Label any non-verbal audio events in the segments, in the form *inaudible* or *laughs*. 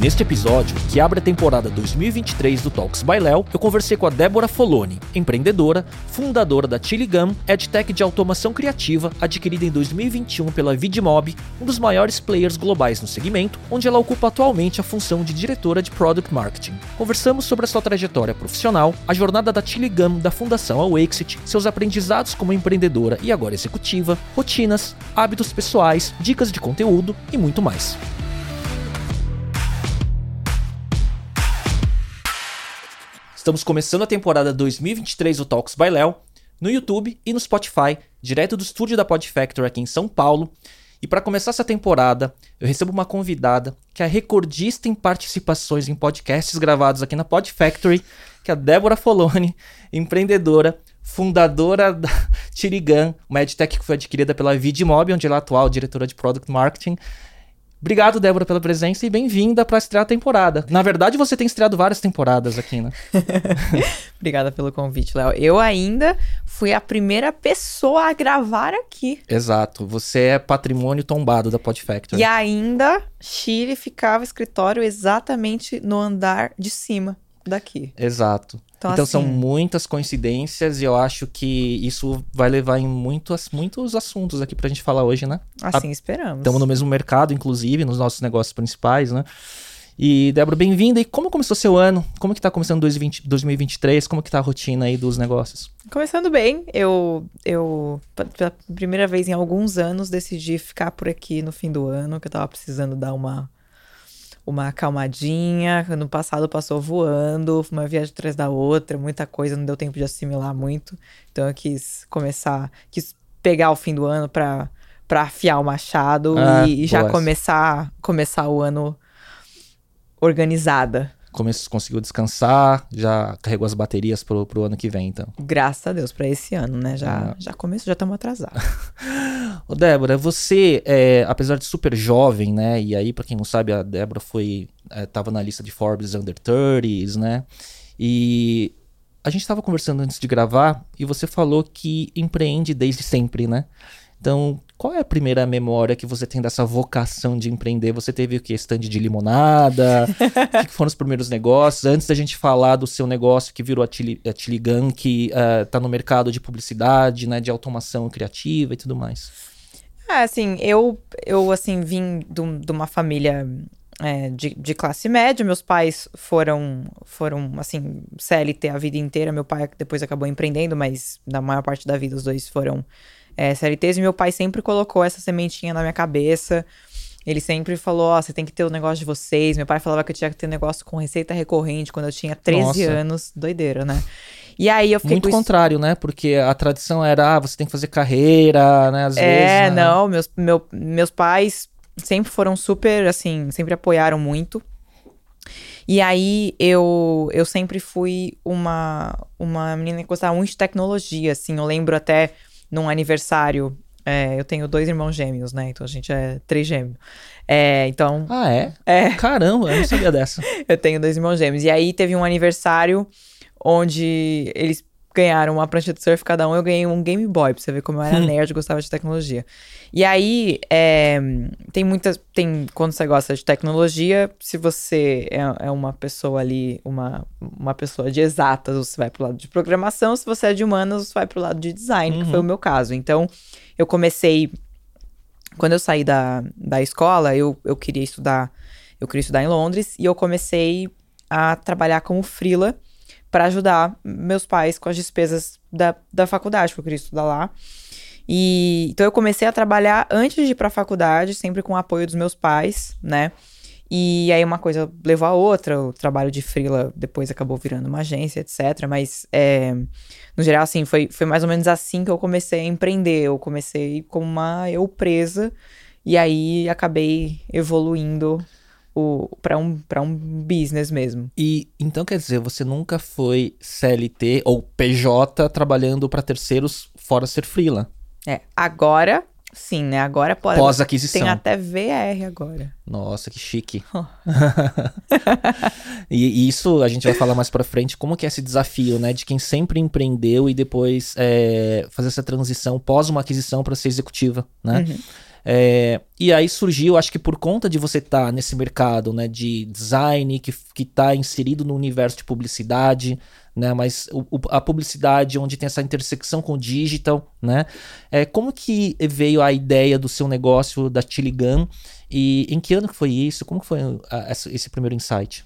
Neste episódio, que abre a temporada 2023 do Talks by Léo, eu conversei com a Débora Foloni, empreendedora, fundadora da Chili Gum, EdTech de automação criativa, adquirida em 2021 pela Vidmob, um dos maiores players globais no segmento, onde ela ocupa atualmente a função de diretora de Product Marketing. Conversamos sobre a sua trajetória profissional, a jornada da Chili Gum da fundação ao Exit, seus aprendizados como empreendedora e agora executiva, rotinas, hábitos pessoais, dicas de conteúdo e muito mais. Estamos começando a temporada 2023 do Talks by Léo no YouTube e no Spotify, direto do estúdio da Pod Factory aqui em São Paulo. E para começar essa temporada, eu recebo uma convidada que é recordista em participações em podcasts gravados aqui na Pod Factory, que é a Débora Foloni, empreendedora, fundadora da *laughs* Tirigan, uma edtech que foi adquirida pela Vidmob, onde ela é atual diretora de Product Marketing. Obrigado, Débora, pela presença e bem-vinda para estrear a temporada. Na verdade, você tem estreado várias temporadas aqui, né? *laughs* Obrigada pelo convite, Léo. Eu ainda fui a primeira pessoa a gravar aqui. Exato. Você é patrimônio tombado da Pod Factory. E ainda, Chile ficava escritório exatamente no andar de cima daqui. Exato. Então, então assim, são muitas coincidências e eu acho que isso vai levar em muitos, muitos assuntos aqui pra gente falar hoje, né? Assim a, esperamos. Estamos no mesmo mercado, inclusive, nos nossos negócios principais, né? E, Débora, bem-vinda. E como começou seu ano? Como que tá começando 2020, 2023? Como que tá a rotina aí dos negócios? Começando bem. Eu, eu, pela primeira vez em alguns anos, decidi ficar por aqui no fim do ano, que eu tava precisando dar uma uma acalmadinha. No passado passou voando, uma viagem atrás da outra, muita coisa, não deu tempo de assimilar muito. Então eu quis começar, quis pegar o fim do ano para para afiar o machado ah, e, e já começar começar o ano organizada conseguiu descansar, já carregou as baterias pro, pro ano que vem, então. Graças a Deus, para esse ano, né? Já, é. já começou, já estamos atrasados. *laughs* Ô, Débora, você, é, apesar de super jovem, né? E aí, para quem não sabe, a Débora foi. É, tava na lista de Forbes Under 30s, né? E a gente estava conversando antes de gravar e você falou que empreende desde sempre, né? Então, qual é a primeira memória que você tem dessa vocação de empreender? Você teve o que? Stand de limonada? *laughs* o que foram os primeiros negócios? Antes da gente falar do seu negócio que virou a Tiligan, que está uh, no mercado de publicidade, né? De automação criativa e tudo mais. É, assim, eu, eu assim, vim de uma família é, de, de classe média. Meus pais foram, foram, assim, CLT a vida inteira. Meu pai depois acabou empreendendo, mas na maior parte da vida os dois foram é, CLTs, e meu pai sempre colocou essa sementinha na minha cabeça. Ele sempre falou: Ó, oh, você tem que ter o negócio de vocês. Meu pai falava que eu tinha que ter negócio com receita recorrente quando eu tinha 13 Nossa. anos. Doideira, né? E aí eu fiquei. Muito contrário, né? Porque a tradição era: ah, você tem que fazer carreira, né? Às é, vezes. É, né? não. Meus, meu, meus pais sempre foram super, assim, sempre apoiaram muito. E aí eu, eu sempre fui uma, uma menina que gostava muito de tecnologia, assim. Eu lembro até num aniversário. É, eu tenho dois irmãos gêmeos, né? Então a gente é três gêmeos. É, então. Ah, é? É. Caramba, eu não sabia dessa. *laughs* eu tenho dois irmãos gêmeos. E aí teve um aniversário onde eles ganharam uma prancha de surf cada um, eu ganhei um Game Boy, pra você ver como eu era hum. nerd, gostava de tecnologia. E aí, é, tem muitas. Tem, quando você gosta de tecnologia, se você é, é, uma pessoa ali, uma, uma pessoa de exatas, você vai pro lado de programação, se você é de humanas, você vai pro lado de design, uhum. que foi o uhum. meu caso. Então, eu comecei. Quando eu saí da, da escola, eu, eu queria estudar. Eu queria estudar em Londres e eu comecei a trabalhar como freela para ajudar meus pais com as despesas da, da faculdade, porque eu queria estudar lá. E então eu comecei a trabalhar antes de ir para a faculdade, sempre com o apoio dos meus pais, né? E aí uma coisa levou a outra, o trabalho de freela depois acabou virando uma agência, etc. Mas, é, no geral, assim, foi, foi mais ou menos assim que eu comecei a empreender. Eu comecei como uma eu presa, e aí acabei evoluindo para um, pra um business mesmo. E então quer dizer, você nunca foi CLT ou PJ trabalhando para terceiros fora ser freela? É, agora Sim, né? Agora pode. Pós-aquisição. Tem até VR agora. Nossa, que chique. *laughs* *laughs* e, e, isso a gente vai falar mais pra frente, como que é esse desafio, né? De quem sempre empreendeu e depois é, fazer essa transição pós uma aquisição para ser executiva, né? Uhum. É, e aí surgiu, acho que por conta de você estar tá nesse mercado né, de design, que está inserido no universo de publicidade, né, mas o, a publicidade onde tem essa intersecção com o digital, né? É, como que veio a ideia do seu negócio da Chiligan e em que ano que foi isso? Como foi a, esse primeiro insight?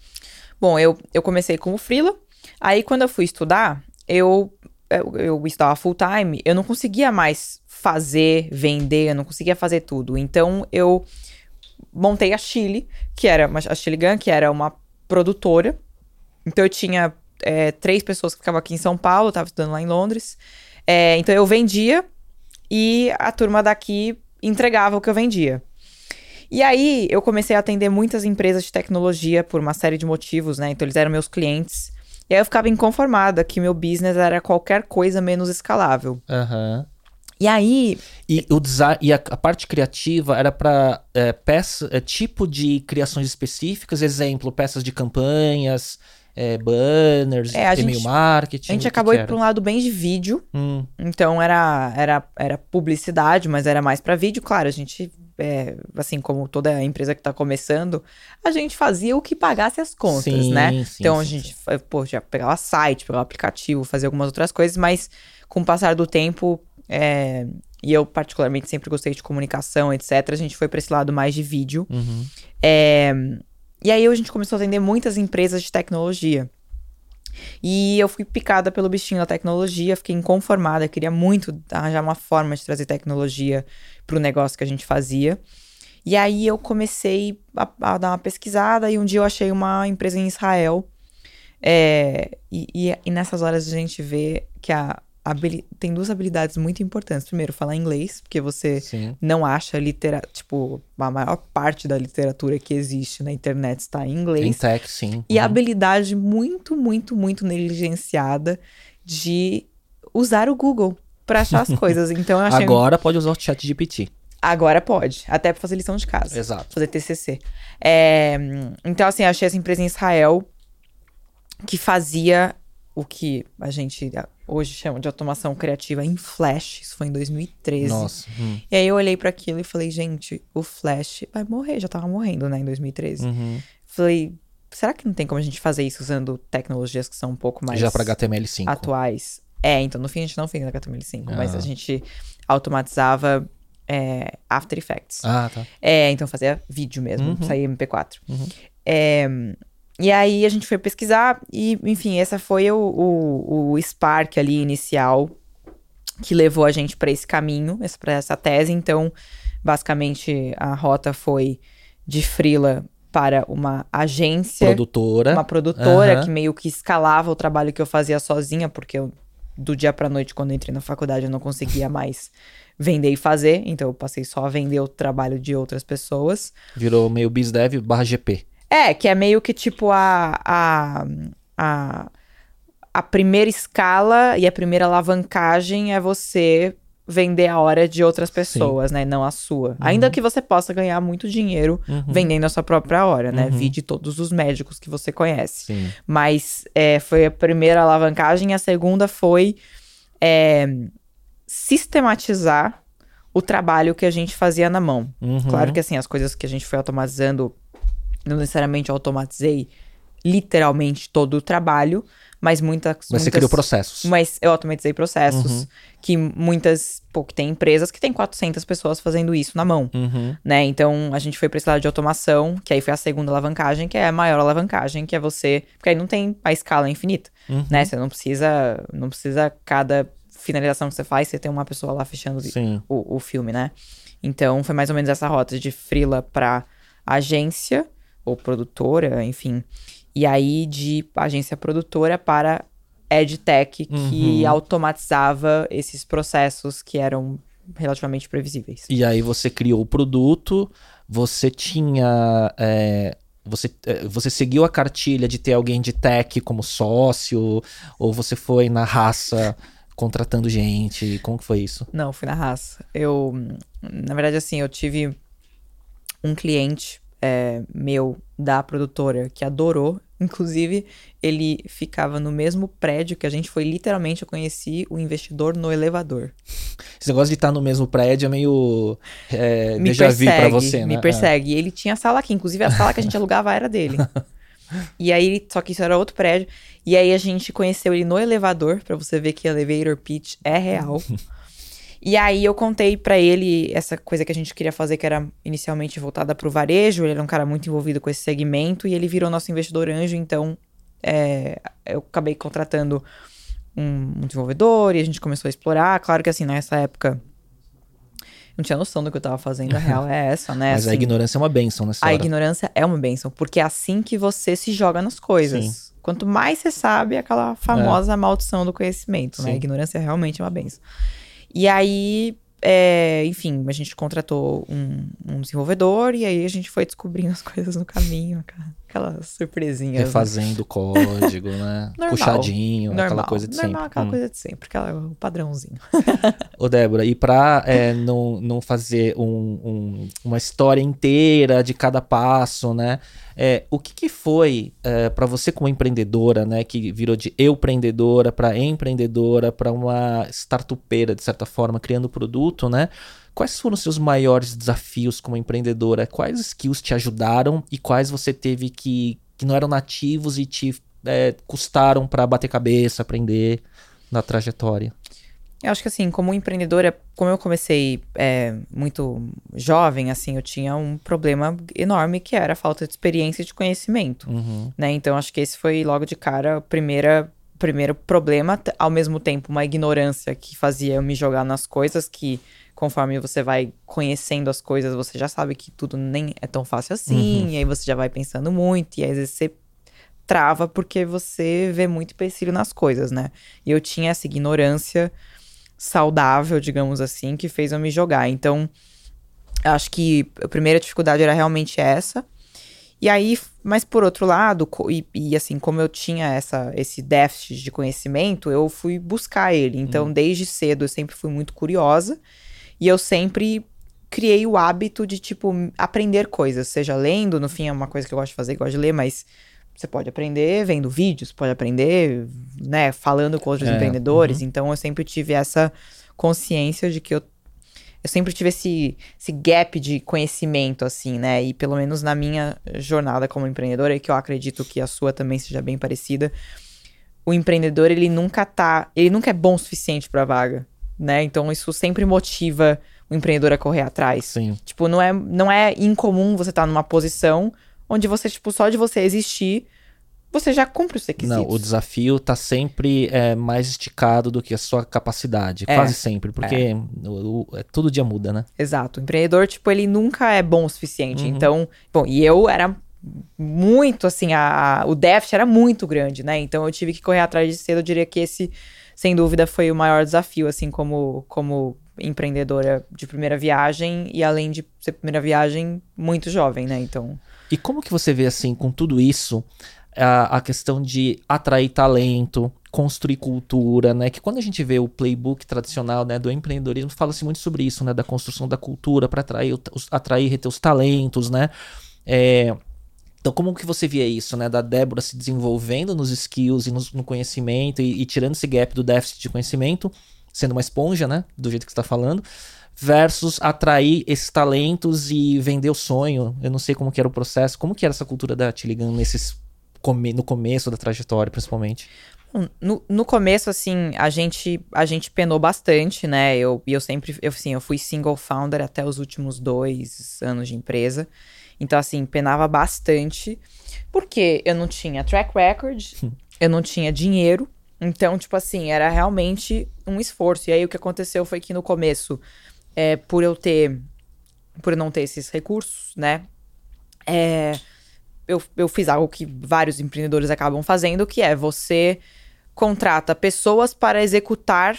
Bom, eu, eu comecei como freela, aí quando eu fui estudar, eu, eu, eu estava full time, eu não conseguia mais fazer, vender, eu não conseguia fazer tudo. Então eu montei a Chile, que era uma, a Chile Gun, que era uma produtora. Então eu tinha é, três pessoas que ficavam aqui em São Paulo, eu estava estudando lá em Londres. É, então eu vendia e a turma daqui entregava o que eu vendia. E aí eu comecei a atender muitas empresas de tecnologia por uma série de motivos, né? Então eles eram meus clientes. E aí eu ficava inconformada que meu business era qualquer coisa menos escalável. Uhum. E aí. E, o design, e a, a parte criativa era para é, peça, é, tipo de criações específicas, exemplo, peças de campanhas, é, banners, é, e-mail marketing. A gente acabou indo para um lado bem de vídeo. Hum. Então era, era, era publicidade, mas era mais para vídeo. Claro, a gente, é, assim como toda empresa que está começando, a gente fazia o que pagasse as contas, sim, né? Sim, então sim, a gente, pô, já pegava site, pegava aplicativo, fazia algumas outras coisas, mas com o passar do tempo é, e eu, particularmente, sempre gostei de comunicação, etc. A gente foi para esse lado mais de vídeo. Uhum. É, e aí a gente começou a atender muitas empresas de tecnologia. E eu fui picada pelo bichinho da tecnologia, fiquei inconformada, queria muito arranjar uma forma de trazer tecnologia para o negócio que a gente fazia. E aí eu comecei a, a, dar uma pesquisada e um dia eu achei uma empresa em Israel. É, e, e, e, nessas horas a gente vê que a, tem duas habilidades muito importantes. Primeiro, falar inglês, porque você Sim. não acha literatura. Tipo, a maior parte da literatura que existe na internet está em inglês. Em tech, sim. E uhum. a habilidade muito, muito, muito negligenciada de usar o Google para achar as *laughs* coisas. Então eu achei. Agora pode usar o chat GPT. Agora pode, até para fazer lição de casa. Exato. Fazer TCC. É, então, assim, achei essa empresa em Israel que fazia o que a gente hoje chama de automação criativa em Flash. Isso foi em 2013. Nossa. Hum. E aí eu olhei para aquilo e falei, gente, o Flash vai morrer. Já tava morrendo, né, em 2013. Uhum. Falei, será que não tem como a gente fazer isso usando tecnologias que são um pouco mais. Já para HTML5. Atuais. É, então no fim a gente não fez HTML5, ah. mas a gente automatizava é, After Effects. Ah, tá. É, então fazia vídeo mesmo, uhum. saía MP4. Uhum. É, e aí a gente foi pesquisar e, enfim, essa foi o, o, o spark ali inicial que levou a gente para esse caminho, para essa tese. Então, basicamente, a rota foi de frila para uma agência. Produtora. Uma produtora uhum. que meio que escalava o trabalho que eu fazia sozinha, porque eu, do dia pra noite, quando eu entrei na faculdade, eu não conseguia mais vender e fazer. Então, eu passei só a vender o trabalho de outras pessoas. Virou meio BizDev barra GP. É, que é meio que tipo a, a, a, a primeira escala e a primeira alavancagem é você vender a hora de outras pessoas, Sim. né? Não a sua. Uhum. Ainda que você possa ganhar muito dinheiro uhum. vendendo a sua própria hora, né? Uhum. Vide todos os médicos que você conhece. Sim. Mas é, foi a primeira alavancagem. A segunda foi é, sistematizar o trabalho que a gente fazia na mão. Uhum. Claro que assim, as coisas que a gente foi automatizando não necessariamente automatizei literalmente todo o trabalho, mas muitas. Mas você criou processos. Mas eu automatizei processos. Uhum. Que muitas. Pô, que tem empresas que tem 400 pessoas fazendo isso na mão. Uhum. Né? Então a gente foi para esse lado de automação, que aí foi a segunda alavancagem, que é a maior alavancagem, que é você. Porque aí não tem a escala infinita. Uhum. Né? Você não precisa. Não precisa cada finalização que você faz, você tem uma pessoa lá fechando o, o filme, né? Então foi mais ou menos essa rota de frila para agência ou produtora, enfim. E aí de agência produtora para EdTech, que uhum. automatizava esses processos que eram relativamente previsíveis. E aí você criou o produto, você tinha. É, você, é, você seguiu a cartilha de ter alguém de tech como sócio, ou você foi na raça contratando gente? Como que foi isso? Não, fui na raça. Eu, na verdade, assim, eu tive um cliente é, meu da produtora que adorou. Inclusive, ele ficava no mesmo prédio que a gente foi. Literalmente, eu conheci o investidor no elevador. Esse negócio de estar no mesmo prédio é meio. É, Me déjà pra você, né? Me persegue. E ele tinha sala aqui. Inclusive, a sala que a gente *laughs* alugava era dele. E aí, só que isso era outro prédio. E aí a gente conheceu ele no elevador, pra você ver que elevator pitch é real. *laughs* e aí eu contei pra ele essa coisa que a gente queria fazer, que era inicialmente voltada pro varejo. Ele era um cara muito envolvido com esse segmento e ele virou nosso investidor anjo. Então, é, eu acabei contratando um, um desenvolvedor e a gente começou a explorar. Claro que assim, nessa época. Não tinha noção do que eu tava fazendo, a *laughs* real é essa, né? Mas a Assim, ignorância é uma benção nessa a hora. ignorância é uma benção, porque é assim que você se joga nas coisas. Sim. Quanto mais você sabe, é aquela famosa maldição do conhecimento, né? Sim. A ignorância é realmente uma benção. E aí, é, enfim, a gente contratou um, um desenvolvedor e aí a gente foi descobrindo as *laughs* coisas no caminho, aquela- aquelas surpresinhas. né? Refazendo o código, né? *laughs* Normal. Puxadinho, Normal, aquela coisa de normal, sempre. aquela Hum. coisa de sempre, aquela, o padrãozinho. *laughs* Ô, Débora, e pra é, não, não fazer um- um- uma história inteira de cada passo, né? É, o que, que foi é, para você como empreendedora, né? Que virou de eu empreendedora para empreendedora, para uma startupeira, de certa forma, criando produto, né? Quais foram os seus maiores desafios como empreendedora? Quais skills te ajudaram e quais você teve que, que não eram nativos e te é, custaram para bater cabeça, aprender na trajetória? Eu acho que assim, como empreendedora, como eu comecei é, muito jovem, assim, eu tinha um problema enorme que era a falta de experiência e de conhecimento, Uhum. né? Então acho que esse foi logo de cara o primeira, primeiro problema, ao mesmo tempo uma ignorância que fazia eu me jogar nas coisas que conforme você vai conhecendo as coisas, você já sabe que tudo nem é tão fácil assim, e aí você já vai pensando muito, e às vezes você trava porque você vê muito empecilho nas coisas, né? E eu tinha essa ignorância saudável, digamos assim, que fez eu me jogar. Então, acho que a primeira dificuldade era realmente essa. E aí, mas por outro lado, e, e assim, como eu tinha essa, esse déficit de conhecimento, eu fui buscar ele. Então, desde cedo, eu sempre fui muito curiosa. E eu sempre criei o hábito de, tipo, aprender coisas. Seja lendo, no fim é uma coisa que eu gosto de fazer, gosto de ler, mas você pode aprender vendo vídeos, pode aprender, né, falando com outros É, empreendedores. Então, eu sempre tive essa consciência de que eu eu sempre tive esse, esse gap de conhecimento, assim, né? E pelo menos na minha jornada como empreendedora, e que eu acredito que a sua também seja bem parecida, o empreendedor, ele nunca tá. Ele nunca é bom o suficiente pra vaga, né? Então isso sempre motiva o empreendedor a correr atrás. Sim. Tipo, não é, não é incomum você estar numa posição onde você, tipo, só de você existir, você já cumpre os requisitos. Não, o desafio tá sempre é, mais esticado do que a sua capacidade. É, Quase sempre, porque o- o- é, todo dia muda, né? Exato. O empreendedor, tipo, ele nunca é bom o suficiente. Uhum. Então, bom, e eu era muito, assim, a, a- o déficit era muito grande, né? Então eu tive que correr atrás de cedo. Eu diria que esse, sem dúvida, foi o maior desafio, assim, como, como empreendedora de primeira viagem. E além de ser primeira viagem, muito jovem, né? Então, E como que você vê, assim, com tudo isso, a, a questão de atrair talento, construir cultura, né? Que quando a gente vê o playbook tradicional, né, do empreendedorismo, fala-se muito sobre isso, né? Da construção da cultura para atrair, os- atrair reter os talentos, né? É, então, como que você via isso, né? Da Débora se desenvolvendo nos skills e nos- no, conhecimento e, e tirando esse gap do déficit de conhecimento, sendo uma esponja, né? Do jeito que está falando, versus atrair esses talentos e vender o sonho. Eu não sei como que era o processo, como que era essa cultura da Tiligan nesses no começo da trajetória, principalmente. No, no começo, assim, a gente, a gente penou bastante, né? Eu, e eu sempre, eu, assim, eu fui single founder até os últimos dois anos de empresa. Então, assim, penava bastante. Porque eu não tinha track record, *laughs* eu não tinha dinheiro. Então, tipo assim, era realmente um esforço. E aí, o que aconteceu foi que no começo, é, por eu ter... Por eu não ter esses recursos, né? É, eu, eu fiz algo que vários empreendedores acabam fazendo, que é você contrata pessoas para executar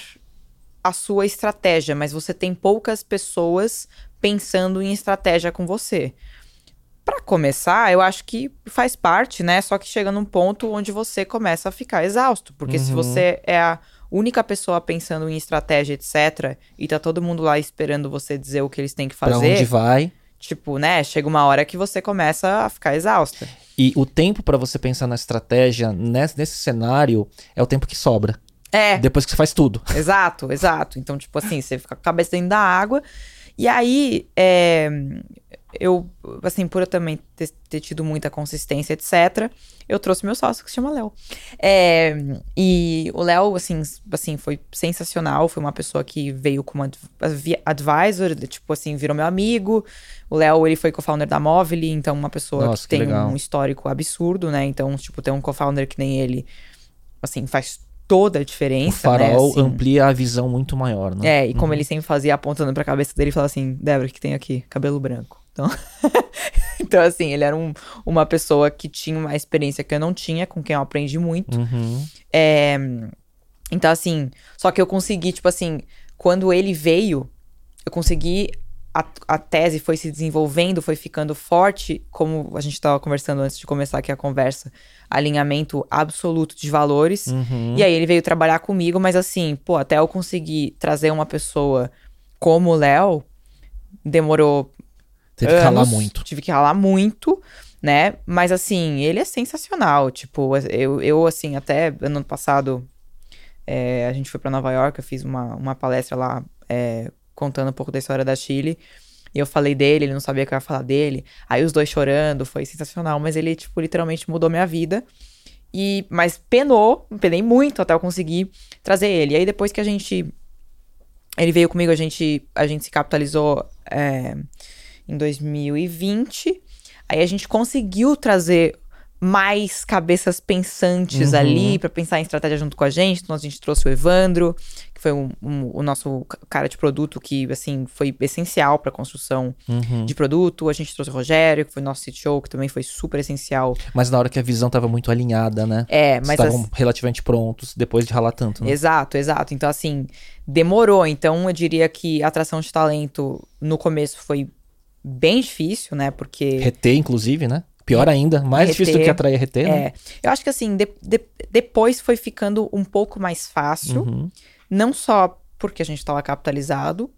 a sua estratégia, mas você tem poucas pessoas pensando em estratégia com você. Para começar, eu acho que faz parte, né? Só que chega num ponto onde você começa a ficar exausto, porque se Uhum. você é a única pessoa pensando em estratégia, etc., e tá todo mundo lá esperando você dizer o que eles têm que Pra fazer, onde vai? tipo, né, chega uma hora que você começa a ficar exausta. E o tempo pra você pensar na estratégia nesse, nesse cenário é o tempo que sobra. É, Depois que você faz tudo. *laughs* Exato, exato. Então, tipo assim, você fica com a cabeça dentro da água. E aí, é, eu, assim, por eu também ter, ter tido muita consistência, etc., eu trouxe meu sócio, que se chama Léo. É, e o Léo, assim, assim, foi sensacional. Foi uma pessoa que veio como adv- advi- advisor, tipo assim, virou meu amigo. O Léo, ele foi co-founder da Movile, então uma pessoa Nossa, que que tem legal. um histórico absurdo, né? Então, tipo, ter um co-founder que nem ele, assim, faz toda a O diferença, farol né? Assim, amplia a visão muito maior, né? é, e como ele sempre fazia apontando pra cabeça dele, ele falava assim: Débora, o que tem aqui? Cabelo branco. Então, *laughs* então assim, ele era um- uma pessoa que tinha uma experiência que eu não tinha, com quem eu aprendi muito. Uhum. É, então, assim, só que eu consegui, tipo assim, quando ele veio, eu consegui. A, a tese foi se desenvolvendo, foi ficando forte, como a gente estava conversando antes de começar aqui a conversa, alinhamento absoluto de valores. Uhum. E aí ele veio trabalhar comigo, mas assim, pô, até eu conseguir trazer uma pessoa como o Léo, demorou Teve que ralar anos, muito. Tive que ralar muito, né? Mas assim, ele é sensacional. Tipo, eu, eu assim, até ano passado, é, a gente foi pra Nova York, eu fiz uma, uma palestra lá é, contando um pouco da história da Chile. E eu falei dele, ele não sabia que eu ia falar dele. Aí os dois chorando, foi sensacional. Mas ele, tipo, literalmente mudou minha vida. E, mas penou, penei muito até eu conseguir trazer ele. E aí depois que a gente. Ele veio comigo, a gente, a gente se capitalizou é, em 2020. Aí a gente conseguiu trazer mais cabeças pensantes Uhum. ali pra pensar em estratégia junto com a gente. Então a gente trouxe o Evandro, que foi um- um- o nosso ca- cara de produto que assim foi essencial pra construção Uhum. de produto. A gente trouxe o Rogério, que foi nosso CTO, que também foi super essencial. Mas na hora que a visão tava muito alinhada, né? É, mas estavam as- relativamente prontos depois de ralar tanto, né? Exato, exato. Então, assim, demorou. Então, eu diria que a atração de talento no começo foi bem difícil, né? Porque. Reter, inclusive, né? Pior ainda, mais difícil do Reter, que atrair reter, né? É, eu acho que assim, de- de- depois foi ficando um pouco mais fácil, Uhum. não só porque a gente estava capitalizado,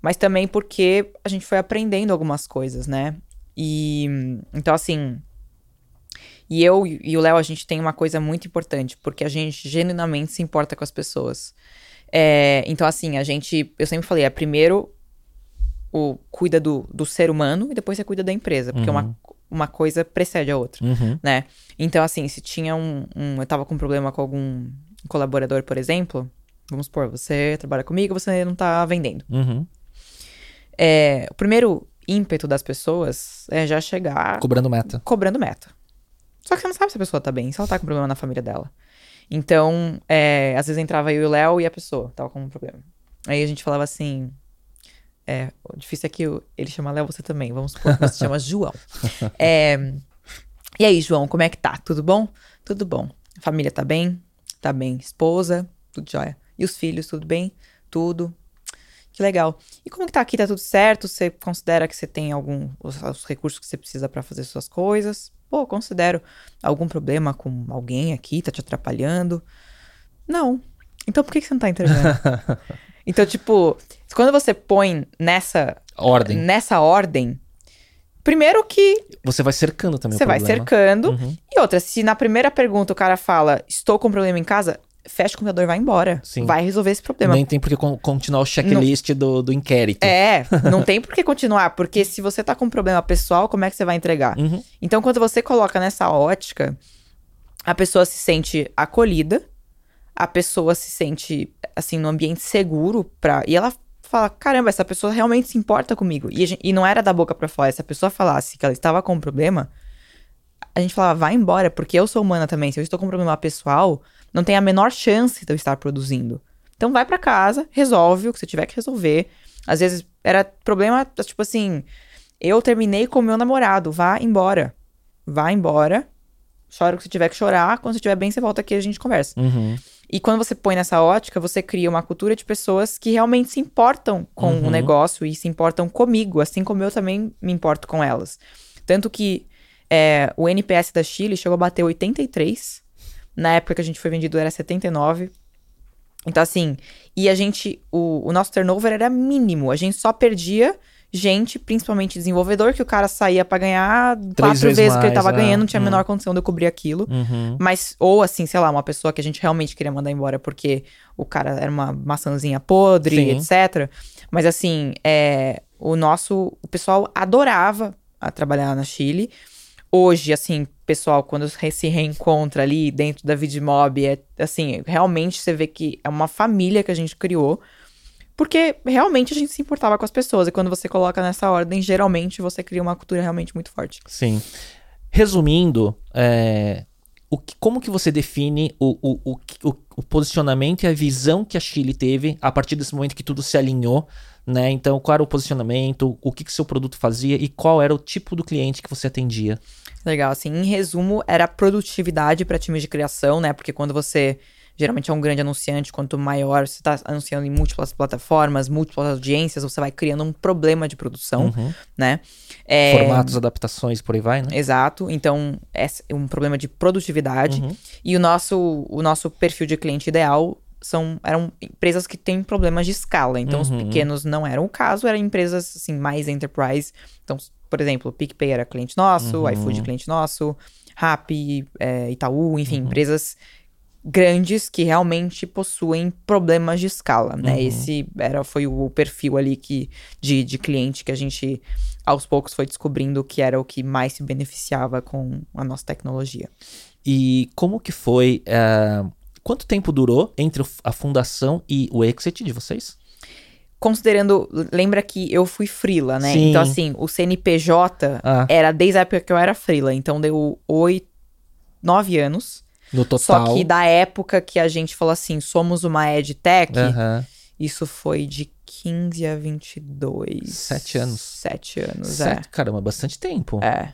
mas também porque a gente foi aprendendo algumas coisas, né? E então assim, e eu e o Léo a gente tem uma coisa muito importante, porque a gente genuinamente se importa com as pessoas. É, então assim, a gente, eu sempre falei, é primeiro o cuida do, do ser humano e depois você cuida da empresa, porque uma, uma coisa precede a outra Uhum. né? Então, assim, se tinha um, um- Eu tava com um problema com algum colaborador, por exemplo. Vamos supor, você trabalha comigo, você não tá vendendo. Uhum. É, o primeiro ímpeto das pessoas é já chegar Cobrando meta. cobrando meta. Só que você não sabe se a pessoa tá bem, se ela tá com problema na família dela. Então, é, às vezes entrava eu e o Léo e a pessoa tava com um problema. Aí a gente falava assim. É, o difícil é que o- ele chama Léo, você também. Vamos supor que você chama *laughs* João. É, e aí, João, como é que tá? Tudo bom? Tudo bom. A família tá bem? Tá bem. Esposa? Tudo jóia. E os filhos, tudo bem? Tudo. Que legal. E como que tá aqui? Tá tudo certo? Você considera que você tem algum os, os recursos que você precisa pra fazer suas coisas? Pô, considero. Algum problema com alguém aqui? Tá te atrapalhando? Não. Então por que, que você não tá entregando? *laughs* então, tipo, quando você põe nessa, Ordem. nessa ordem, primeiro que Você vai cercando também você vai cercando. Uhum. E outra, se na primeira pergunta o cara fala, estou com problema em casa, fecha o computador e vai embora. Sim. Vai resolver esse problema. Nem tem por que con- continuar o checklist do, do inquérito. É, *laughs* não tem por que continuar, porque se você tá com um problema pessoal, como é que você vai entregar? Uhum. Então, quando você coloca nessa ótica, a pessoa se sente acolhida, a pessoa se sente, assim, num ambiente seguro pra. E ela fala: caramba, essa pessoa realmente se importa comigo. E, a gen- e não era da boca pra fora. Se a pessoa falasse que ela estava com um problema, a gente falava: vai embora, porque eu sou humana também. Se eu estou com um problema pessoal, não tem a menor chance de eu estar produzindo. Então, vai pra casa, resolve o que você tiver que resolver. Às vezes era problema, tipo assim, eu terminei com o meu namorado, vá embora. Vá embora. Chora o que você tiver que chorar. Quando você estiver bem, você volta aqui e a gente conversa. Uhum. E quando você põe nessa ótica, você cria uma cultura de pessoas que realmente se importam com Uhum. o negócio e se importam comigo, assim como eu também me importo com elas. Tanto que é, o NPS da Chile chegou a bater 83. Na época que a gente foi vendido era 79. Então, assim, e a gente, o, o nosso turnover era mínimo, a gente só perdia gente, principalmente desenvolvedor, que o cara saía pra ganhar quatro vezes que ele tava é. ganhando, não tinha a Hum. menor condição de eu cobrir aquilo. Uhum. Mas, ou assim, sei lá, uma pessoa que a gente realmente queria mandar embora porque o cara era uma maçãzinha podre, Sim. etc. Mas assim, é, o nosso. O pessoal adorava a trabalhar na Chile. Hoje, assim, pessoal, quando se reencontra ali dentro da Vidmob, é assim, realmente você vê que é uma família que a gente criou. Porque realmente a gente se importava com as pessoas. E quando você coloca nessa ordem, geralmente você cria uma cultura realmente muito forte. Sim. Resumindo, é, o que- como que você define o, o, o, o- o posicionamento e a visão que a Chile teve a partir desse momento que tudo se alinhou, né? Então, qual era o posicionamento, o que, que seu produto fazia e qual era o tipo do cliente que você atendia? Legal, assim, em resumo, era produtividade para times de criação, né? Porque quando você geralmente é um grande anunciante, quanto maior você está anunciando em múltiplas plataformas, múltiplas audiências, você vai criando um problema de produção, Uhum. né? É, Formatos, adaptações, por aí vai, né? Exato. Então, é um problema de produtividade. Uhum. E o nosso, o nosso perfil de cliente ideal são, eram empresas que têm problemas de escala. Então, os Uhum. pequenos não eram o caso, eram empresas assim, mais enterprise. Então, por exemplo, o PicPay era cliente nosso, Uhum. iFood cliente nosso, Rappi, é, Itaú, enfim, Uhum. empresas grandes que realmente possuem problemas de escala, né? Uhum. Esse era, foi o perfil ali que, de, de cliente que a gente, aos poucos, foi descobrindo que era o que mais se beneficiava com a nossa tecnologia. E como que foi. eh, quanto tempo durou entre a fundação e o exit de vocês? Considerando, lembra que eu fui frila, né? Sim. Então, assim, o CNPJ Ah, era desde a época que eu era frila, então deu oito, nove anos. No total. Só que da época que a gente falou assim, somos uma EdTech, Aham. isso foi de 15 a 22. Sete anos. Sete anos, Sete, Caramba, bastante tempo. é.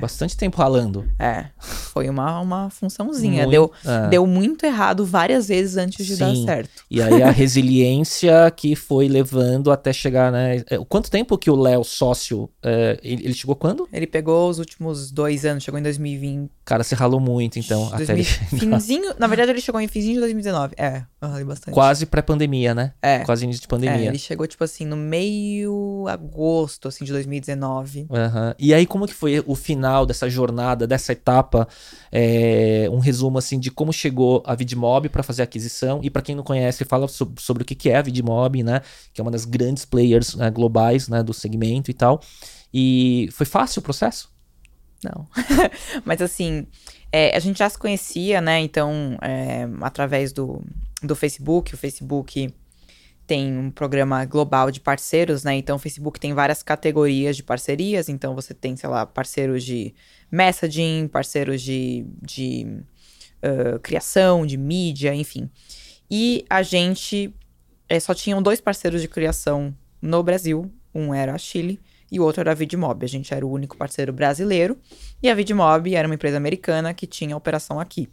Bastante tempo ralando. É, é. Foi uma, uma funçãozinha. Muito- Deu, é. deu muito errado várias vezes antes de dar Sim. certo. E aí a resiliência que foi levando até chegar, né? é, Quanto tempo que o Léo, sócio, é, ele ele chegou quando? Ele pegou os últimos dois anos, chegou em 2020. Cara, você ralou muito, então, até 2000, ele chegar. finzinho, na verdade, ele chegou em finzinho de 2019. É, eu ralei bastante. Quase pré-pandemia, né? É. Quase início de É, pandemia. ele chegou, tipo assim, no meio agosto, assim, de 2019. Aham. E aí, como que foi o final dessa jornada, dessa etapa? É, um resumo, assim, de como chegou a Vidmob para fazer a aquisição. E para quem não conhece, fala so- sobre o que que é a Vidmob, né? Que é uma das grandes players né, globais né, do segmento e tal. E foi fácil o processo? Não. *laughs* Mas assim, é, a gente já se conhecia, né? Então, é, através do, do Facebook, o Facebook tem um programa global de parceiros, né? Então, o Facebook tem várias categorias de parcerias. Então, você tem, sei lá, parceiros de messaging, parceiros de, de ah, criação, de mídia, enfim. E a gente é, só tinham dois parceiros de criação no Brasil. Um era a Chile e o outro era a Vidmob. A gente era o único parceiro brasileiro. E a Vidmob era uma empresa americana que tinha operação aqui.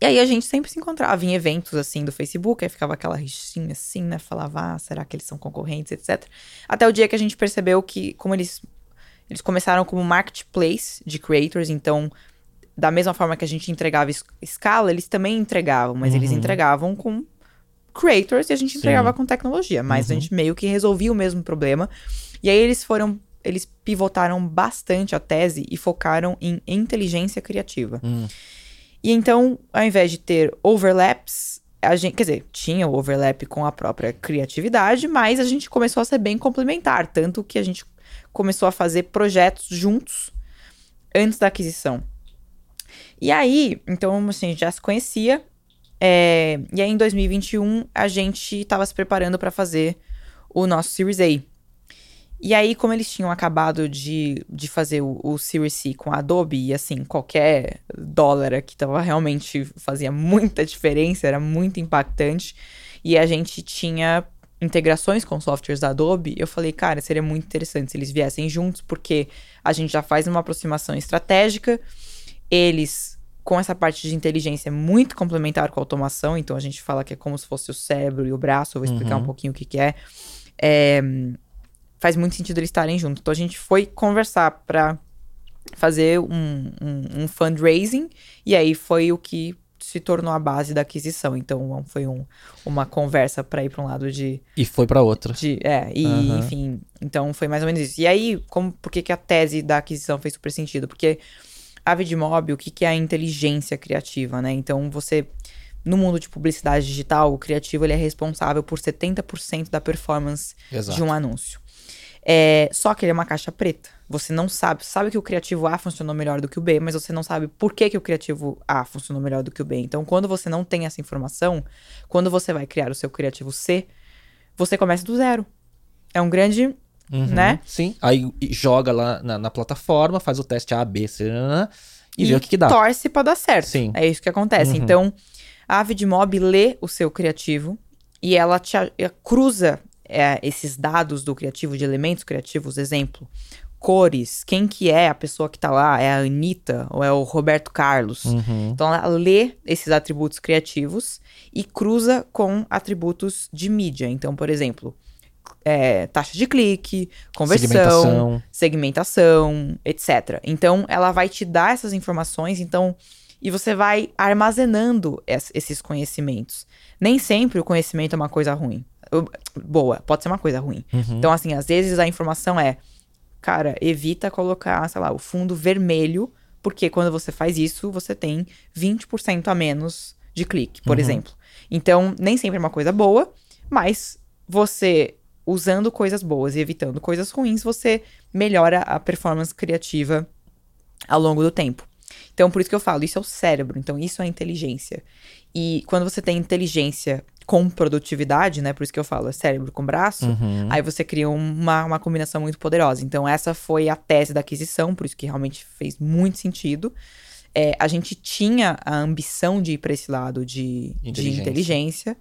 E aí a gente sempre se encontrava em eventos assim do Facebook, aí ficava aquela rixinha assim, né? Falava, ah, será que eles são concorrentes, etc. Até o dia que a gente percebeu que, como eles, eles começaram como marketplace de creators, então, da mesma forma que a gente entregava es- escala, eles também entregavam, mas eles Uhum. entregavam com creators e a gente Sim. entregava com tecnologia. Mas Uhum. a gente meio que resolvia o mesmo problema. E aí eles foram. Eles pivotaram bastante a tese e focaram em inteligência criativa. Hum. E então, ao invés de ter overlaps, a gente, quer dizer, tinha o overlap com a própria criatividade, mas a gente começou a ser bem complementar, tanto que a gente começou a fazer projetos juntos antes da aquisição. E aí, então, assim, a gente já se conhecia. é, e aí, em 2021, a gente estava se preparando para fazer o nosso Series A. E aí, como eles tinham acabado de, de fazer o, o Series C com a Adobe, e assim, qualquer dólar aqui tava realmente fazia muita diferença, era muito impactante. E a gente tinha integrações com softwares da Adobe. Eu falei, cara, seria muito interessante se eles viessem juntos, porque a gente já faz uma aproximação estratégica. Eles, com essa parte de inteligência muito complementar com a automação, então a gente fala que é como se fosse o cérebro e o braço. Eu vou explicar Uhum. um pouquinho o que, que é. É, faz muito sentido eles estarem juntos. Então a gente foi conversar para fazer um, um, um fundraising e aí foi o que se tornou a base da aquisição. Então foi um, uma conversa para ir para um lado de. E foi para outro. De, é, e Aham. enfim. Então foi mais ou menos isso. E aí, como, por que, que a tese da aquisição fez super sentido? Porque a Vidmob, o que, que é a inteligência criativa, né? Então você. No mundo de publicidade digital, o criativo ele é responsável por 70% da performance Exato. de um anúncio. É, só que ele é uma caixa preta. Você não sabe. Você sabe que o criativo A funcionou melhor do que o B, mas você não sabe por que, que o criativo A funcionou melhor do que o B. Então, quando você não tem essa informação, quando você vai criar o seu criativo C, você começa do zero. É um grande. Uhum, né? Sim. Aí joga lá na, na plataforma, faz o teste A, B, C, nanana, e, vê o que, que dá. torce pra dar certo. Sim. É isso que acontece. Uhum. Então, a Vidmob lê o seu criativo e ela te a- eh, cruza é, esses dados do criativo, de elementos criativos, exemplo, cores, quem que é a pessoa que tá lá, é a Anitta ou é o Roberto Carlos. Uhum. Então, ela lê esses atributos criativos e cruza com atributos de mídia. Então, por exemplo, é, taxa de clique, conversão, Segmentação. segmentação, etc. Então, ela vai te dar essas informações, então, e você vai armazenando es- esses conhecimentos. Nem sempre o conhecimento é uma coisa ruim. Boa, pode ser uma coisa ruim. Uhum. Então, assim, às vezes a informação é, cara, evita colocar, sei lá, o fundo vermelho, porque quando você faz isso, você tem 20% a menos de clique, por Uhum. exemplo. Então, nem sempre é uma coisa boa, mas você usando coisas boas e evitando coisas ruins, você melhora a performance criativa ao longo do tempo. Então, por isso que eu falo, isso é o cérebro, então isso é inteligência. E quando você tem inteligência com produtividade, né? Por isso que eu falo, é cérebro com braço, Uhum. aí você cria uma, uma combinação muito poderosa. Então, essa foi a tese da aquisição, por isso que realmente fez muito sentido. É, a gente tinha a ambição de ir para esse lado de de Inteligência. inteligência.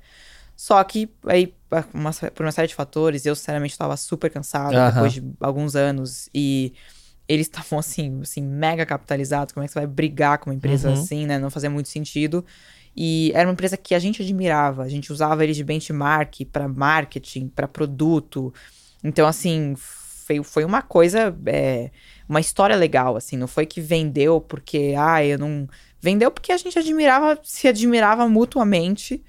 Só que aí, uma- por uma série de fatores, eu sinceramente estava super cansada Aham. depois de alguns anos. E eles *laughs* estavam assim, assim, mega capitalizados. Como é que você vai brigar com uma empresa Uhum. assim, né? Não fazia muito sentido. E era uma empresa que a gente admirava. A gente usava eles de benchmark para marketing, para produto. Então, assim, foi, foi uma coisa, é, uma história legal, assim. Não foi que vendeu porque, ah, eu não. Vendeu porque a gente admirava, se admirava mutuamente.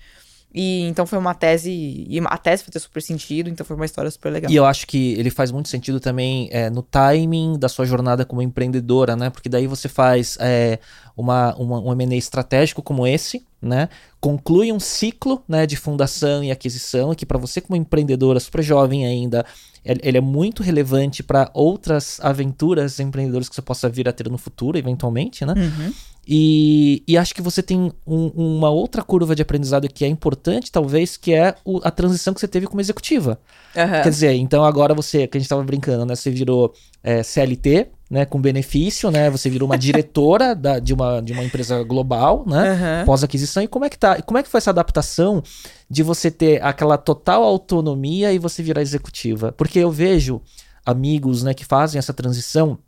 E então foi uma tese. E a tese foi ter super sentido, então foi uma história super legal. E eu acho que ele faz muito sentido também é, no timing da sua jornada como empreendedora, né? Porque daí você faz é, uma, uma, um M&A estratégico como esse, né? Conclui um ciclo né, de fundação e aquisição, que para você como empreendedora super jovem ainda, ele ele é muito relevante para outras aventuras empreendedoras que você possa vir a ter no futuro, eventualmente, né? Uhum. E, e acho que você tem um- uma outra curva de aprendizado que é importante, talvez, que é o- a transição que você teve como executiva. Aham. Quer dizer, então agora você, que a gente tava brincando, né? Você virou é, CLT, né? Com benefício, né? Você virou uma *laughs* diretora da- de, uma, de uma empresa global, né? Aham. Pós-aquisição. E como é que tá? Como é que foi essa adaptação de você ter aquela total autonomia e você virar executiva? Porque eu vejo amigos, né, que fazem essa transição,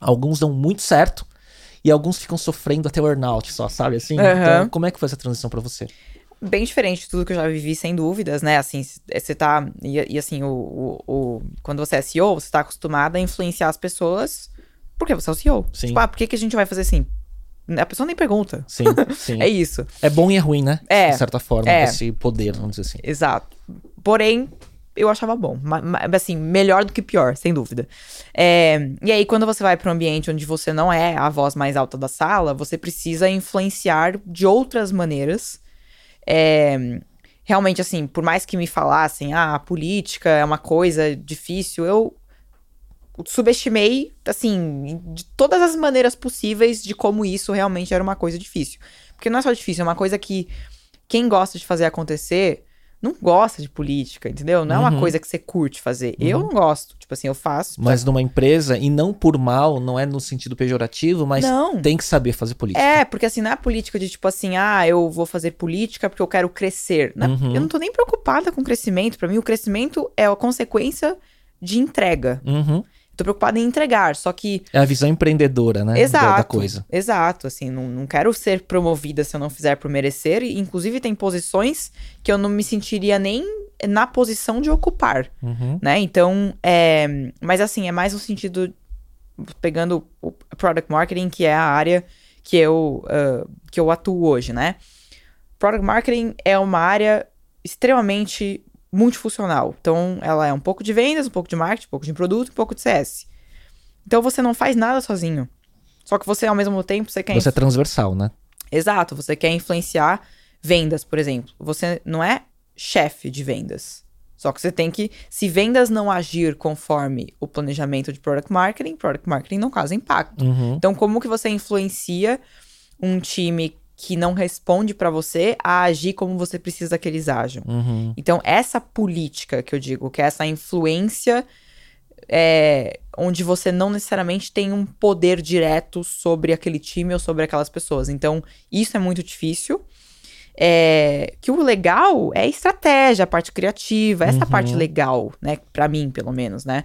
alguns dão muito certo. E alguns ficam sofrendo até o earnout só, sabe assim? Aham. Então, como é que foi essa transição pra você? bem diferente de tudo que eu já vivi, sem dúvidas, né? Assim, você tá. E, e assim, o, o, o- quando você é CEO, você tá acostumado a influenciar as pessoas porque você é o CEO. Sim. Tipo, ah, por que, que a gente vai fazer assim? A pessoa nem pergunta. Sim, *laughs* sim. É isso. É bom e é ruim, né? É, De certa forma, é. esse poder, vamos dizer assim. Exato. Porém, eu achava bom. Assim, melhor do que pior, sem dúvida. É, e aí, quando você vai para um ambiente onde você não é a voz mais alta da sala, você precisa influenciar de outras maneiras. É, realmente, assim, por mais que me falassem, ah, a política é uma coisa difícil, eu subestimei, assim, de todas as maneiras possíveis de como isso realmente era uma coisa difícil. Porque não é só difícil, é uma coisa que quem gosta de fazer acontecer não gosta de política, entendeu? Não é uma Uhum. coisa que você curte fazer. Eu não gosto. Tipo assim, eu faço. Mas numa empresa, e não por mal, não é no sentido pejorativo, mas Não. tem que saber fazer política. É, porque assim, não é política de tipo assim, ah, eu vou fazer política porque eu quero crescer. Não é- Uhum. Eu não tô nem preocupada com crescimento. Pra mim, o crescimento é a consequência de entrega. Uhum. Tô preocupada em entregar, só que. É a visão empreendedora, né? da- Exato. Da coisa. Exato, assim, não, não quero ser promovida se eu não fizer por merecer. E, inclusive, tem posições que eu não me sentiria nem na posição de ocupar. Uhum. né? Então, é, mas assim, é mais no sentido pegando o product marketing, que é a área que eu, ah, que eu atuo hoje, né? product marketing é uma área extremamente multifuncional. Então, ela é um pouco de vendas, um pouco de marketing, um pouco de produto, um pouco de CS. Então, você não faz nada sozinho. Só que você, ao mesmo tempo, você quer... Você é transversal, né? Exato, você quer influenciar vendas, por exemplo. Você não é chefe de vendas. Só que você tem que, se vendas não agir conforme o planejamento de product marketing, product marketing não causa impacto. Uhum. Então, como que você influencia um time que não responde para você a agir como você precisa que eles ajam? Uhum. Então, essa política que eu digo, que é essa influência é, onde você não necessariamente tem um poder direto sobre aquele time ou sobre aquelas pessoas. Então, isso é muito difícil. É, que o legal é a estratégia, a parte criativa, essa Uhum. parte legal, né? Pra mim, pelo menos, né?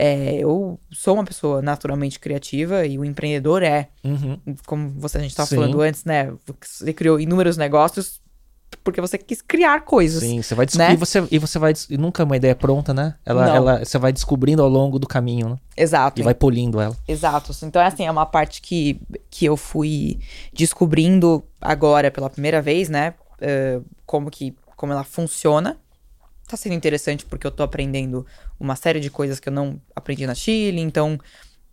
É, eu sou uma pessoa naturalmente criativa e o empreendedor é. Uhum. Como você, a gente estava falando antes, né? Você criou inúmeros negócios porque você quis criar coisas. Sim, você vai descobrir né? e você, e você vai. E nunca é uma ideia pronta, né? Ela, Não. ela, você vai descobrindo ao longo do caminho, né? Exato. E vai polindo ela. Exato. Então, é assim, é uma parte que, que eu fui descobrindo agora pela primeira vez, né? eh, como que como ela funciona. Tá sendo interessante porque eu tô aprendendo uma série de coisas que eu não aprendi na Chile. Então,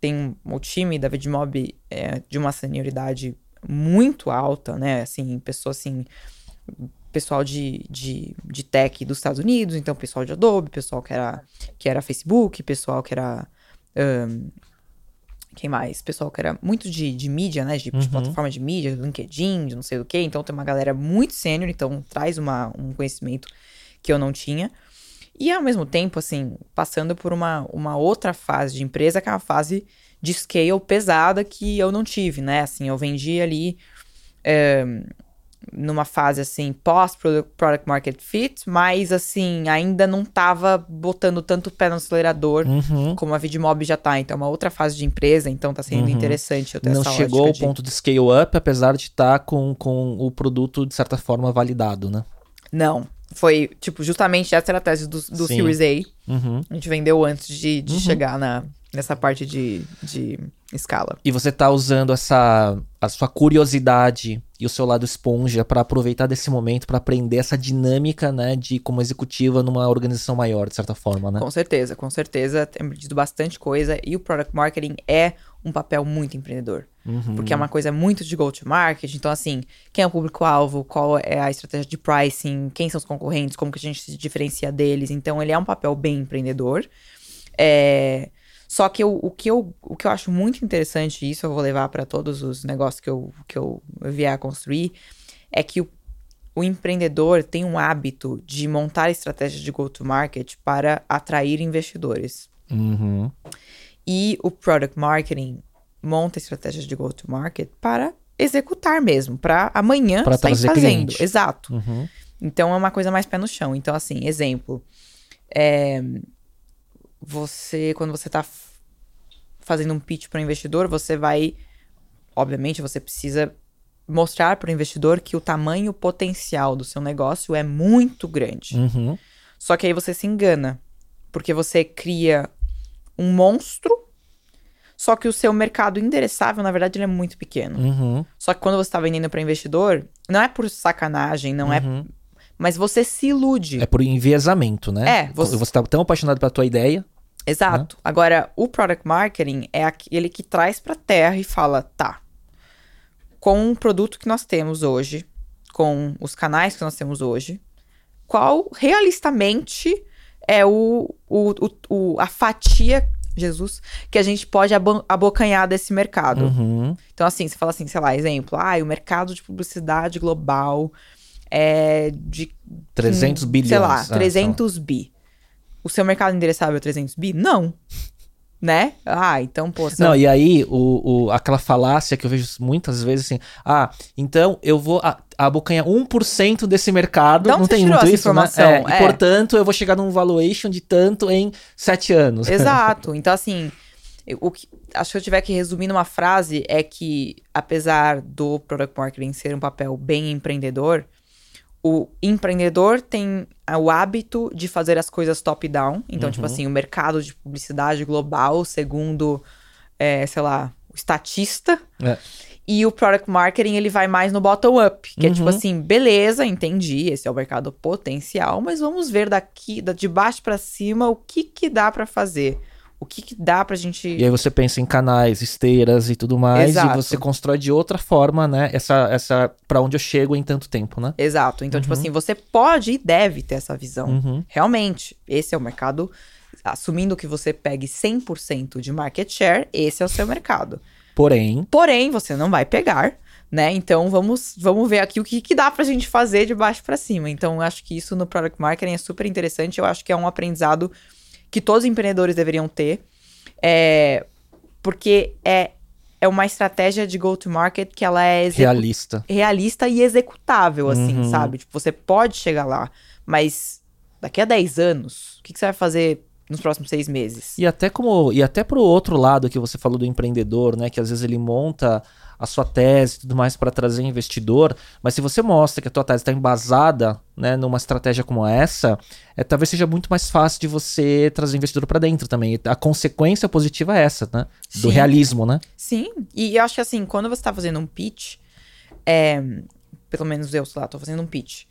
tem o time da Vidmob é, de uma senioridade muito alta, né? Assim, pessoa assim. Pessoal de, de, de tech dos Estados Unidos, então pessoal de Adobe, pessoal que era, que era Facebook, pessoal que era ahn, quem mais? Pessoal que era muito de, de mídia, né? De, de Uhum. plataforma de mídia, LinkedIn, de não sei o quê. Então tem uma galera muito sênior, então traz uma, um conhecimento que eu não tinha. E ao mesmo tempo, assim, passando por uma, uma outra fase de empresa, que é uma fase de scale pesada que eu não tive, né? Assim, eu vendi ali eh, numa fase assim, pós-product market fit, mas assim, ainda não tava botando tanto pé no acelerador Uhum. como a Vidmob já tá. Então, é uma outra fase de empresa, então tá sendo Uhum. interessante eu ter Não chegou ao de- ponto de scale up, apesar de estar com, com o produto, de certa forma, validado, né? Não. Foi, tipo, justamente essa era a tese do, do Sim. Series A. Uhum. A gente vendeu antes de, de Uhum. chegar na, nessa parte de, de escala. E você tá usando essa a sua curiosidade e o seu lado esponja para aproveitar desse momento para aprender essa dinâmica, né, de como executiva numa organização maior, de certa forma, né? Com certeza, com certeza. Tem aprendido bastante coisa. E o product marketing é um papel muito empreendedor. Uhum. Porque é uma coisa muito de go-to-market. Então, assim, quem é o público-alvo, qual é a estratégia de pricing, quem são os concorrentes, como que a gente se diferencia deles. Então, ele é um papel bem empreendedor. É, Só que eu- o, que eu, o que eu acho muito interessante, e isso eu vou levar para todos os negócios que eu, que eu vier a construir, é que o, o empreendedor tem um hábito de montar estratégias de go-to-market para atrair investidores. Uhum. E o product marketing monta estratégias de go-to-market para executar mesmo, para amanhã Pra trazer fazendo. cliente. Exato. Uhum. Então é uma coisa mais pé no chão. Então, assim, exemplo. é, você, quando você tá f- fazendo um pitch para o investidor, você vai. Obviamente, você precisa mostrar para o investidor que o tamanho potencial do seu negócio é muito grande. Uhum. Só que aí você se engana. Porque você cria um monstro, só que o seu mercado endereçável, na verdade, ele é muito pequeno. Uhum. Só que quando você está vendendo para investidor, não é por sacanagem, não é. Uhum. Mas você se ilude. É por enviesamento, né? É, você- Você tá tão apaixonado pela tua ideia. Exato. Agora, o product marketing é aquele que traz para terra e fala, tá. Com o produto que nós temos hoje, com os canais que nós temos hoje, qual realistamente é o, o, o, o- a fatia, Jesus, que a gente pode abo- abocanhar desse mercado? Uhum. Então, assim, você fala assim, sei lá, exemplo, ah, o mercado de publicidade global é de 300 Hum, bilhões. Sei lá, Ah, sei 300 bi. O seu mercado endereçável é 300 bi? Não. Né? Ah, então, pô, Não, e aí, o, o- aquela falácia que eu vejo muitas vezes assim, ah, então eu vou a- abocanhar 1% desse mercado, não você tem muito isso, né? informação? É, É. E, portanto, eu vou chegar num valuation de tanto em 7 anos. Exato. *laughs* Então, assim, o que, acho que eu tiver que resumir numa frase é que, apesar do product marketing ser um papel bem empreendedor, o empreendedor tem a- o hábito de fazer as coisas top-down. Então, tipo assim, o mercado de publicidade global, segundo, é, sei lá, o estatista. É. E o product marketing, ele vai mais no bottom up, que é tipo Uhum. assim, beleza, entendi, esse é o mercado potencial, mas vamos ver daqui, da- de baixo pra cima, o que que dá pra fazer. O que que dá pra gente E aí você pensa em canais, esteiras e tudo mais, Exato. e você constrói de outra forma, né? Essa, essa para onde eu chego em tanto tempo, né? Exato. Então, tipo assim, você pode e deve ter essa visão. Uhum. Realmente, esse é o mercado. Assumindo que você pegue 100% de market share, esse é o seu mercado. Porém, Porém, você não vai pegar, né? Então, vamos, vamos ver aqui o que, que dá pra gente fazer de baixo pra cima. Então, eu acho que isso no product marketing é super interessante. Eu acho que é um aprendizado que todos os empreendedores deveriam ter. É, porque é, é uma estratégia de go-to-market que ela é realista. realista e executável, assim, Uhum. sabe? Tipo, você pode chegar lá, mas daqui a 10 anos, o que, que você vai fazer nos próximos seis meses? E até como e até pro outro lado que você falou do empreendedor, né, que às vezes ele monta a sua tese e tudo mais para trazer investidor, mas se você mostra que a tua tese está embasada, né, numa estratégia como essa, é, talvez seja muito mais fácil de você trazer investidor para dentro também. A consequência positiva é essa, né, do Sim. realismo, né? Sim, e eu acho que assim, quando você tá fazendo um pitch, é, pelo menos eu, sei lá, tô fazendo um pitch.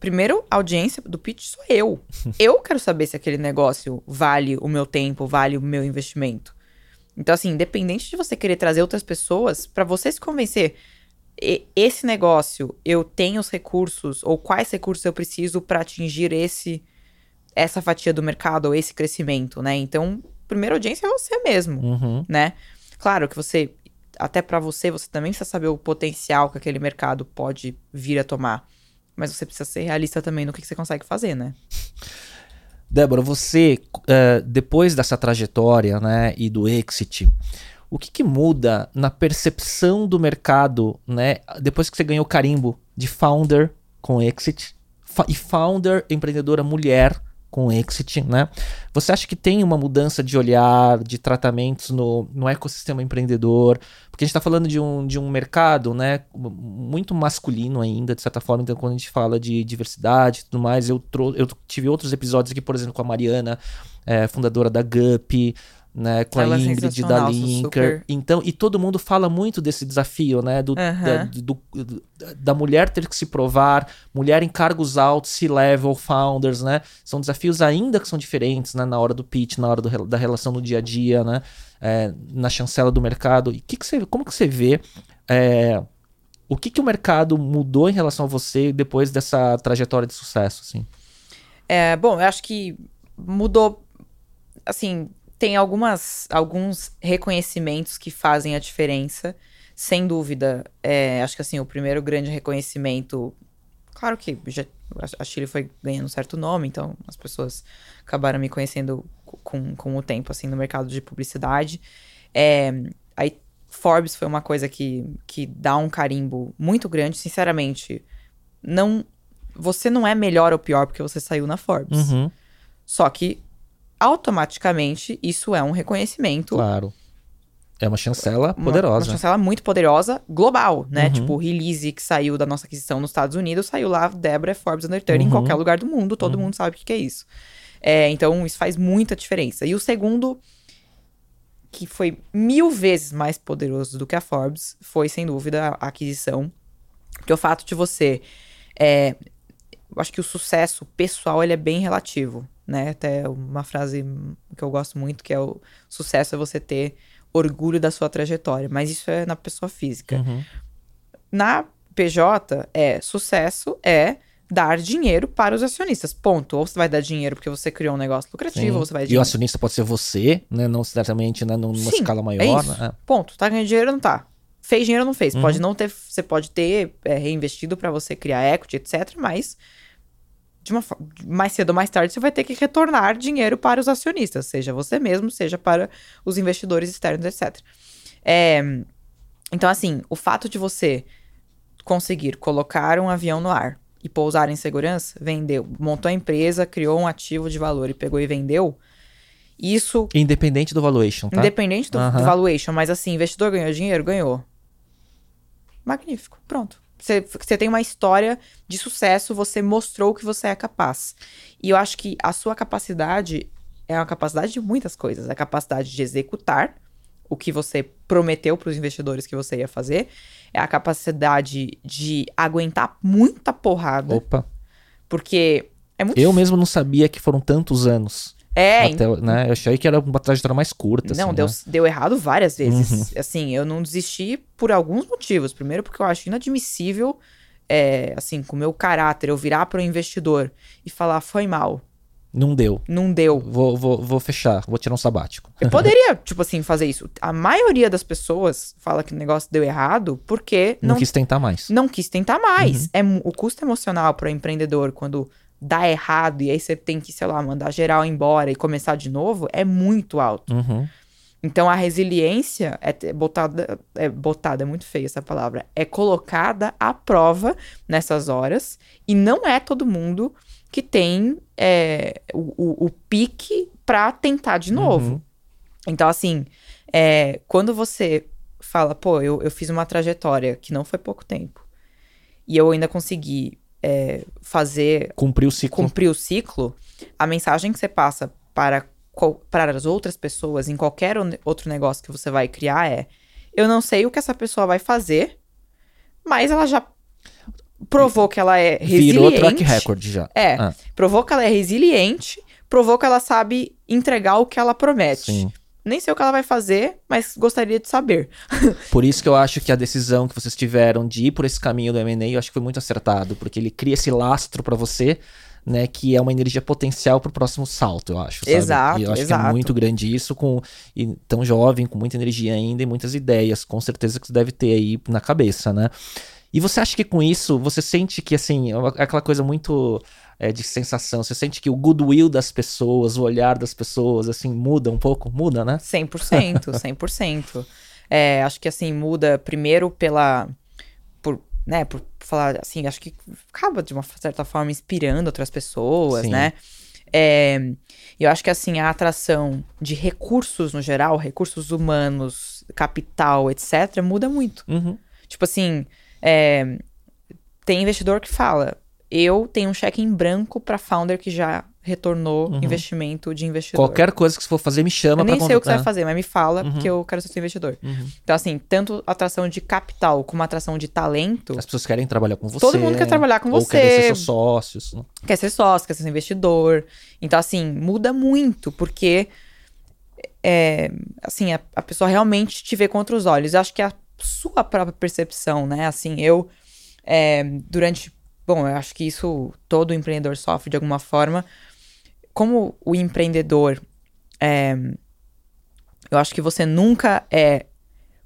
Primeiro, a audiência do pitch sou eu. *laughs* eu quero saber se aquele negócio vale o meu tempo, vale o meu investimento. Então, assim, independente de você querer trazer outras pessoas, pra você se convencer, esse negócio, eu tenho os recursos, ou quais recursos eu preciso pra atingir esse essa fatia do mercado, ou esse crescimento, né? Então, primeira audiência é você mesmo Uhum. né? Claro que você, até pra você, você também precisa saber o potencial que aquele mercado pode vir a tomar. Mas você precisa ser realista também no que, que você consegue fazer, né? Débora, você, eh, depois dessa trajetória né, e do exit, o que, que muda na percepção do mercado, né? Depois que você ganhou o carimbo de founder com exit fa- e founder empreendedora mulher com exit, né? Você acha que tem uma mudança de olhar, de tratamentos no, no ecossistema empreendedor? Porque a gente está falando de um, de um mercado, né, muito masculino ainda, de certa forma. Então, quando a gente fala de diversidade e tudo mais, eu, eu tive outros episódios aqui, por exemplo, com a Mariana, eh, fundadora da GUP, né, com Ela a é Ingrid da Linker. super- Então, e todo mundo fala muito desse desafio, né, do, da, Aham. do- da mulher ter que se provar, mulher em cargos altos, C-level, founders, né? São desafios ainda que são diferentes, né? Na hora do pitch, na hora do da relação no dia a dia, né? É, na chancela do mercado. E que que você, como que você vê é, o que, que o mercado mudou em relação a você depois dessa trajetória de sucesso, assim? É, bom, eu acho que mudou. Assim, tem algumas, alguns reconhecimentos que fazem a diferença. Sem dúvida, é, acho que assim, o primeiro grande reconhecimento. Claro que já, a- Chile foi ganhando um certo nome, então as pessoas acabaram me conhecendo co- com, com o tempo, assim, no mercado de publicidade. É, aí, Forbes foi uma coisa que, que dá um carimbo muito grande, sinceramente. Não, você não é melhor ou pior porque você saiu na Forbes. Uhum, Só que automaticamente isso é um reconhecimento. claro. É uma chancela uma- poderosa. Uma chancela muito poderosa, global, né? Uhum. Tipo, o release que saiu da nossa aquisição nos Estados Unidos, saiu lá, Débora Forbes Under 30 em Uhum. qualquer lugar do mundo, todo mundo sabe o que que é isso. É, então, isso faz muita diferença. E o segundo, que foi mil vezes mais poderoso do que a Forbes, foi, sem dúvida, a aquisição. Porque o fato de você. é, eu acho que o sucesso pessoal ele é bem relativo, né? Até uma frase que eu gosto muito, que é o sucesso é você ter orgulho da sua trajetória, mas isso é na pessoa física. Uhum. Na PJ, é sucesso é dar dinheiro para os acionistas. Ponto. Ou você vai dar dinheiro porque você criou um negócio lucrativo, Sim. ou você vai dar E o acionista pode ser você, né? Não necessariamente né, numa Sim, escala É maior. isso. né? Ponto. Tá ganhando dinheiro ou não tá? Fez dinheiro ou não fez? Uhum. Pode não ter. Você pode ter é, reinvestido para você criar equity, etc. Mas de uma mais cedo ou mais tarde você vai ter que retornar dinheiro para os acionistas, seja você mesmo, seja para os investidores externos, etc. É, então, assim, o fato de você conseguir colocar um avião no ar e pousar em segurança, vendeu, montou a empresa, criou um ativo de valor e pegou e vendeu, isso Independente do valuation, tá? Independente do, do valuation, mas assim, investidor ganhou dinheiro? Ganhou. Magnífico, pronto. Você, você tem uma história de sucesso, você mostrou que você é capaz. E eu acho que a sua capacidade é uma capacidade de muitas coisas. A capacidade de executar, o que você prometeu para os investidores que você ia fazer, é a capacidade de aguentar muita porrada, Opa. porque é muito Eu mesmo não sabia que foram tantos anos. É, até, né? Eu achei que era uma trajetória mais curta. Não, assim, deu, né? deu errado várias vezes. Assim, eu não desisti por alguns motivos. Primeiro, porque eu acho inadmissível, é, assim, com o meu caráter, eu virar para o investidor e falar: foi mal, Não deu. não deu. Vou, vou, vou fechar, vou tirar um sabático. Eu *laughs* poderia, tipo assim, fazer isso. A maioria das pessoas fala que o negócio deu errado porque Não, não, quis tentar mais. não quis tentar mais. É, mu- o custo emocional para o empreendedor quando dá errado e aí você tem que, sei lá, mandar geral embora e começar de novo é muito alto. Uhum. Então a resiliência é botada, é botada, é muito feia essa palavra, é colocada à prova nessas horas e não é todo mundo que tem é, o, o, o pique pra tentar de novo. Uhum. Então assim, é, quando você fala, pô, eu, eu fiz uma trajetória que não foi pouco tempo e eu ainda consegui é, fazer Cumpriu o ciclo. cumprir o ciclo, a mensagem que você passa para, para as outras pessoas em qualquer outro negócio que você vai criar é: eu não sei o que essa pessoa vai fazer, mas ela já provou que ela é Virou resiliente. track record já. É, Ah, provou que ela é resiliente, provou que ela sabe entregar o que ela promete. sim. Nem sei o que ela vai fazer, mas gostaria de saber. *laughs* Por isso que eu acho que a decisão que vocês tiveram de ir por esse caminho do M&A, eu acho que foi muito acertado, porque ele cria esse lastro pra você, né, que é uma energia potencial pro próximo salto, eu acho, sabe? Exato, E eu acho que é exato. muito grande isso, com e tão jovem, com muita energia ainda e muitas ideias, com certeza que você deve ter aí na cabeça, né? E você acha que com isso, você sente que, assim, é é aquela coisa muito é, de sensação, você sente que o goodwill das pessoas, o olhar das pessoas, assim, muda um pouco? Muda, né? 100%, 100%. *laughs* É, acho que assim, muda primeiro pela. Por, né, por falar assim, acho que acaba de uma certa forma inspirando outras pessoas, Sim. né? É, eu acho que assim, a atração de recursos no geral, recursos humanos, capital, etc., muda muito. Uhum. Tipo assim, é, tem investidor que fala: eu tenho um cheque em branco para founder que já retornou Uhum. investimento de investidor. Qualquer coisa que você for fazer, me chama Eu pra nem sei o que você vai fazer, mas me fala, Uhum. porque eu quero ser seu investidor. Uhum. Então, assim, tanto atração de capital como atração de talento, As pessoas querem trabalhar com você. Todo mundo quer trabalhar com ou você. querem ser seus sócios. né? quer ser sócio, quer ser investidor. Então, assim, muda muito, porque é, assim, a, a pessoa realmente te vê com outros olhos. Eu acho que a sua própria percepção, né? Assim, eu, é, durante. Bom, eu acho que isso todo empreendedor sofre de alguma forma. Como o empreendedor, é, eu acho que você nunca é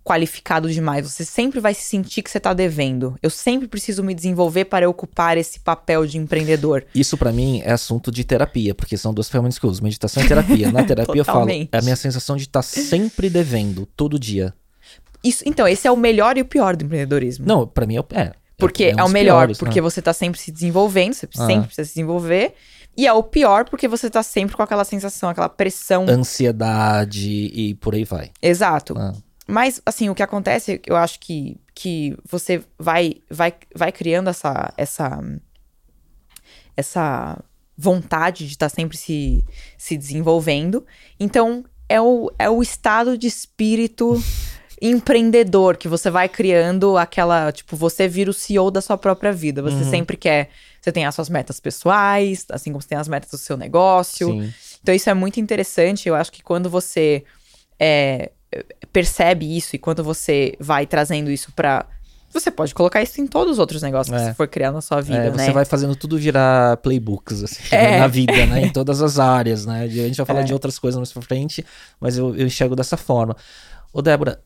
qualificado demais. Você sempre vai se sentir que você tá devendo. Eu sempre preciso me desenvolver para ocupar esse papel de empreendedor. Isso pra mim é assunto de terapia, porque são duas ferramentas que eu uso, meditação e terapia. Na terapia eu falo, é a minha sensação de estar sempre devendo, todo dia. Isso, então, esse é o melhor e o pior do empreendedorismo. Não, pra mim é, o- é porque é, um o dos melhor, piores, porque né? você tá sempre se desenvolvendo, você Ah. sempre precisa se desenvolver. E é o pior, porque você tá sempre com aquela sensação, aquela pressão. Ansiedade e por aí vai. Exato. Ah, Mas, assim, o que acontece, eu acho que, que você vai, vai, vai criando essa, essa, essa vontade de estar sempre se, se desenvolvendo. Então, é o, é o estado de espírito empreendedor que você vai criando aquela, tipo, você vira o CEO da sua própria vida. Você Uhum. sempre quer, você tem as suas metas pessoais, assim como você tem as metas do seu negócio. sim. Então isso é muito interessante. Eu acho que quando você é, percebe isso e quando você vai trazendo isso pra. Você pode colocar isso em todos os outros negócios que É. você for criar na sua vida, É, né? Você vai fazendo tudo virar playbooks, assim, É. *laughs* na vida, né? Em todas as áreas, né? A gente vai falar É. de outras coisas mais pra frente, mas eu, eu enxergo dessa forma. Ô, Débora,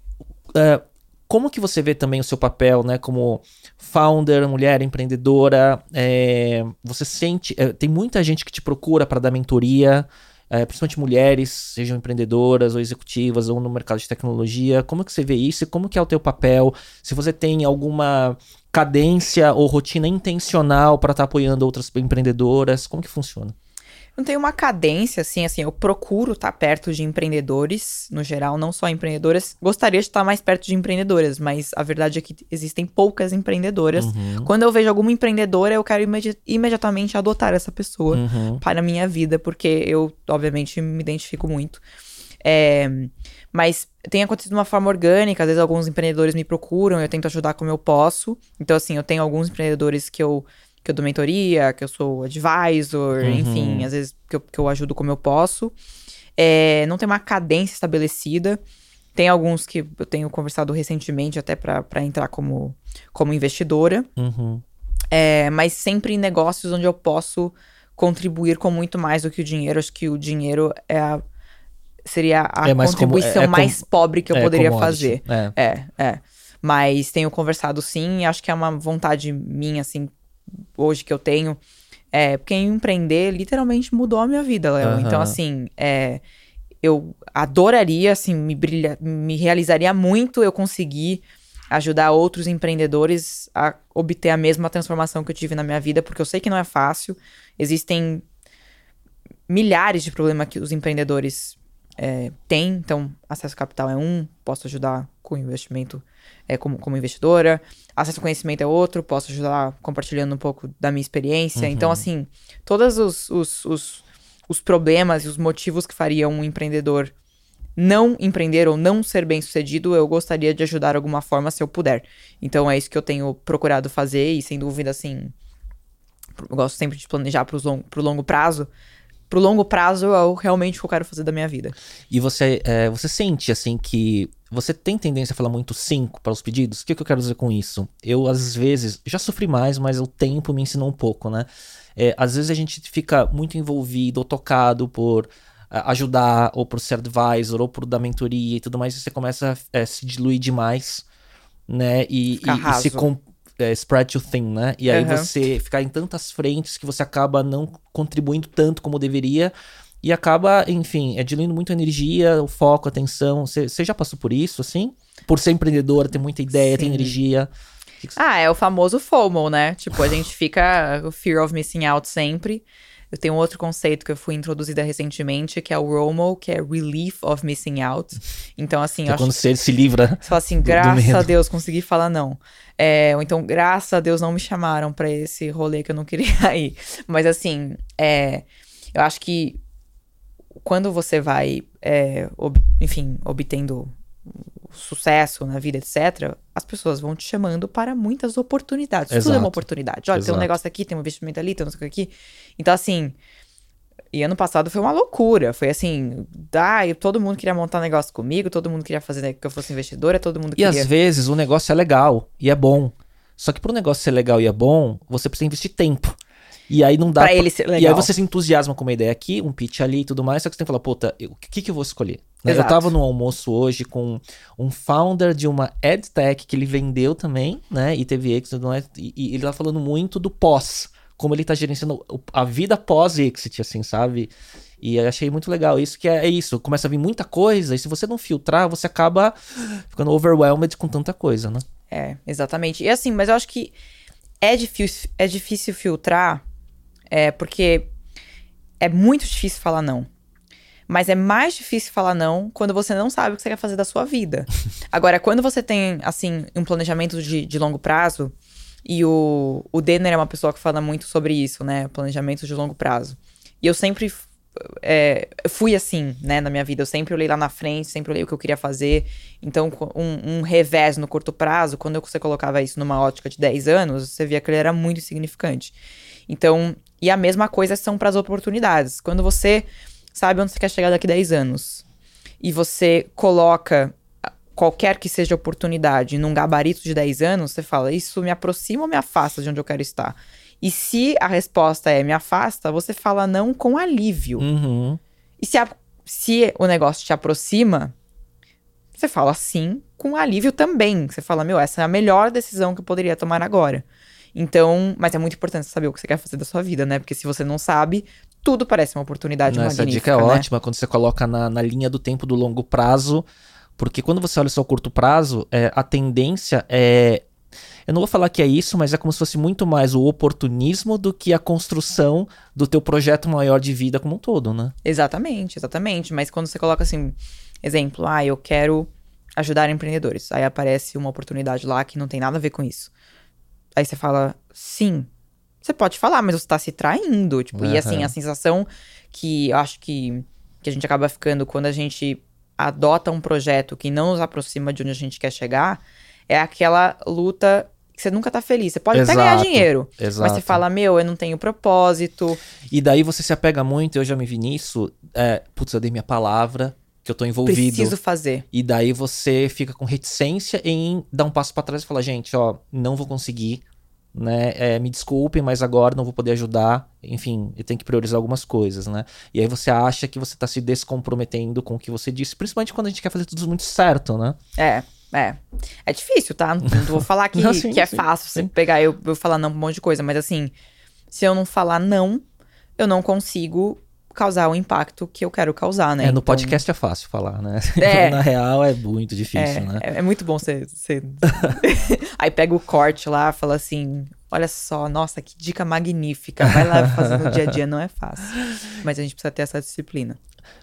é, como que você vê também o seu papel, né? Como founder, mulher empreendedora, é, você sente... é, tem muita gente que te procura para dar mentoria, é, principalmente mulheres, sejam empreendedoras ou executivas ou no mercado de tecnologia. Como que você vê isso e como que é o teu papel? Se você tem alguma cadência ou rotina intencional para estar apoiando outras empreendedoras, como que funciona? Não tem uma cadência, assim, assim, eu procuro estar perto de empreendedores, no geral, não só empreendedoras. Gostaria de estar mais perto de empreendedoras, mas a verdade é que existem poucas empreendedoras. Uhum, Quando eu vejo alguma empreendedora, eu quero imedi- imediatamente adotar essa pessoa. uhum, para a minha vida, porque eu, obviamente, me identifico muito. É, Mas tem acontecido de uma forma orgânica, às vezes alguns empreendedores me procuram, eu tento ajudar como eu posso. Então, assim, eu tenho alguns empreendedores que eu, que eu dou mentoria, que eu sou advisor, Uhum. enfim, às vezes que eu, que eu ajudo como eu posso. É, não tem uma cadência estabelecida. Tem alguns que eu tenho conversado recentemente até para entrar como, como investidora. Uhum. É, mas sempre em negócios onde eu posso contribuir com muito mais do que o dinheiro. Acho que o dinheiro é a- seria a É como- contribuição é- é com- mais pobre que eu É, poderia fazer. É. É. Mas tenho conversado sim, acho que é uma vontade minha, assim, hoje que eu tenho. É, porque empreender literalmente mudou a minha vida, Léo. Aham. Então, assim, é, eu adoraria, assim, me, brilha, me realizaria muito eu conseguir ajudar outros empreendedores a obter a mesma transformação que eu tive na minha vida, porque eu sei que não é fácil. Existem milhares de problemas que os empreendedores é, têm. Então, acesso a capital é um, posso ajudar com investimento é, como, como investidora. Acesso ao conhecimento é outro, posso ajudar compartilhando um pouco da minha experiência. Então, assim, todos os, os, os, os problemas e os motivos que fariam um empreendedor não empreender ou não ser bem sucedido, eu gostaria de ajudar de alguma forma se eu puder. Então é isso que eu tenho procurado fazer e sem dúvida assim, eu gosto sempre de planejar pro longo, pro longo prazo. Pro longo prazo é o- realmente o que eu quero fazer da minha vida. E você, é, você sente, assim, que você tem tendência a falar muito sim para os pedidos? O que, que eu quero dizer com isso? Eu, às vezes, já sofri mais, mas o tempo me ensinou um pouco, né? É, às vezes a gente fica muito envolvido ou tocado por ah, ajudar, ou por ser advisor, ou por dar mentoria e tudo mais, e você começa a é, se diluir demais, né? E, e- e se com, é, spread too thin, né? E aí Aham. você ficar em tantas frentes que você acaba não contribuindo tanto como deveria. E acaba, enfim, é diluindo muito a energia, o foco, a atenção. Você já passou por isso, assim? Por ser empreendedora, ter muita ideia, ter energia. Ah, é o famoso FOMO, né? Tipo, a gente fica o fear of missing out sempre. Eu tenho outro conceito que eu fui introduzida recentemente, que é o ROMO, que é Relief of Missing Out. Então, assim, É eu acho quando você se livra. Você fala assim, do graças medo. a Deus consegui falar não. É, ou então, graças a Deus não me chamaram pra esse rolê que eu não queria *laughs* ir. Mas assim, é, eu acho que quando você vai, é, ob- enfim, obtendo sucesso na vida, etc., as pessoas vão te chamando para muitas oportunidades. Tudo é Exato. uma oportunidade. Olha, tem um Exato. negócio aqui, tem um investimento ali, tem um negócio aqui. Então, assim, e ano passado foi uma loucura. Foi assim, ah, e todo mundo queria montar negócio comigo, todo mundo queria fazer que eu fosse investidora, todo mundo E queria. às vezes o negócio é legal e é bom. Só que pro negócio ser legal e é bom, você precisa investir tempo. E aí não dá. Pra ele ser E aí legal. você se entusiasma com uma ideia aqui, um pitch ali e tudo mais, só que você tem que falar, puta, o que, que eu vou escolher? Né? Eu tava no almoço hoje com um founder de uma edtech que ele vendeu também, né? E teve exit, não é? E, e ele tá falando muito do pós, como ele tá gerenciando a vida pós-exit, assim, sabe? E eu achei muito legal isso, que é, é isso, começa a vir muita coisa, e se você não filtrar, você acaba ficando overwhelmed com tanta coisa, né? É, exatamente. E assim, mas eu acho que é difícil, é difícil filtrar, é, porque é muito difícil falar não. Mas é mais difícil falar não quando você não sabe o que você quer fazer da sua vida. *laughs* Agora, quando você tem, assim, um planejamento de, de longo prazo, e o, o Denner é uma pessoa que fala muito sobre isso, né? Planejamento de longo prazo. E eu sempre é, fui assim, né, na minha vida. Eu sempre olhei lá na frente, sempre olhei o que eu queria fazer. Então, um, um revés no curto prazo, quando você colocava isso numa ótica de 10 anos, você via que ele era muito insignificante. Então, e a mesma coisa são para as oportunidades. Quando você sabe onde você quer chegar daqui 10 anos e você coloca qualquer que seja a oportunidade num gabarito de 10 anos, você fala, isso me aproxima ou me afasta de onde eu quero estar? E se a resposta é me afasta, você fala não com alívio. Uhum. E se, a- se o negócio te aproxima, você fala sim com alívio também. Você fala, meu, essa é a melhor decisão que eu poderia tomar agora. Então, mas é muito importante saber o que você quer fazer da sua vida, né? Porque se você não sabe, tudo parece uma oportunidade Não, Essa magnífica, dica é né? ótima quando você coloca na, na linha do tempo do longo prazo, porque quando você olha só o curto prazo, é, a tendência é. Eu não vou falar que é isso, mas é como se fosse muito mais o oportunismo do que a construção do teu projeto maior de vida como um todo, né? Exatamente, exatamente. Mas quando você coloca assim, exemplo, ah, eu quero ajudar empreendedores. Aí aparece uma oportunidade lá que não tem nada a ver com isso. Aí você fala, sim. Você pode falar, mas você tá se traindo. Tipo, e assim, a sensação que eu acho que, que a gente acaba ficando quando a gente adota um projeto que não nos aproxima de onde a gente quer chegar, é aquela luta que você nunca tá feliz. Você pode Exato, até ganhar dinheiro, Exato. mas você fala, meu, eu não tenho propósito. E daí você se apega muito, eu já me vi nisso. É, putz, eu dei minha palavra, que eu tô envolvido. Preciso fazer. E daí você fica com reticência em dar um passo pra trás e falar, gente, ó, não vou conseguir, né? É, me desculpem, mas agora não vou poder ajudar. Enfim, eu tenho que priorizar algumas coisas, né? E aí você acha que você tá se descomprometendo com o que você disse, principalmente quando a gente quer fazer tudo muito certo, né? É, é. É difícil, tá? Não, não vou falar que, *laughs* Não, sim, que é sim, fácil você sim. pegar eu, eu falar não pra um monte de coisa, mas assim, se eu não falar não, eu não consigo causar o impacto que eu quero causar, né? É, no Então, podcast é fácil falar, né? É. *laughs* Na real é muito difícil, É, né? é, é muito bom você. você- *laughs* Aí pega o corte lá, fala assim: olha só, nossa, que dica magnífica. Vai lá fazer no dia a dia, não é fácil. Mas a gente precisa ter essa disciplina.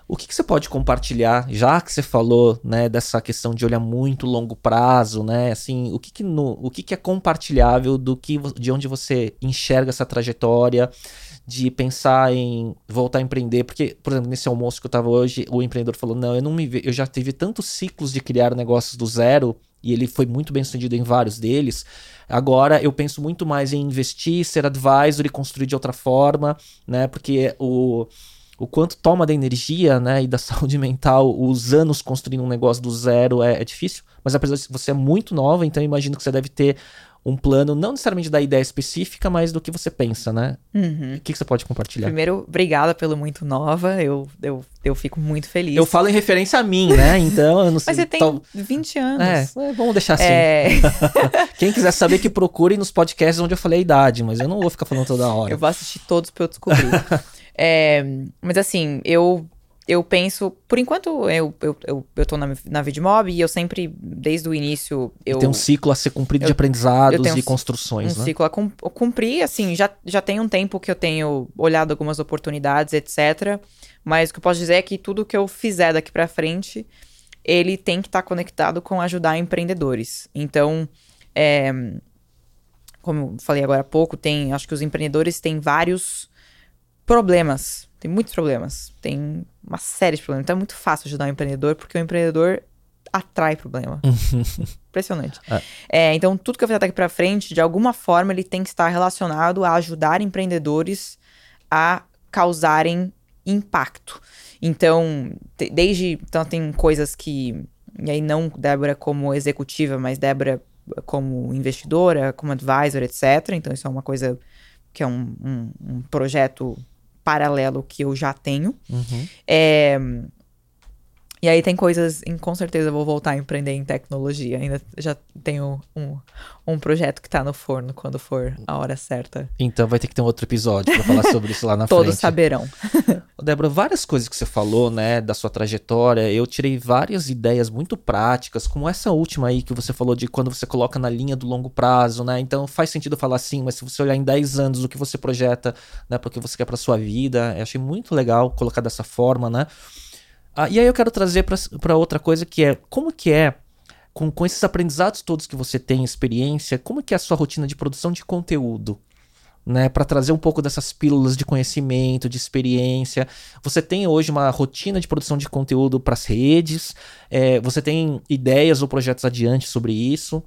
O que, que você pode compartilhar, já que você falou, né, dessa questão de olhar muito longo prazo, né, assim, o que que, no, o que, que é compartilhável do que, de onde você enxerga essa trajetória, de pensar em voltar a empreender, porque, por exemplo, nesse almoço que eu tava hoje, o empreendedor falou, não, eu não me eu já tive tantos ciclos de criar negócios do zero, e ele foi muito bem sucedido em vários deles, agora eu penso muito mais em investir, ser advisor e construir de outra forma, né, porque o o quanto toma da energia, né, e da *laughs* saúde mental, os anos construindo um negócio do zero é, é difícil, mas apesar de você é muito nova, então imagino que você deve ter um plano, não necessariamente da ideia específica, mas do que você pensa, né? Uhum. O que, que você pode compartilhar? Primeiro, obrigada pelo muito nova. Eu, eu, eu fico muito feliz. Eu falo em referência a mim, né? Então eu não sei. Mas você tem tal- 20 anos. É, é, vamos deixar assim. É, *laughs* Quem quiser saber que procure nos podcasts onde eu falei a idade, mas eu não vou ficar falando toda hora. eu vou assistir todos pra eu descobrir. *laughs* É, mas assim, eu, eu penso. Por enquanto, eu, eu, eu, eu tô na, na Vidmob e eu sempre, desde o início, eu. Tem um ciclo a ser cumprido de eu aprendizados tenho um e construções, um né? ciclo a cum- a cumprir, assim, já, já tem um tempo que eu tenho olhado algumas oportunidades, etc. Mas o que eu posso dizer é que tudo que eu fizer daqui pra frente, ele tem que estar conectado com ajudar empreendedores. Então, é, como eu falei agora há pouco, tem, acho que os empreendedores têm vários problemas. Tem muitos problemas. Tem uma série de problemas. Então é muito fácil ajudar um empreendedor, porque o empreendedor atrai problema. *laughs* Impressionante. É. É, então, tudo que eu fizer daqui pra frente, de alguma forma, ele tem que estar relacionado a ajudar empreendedores a causarem impacto. Então, desde. Então, tem coisas que. E aí, não Débora como executiva, mas Débora como investidora, como advisor, etc. Então, isso é uma coisa que é um, um, um projeto paralelo que eu já tenho. Uhum. É, E aí tem coisas, em, com certeza eu vou voltar a empreender em tecnologia. Ainda já tenho um, um projeto que tá no forno quando for a hora certa. Então vai ter que ter um outro episódio pra falar sobre isso lá na *laughs* Todos frente. saberão. Ô, Débora, várias coisas que você falou, né, da sua trajetória, eu tirei várias ideias muito práticas, como essa última aí que você falou de quando você coloca na linha do longo prazo, né? Então faz sentido falar assim, mas se você olhar em 10 anos o que você projeta, né, para o que você quer para sua vida, eu achei muito legal colocar dessa forma, né? Ah, e aí eu quero trazer para outra coisa que é como que é com, com esses aprendizados todos que você tem, experiência, como que é a sua rotina de produção de conteúdo? Né, para trazer um pouco dessas pílulas de conhecimento, de experiência. Você tem hoje uma rotina de produção de conteúdo para as redes? É, você tem ideias ou projetos adiante sobre isso?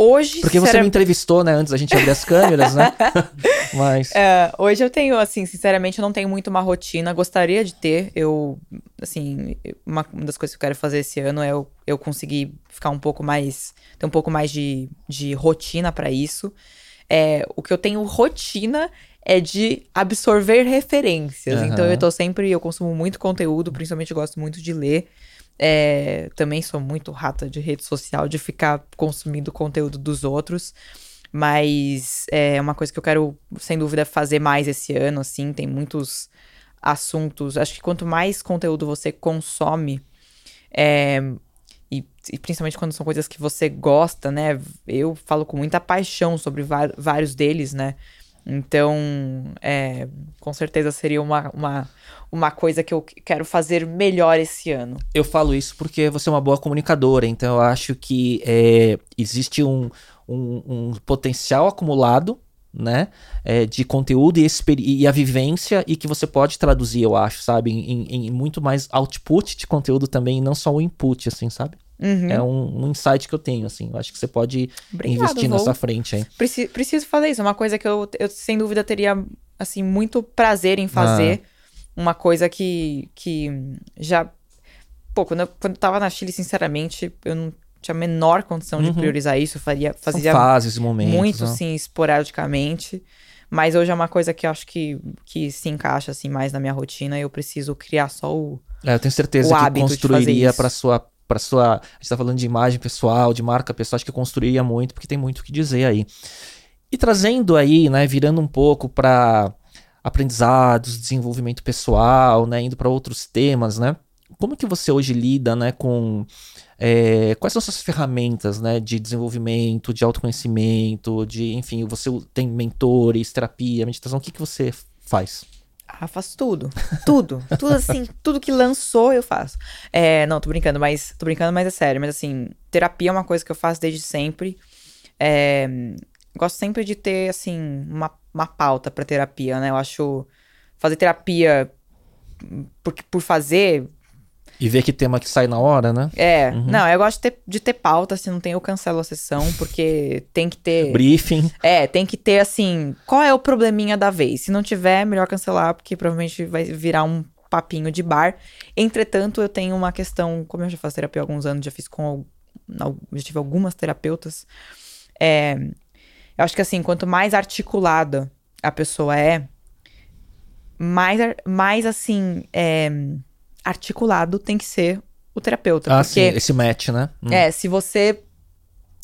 Hoje, Porque você me entrevistou, né, antes da gente abrir as câmeras, né? *laughs* Mas É, hoje eu tenho, assim, sinceramente, eu não tenho muito uma rotina. Gostaria de ter. Eu, assim, uma, das coisas que eu quero fazer esse ano é eu, eu conseguir ficar um pouco mais. ter um pouco mais de, de rotina pra isso. É, o que eu tenho rotina é de absorver referências. Então Aham. eu tô sempre. Eu consumo muito conteúdo, principalmente eu gosto muito de ler. É, também sou muito rata de rede social, de ficar consumindo conteúdo dos outros. Mas é uma coisa que eu quero, sem dúvida, fazer mais esse ano, assim. Tem muitos assuntos. Acho que quanto mais conteúdo você consome, é, e, e principalmente quando são coisas que você gosta, né? Eu falo com muita paixão sobre vários deles, né? Então, é, com certeza seria uma, uma, uma coisa que eu quero fazer melhor esse ano. eu falo isso porque você é uma boa comunicadora, então eu acho que é, existe um, um, um potencial acumulado né? É, de conteúdo e, e, a vivência e que você pode traduzir, eu acho, sabe? Em, em, muito mais output de conteúdo também, não só o input, assim, sabe? Uhum. É um, um, insight que eu tenho, assim. Eu acho que você pode Obrigado, investir vou. nessa frente aí. Preciso, preciso fazer isso. É uma coisa que eu, eu, sem dúvida, teria, assim, muito prazer em fazer. Ah. Uma coisa que, que já... Pô, quando eu, quando eu tava na Chile, sinceramente, eu não tinha a menor condição de uhum. priorizar isso. Faria, fazia São fases momentos. Muito, não? sim, esporadicamente. Mas hoje é uma coisa que eu acho que, que se encaixa, assim, mais na minha rotina. E eu preciso criar só o é, eu tenho certeza que construiria para sua para sua. A gente tá falando de imagem pessoal, de marca pessoal, acho que construiria muito, porque tem muito o que dizer aí. E trazendo aí, né, virando um pouco para aprendizados, desenvolvimento pessoal, né, indo para outros temas, né? Como que você hoje lida, né, com é, quais são suas ferramentas, né, de desenvolvimento, de autoconhecimento, de, enfim, você tem mentores, terapia, meditação, o que que você faz? Ah, faço tudo. Tudo. tudo assim, *laughs* tudo que lançou eu faço. É, não, tô brincando, mas. Tô brincando, mas é sério. Mas assim, terapia é uma coisa que eu faço desde sempre. É, gosto sempre de ter, assim, uma, uma pauta pra terapia, né? Eu acho. Fazer terapia por, por fazer e ver que tema que sai na hora, né? É. Uhum. Não, eu gosto de ter, de ter pauta. Se não tem, eu cancelo a sessão, porque tem que ter. Briefing. É, tem que ter, assim, qual é o probleminha da vez? Se não tiver, melhor cancelar, porque provavelmente vai virar um papinho de bar. Entretanto, eu tenho uma questão. Como eu já faço terapia há alguns anos, já fiz com. Já tive algumas terapeutas. É, eu acho que, assim, quanto mais articulada a pessoa é, mais, mais assim. É, articulado tem que ser o terapeuta. Ah, porque, sim, esse match, né? Hum. É, se você.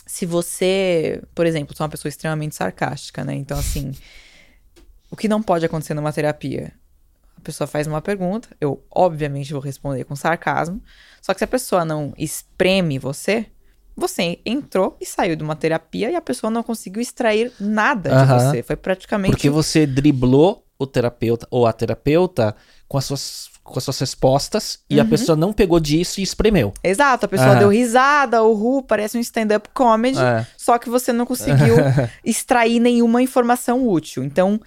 Se você, por exemplo, sou uma pessoa extremamente sarcástica, né? Então, assim. O que não pode acontecer numa terapia? A pessoa faz uma pergunta, eu obviamente vou responder com sarcasmo. Só que se a pessoa não espreme você, você entrou e saiu de uma terapia e a pessoa não conseguiu extrair nada de você. Foi praticamente. Porque você driblou o terapeuta ou a terapeuta com as suas com as suas respostas e a uhum. pessoa não pegou disso e espremeu. Exato, a pessoa deu risada, o Ru parece um stand-up comedy, é. só que você não conseguiu *laughs* extrair nenhuma informação útil. Então,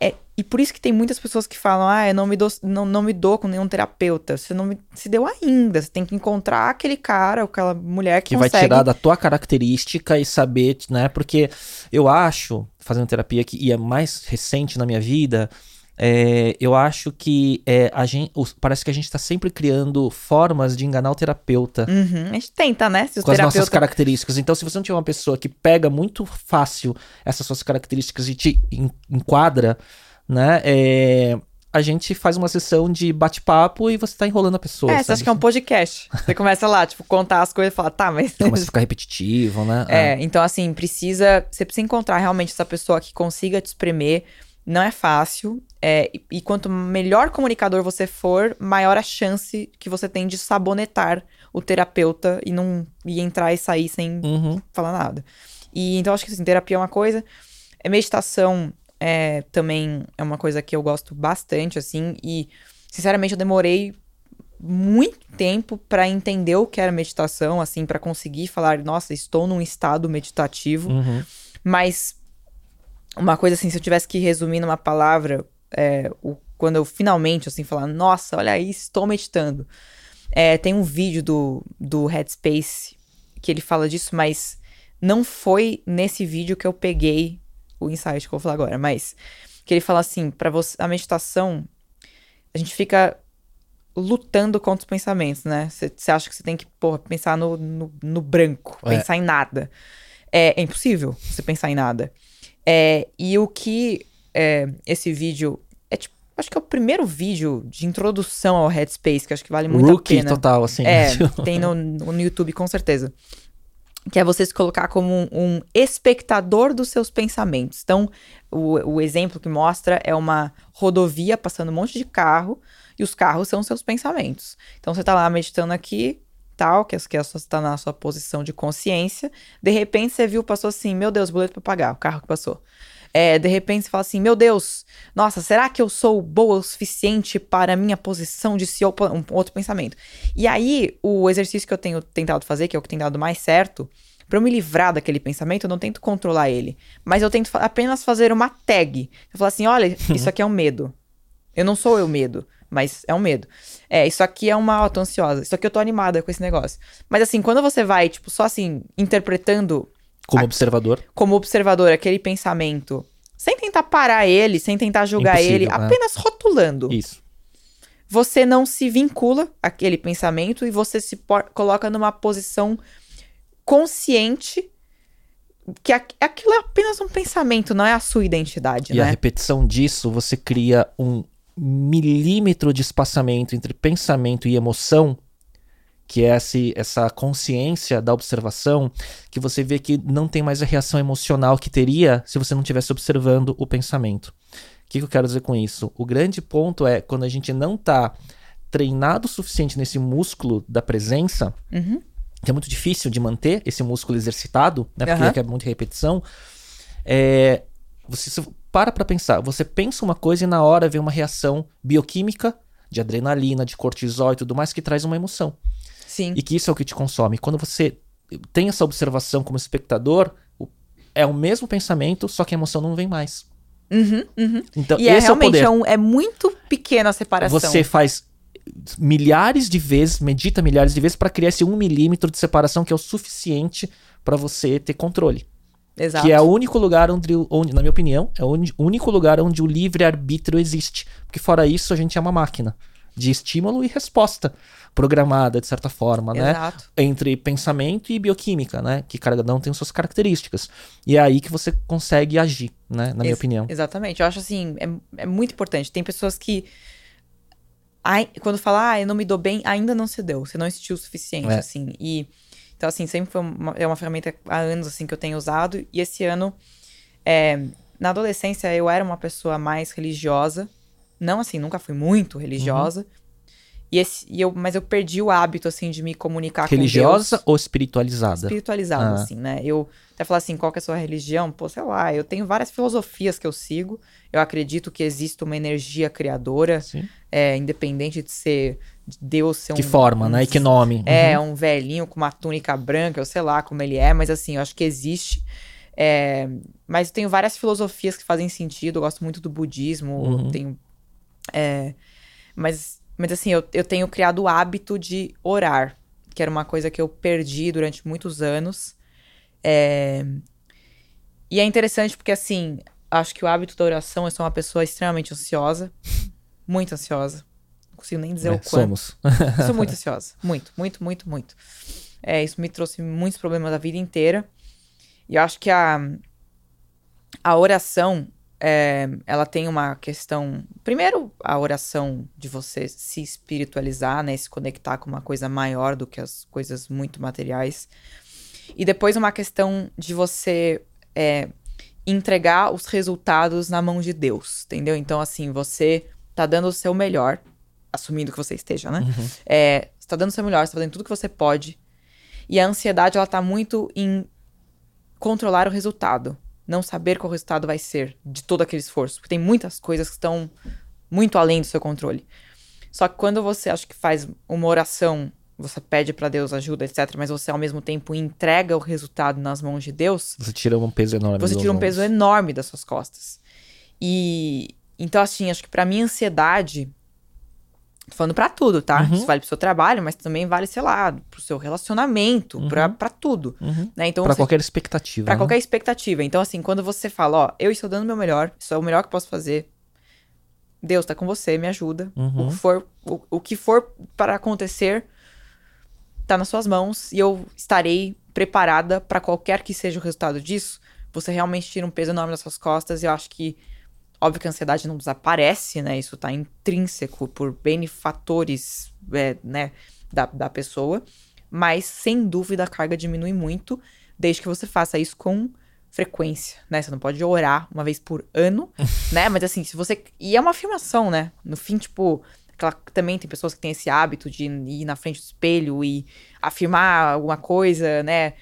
é, e por isso que tem muitas pessoas que falam: ah, eu não me dou, não, não me dou com nenhum terapeuta. Você não me, se deu ainda. Você tem que encontrar aquele cara, aquela mulher que, que consegue... vai tirar da tua característica e saber, né? Porque eu acho, fazendo terapia que e é mais recente na minha vida, é, eu acho que é, a gente, parece que a gente está sempre criando formas de enganar o terapeuta. Uhum, a gente tenta, né? Se com terapeuta... as nossas características. Então, se você não tiver uma pessoa que pega muito fácil essas suas características e te enquadra, né? É, a gente faz uma sessão de bate-papo e você tá enrolando a pessoa. É, você acha que é um podcast. Você começa lá, tipo, contar as coisas e fala, tá, mas. Começa a ficar repetitivo, né? É, é, então, assim, precisa. Você precisa encontrar realmente essa pessoa que consiga te espremer não é fácil. É, e, e, quanto melhor comunicador você for, maior a chance que você tem de sabonetar o terapeuta e não e entrar e sair sem uhum. falar nada. E então acho que assim, terapia é uma coisa. É, meditação é, também é uma coisa que eu gosto bastante, assim, e sinceramente eu demorei muito tempo para entender o que era meditação, assim, para conseguir falar, nossa, estou num estado meditativo. Uhum. Mas uma coisa assim, se eu tivesse que resumir numa palavra, é, o, quando eu finalmente, assim, falar, nossa, olha aí, estou meditando. É, tem um vídeo do, do Headspace que ele fala disso, mas não foi nesse vídeo que eu peguei o insight que eu vou falar agora, mas que ele fala assim, para você, a meditação, a gente fica lutando contra os pensamentos, né? Você acha que você tem que, porra, pensar no, no, no branco, é. pensar em nada. É, é impossível você pensar em nada. É, e o que é, esse vídeo é tipo, acho que é o primeiro vídeo de introdução ao Headspace, que acho que vale muito Rookie a pena. total, assim. É, *laughs* tem no, no YouTube com certeza. Que é você se colocar como um, um espectador dos seus pensamentos. Então, o, o exemplo que mostra é uma rodovia passando um monte de carro, e os carros são seus pensamentos. Então, você tá lá meditando aqui, tal, que, que você está na sua posição de consciência. De repente você viu, passou assim, meu Deus, boleto para pagar, o carro que passou. É, de repente você fala assim, meu Deus, nossa, será que eu sou boa o suficiente para a minha posição de CEO? Um outro pensamento. E aí, o exercício que eu tenho tentado fazer, que é o que tem dado mais certo, Pra eu me livrar daquele pensamento, eu não tento controlar ele. Mas eu tento apenas fazer uma tag. Eu falo assim: olha, *laughs* isso aqui é um medo. Eu não sou eu medo, mas é um medo. É, isso aqui é uma. Ó, tô ansiosa. Isso aqui eu tô animada com esse negócio. Mas assim, quando você vai, tipo, só assim, interpretando Como observador. como observador aquele pensamento, sem tentar parar ele, sem tentar julgar Impossível, ele, né? apenas rotulando Isso. você não se vincula àquele pensamento e você se coloca numa posição consciente que aqu- aquilo é apenas um pensamento, não é a sua identidade, E a né? repetição disso, você cria um milímetro de espaçamento entre pensamento e emoção, que é esse, essa consciência da observação, que você vê que não tem mais a reação emocional que teria se você não estivesse observando o pensamento. O que, que eu quero dizer com isso? O grande ponto é quando a gente não está treinado o suficiente nesse músculo da presença, Uhum. que é muito difícil de manter esse músculo exercitado, né? Porque Aham. requer muita repetição. É, você para pra pensar. Você pensa uma coisa e na hora vem uma reação bioquímica de adrenalina, de cortisol e tudo mais que traz uma emoção. Sim. E que isso é o que te consome. Quando você tem essa observação como espectador, é o mesmo pensamento, só que a emoção não vem mais. Uhum, uhum. Então, E é é realmente poder. é, um- é muito pequena a separação. Você faz milhares de vezes, medita milhares de vezes para criar esse um milímetro de separação que é o suficiente para você ter controle. Exato. Que é o único lugar onde, onde na minha opinião, é o único lugar onde o livre-arbítrio existe. Porque fora isso, a gente é uma máquina de estímulo e resposta programada, de certa forma, né? Exato. Entre pensamento e bioquímica, né? Que cada um tem suas características. E é aí que você consegue agir, né? Na minha Ex- opinião. Exatamente. Eu acho assim, é, é muito importante. Tem pessoas que. ai, quando fala, ah, eu não me dou bem, ainda não se deu. Você não insistiu o suficiente, É. assim. E. Então, assim, sempre foi uma, é uma ferramenta há anos, assim, que eu tenho usado. E esse ano, é, na adolescência, eu era uma pessoa mais religiosa. Não, assim, nunca fui muito religiosa. E esse, e eu, mas eu perdi o hábito, assim, de me comunicar com Religiosa Deus ou espiritualizada? espiritualizado, Ah. assim, né? Eu até falar assim, qual que é a sua religião? Pô, sei lá, eu tenho várias filosofias que eu sigo. Eu acredito que existe uma energia criadora, é, independente de ser de Deus ser Que um, forma, um né? E que nome. é, Uhum. um velhinho com uma túnica branca, eu sei lá como ele é, mas assim, eu acho que existe. É, mas eu tenho várias filosofias que fazem sentido, eu gosto muito do budismo, Uhum. tenho. É, mas, mas assim, eu, eu tenho criado o hábito de orar, que era uma coisa que eu perdi durante muitos anos. É, e é interessante porque, assim, acho que o hábito da oração, eu sou uma pessoa extremamente ansiosa, *laughs* muito ansiosa. Não consigo nem dizer É, o quanto. somos. Eu sou muito *laughs* ansiosa. Muito, muito, muito, muito. É, isso me trouxe muitos problemas da vida inteira. E eu acho que a, a oração, é, ela tem uma questão. Primeiro, a oração de você se espiritualizar, né? Se conectar com uma coisa maior do que as coisas muito materiais. E depois, uma questão de você é, entregar os resultados na mão de Deus, entendeu? Então, assim, você tá dando o seu melhor, assumindo que você esteja, né? Uhum. É, você tá dando o seu melhor, você tá fazendo tudo que você pode. E a ansiedade, ela tá muito em controlar o resultado. Não saber qual o resultado vai ser de todo aquele esforço. Porque tem muitas coisas que estão muito além do seu controle. Só que quando você, acho que faz uma oração, você pede pra Deus ajuda, etc., mas você ao mesmo tempo entrega o resultado nas mãos de Deus, Você tira um peso enorme. você tira um peso enorme das suas costas. E então assim, acho que pra mim ansiedade tô falando pra tudo, tá? Uhum. Isso vale pro seu trabalho, mas também vale, sei lá, pro seu relacionamento, pra Uhum. para tudo, Uhum. né? Então Pra você- qualquer expectativa. pra né? qualquer expectativa. Então assim, quando você fala, ó, eu estou dando o meu melhor, isso é o melhor que eu posso fazer. Deus tá com você, me ajuda. Uhum. O que for o, o que for para acontecer tá nas suas mãos e eu estarei preparada pra qualquer que seja o resultado disso. Você realmente tira um peso enorme das suas costas e eu acho que óbvio que a ansiedade não desaparece, né? Isso tá intrínseco por benefatores, é, né, da, da pessoa, mas sem dúvida a carga diminui muito desde que você faça isso com frequência, né? Você não pode orar uma vez por ano, *laughs* né? Mas assim, se você. E é uma afirmação, né? No fim, tipo. aquela- Também tem pessoas que têm esse hábito de ir na frente do espelho e afirmar alguma coisa, né?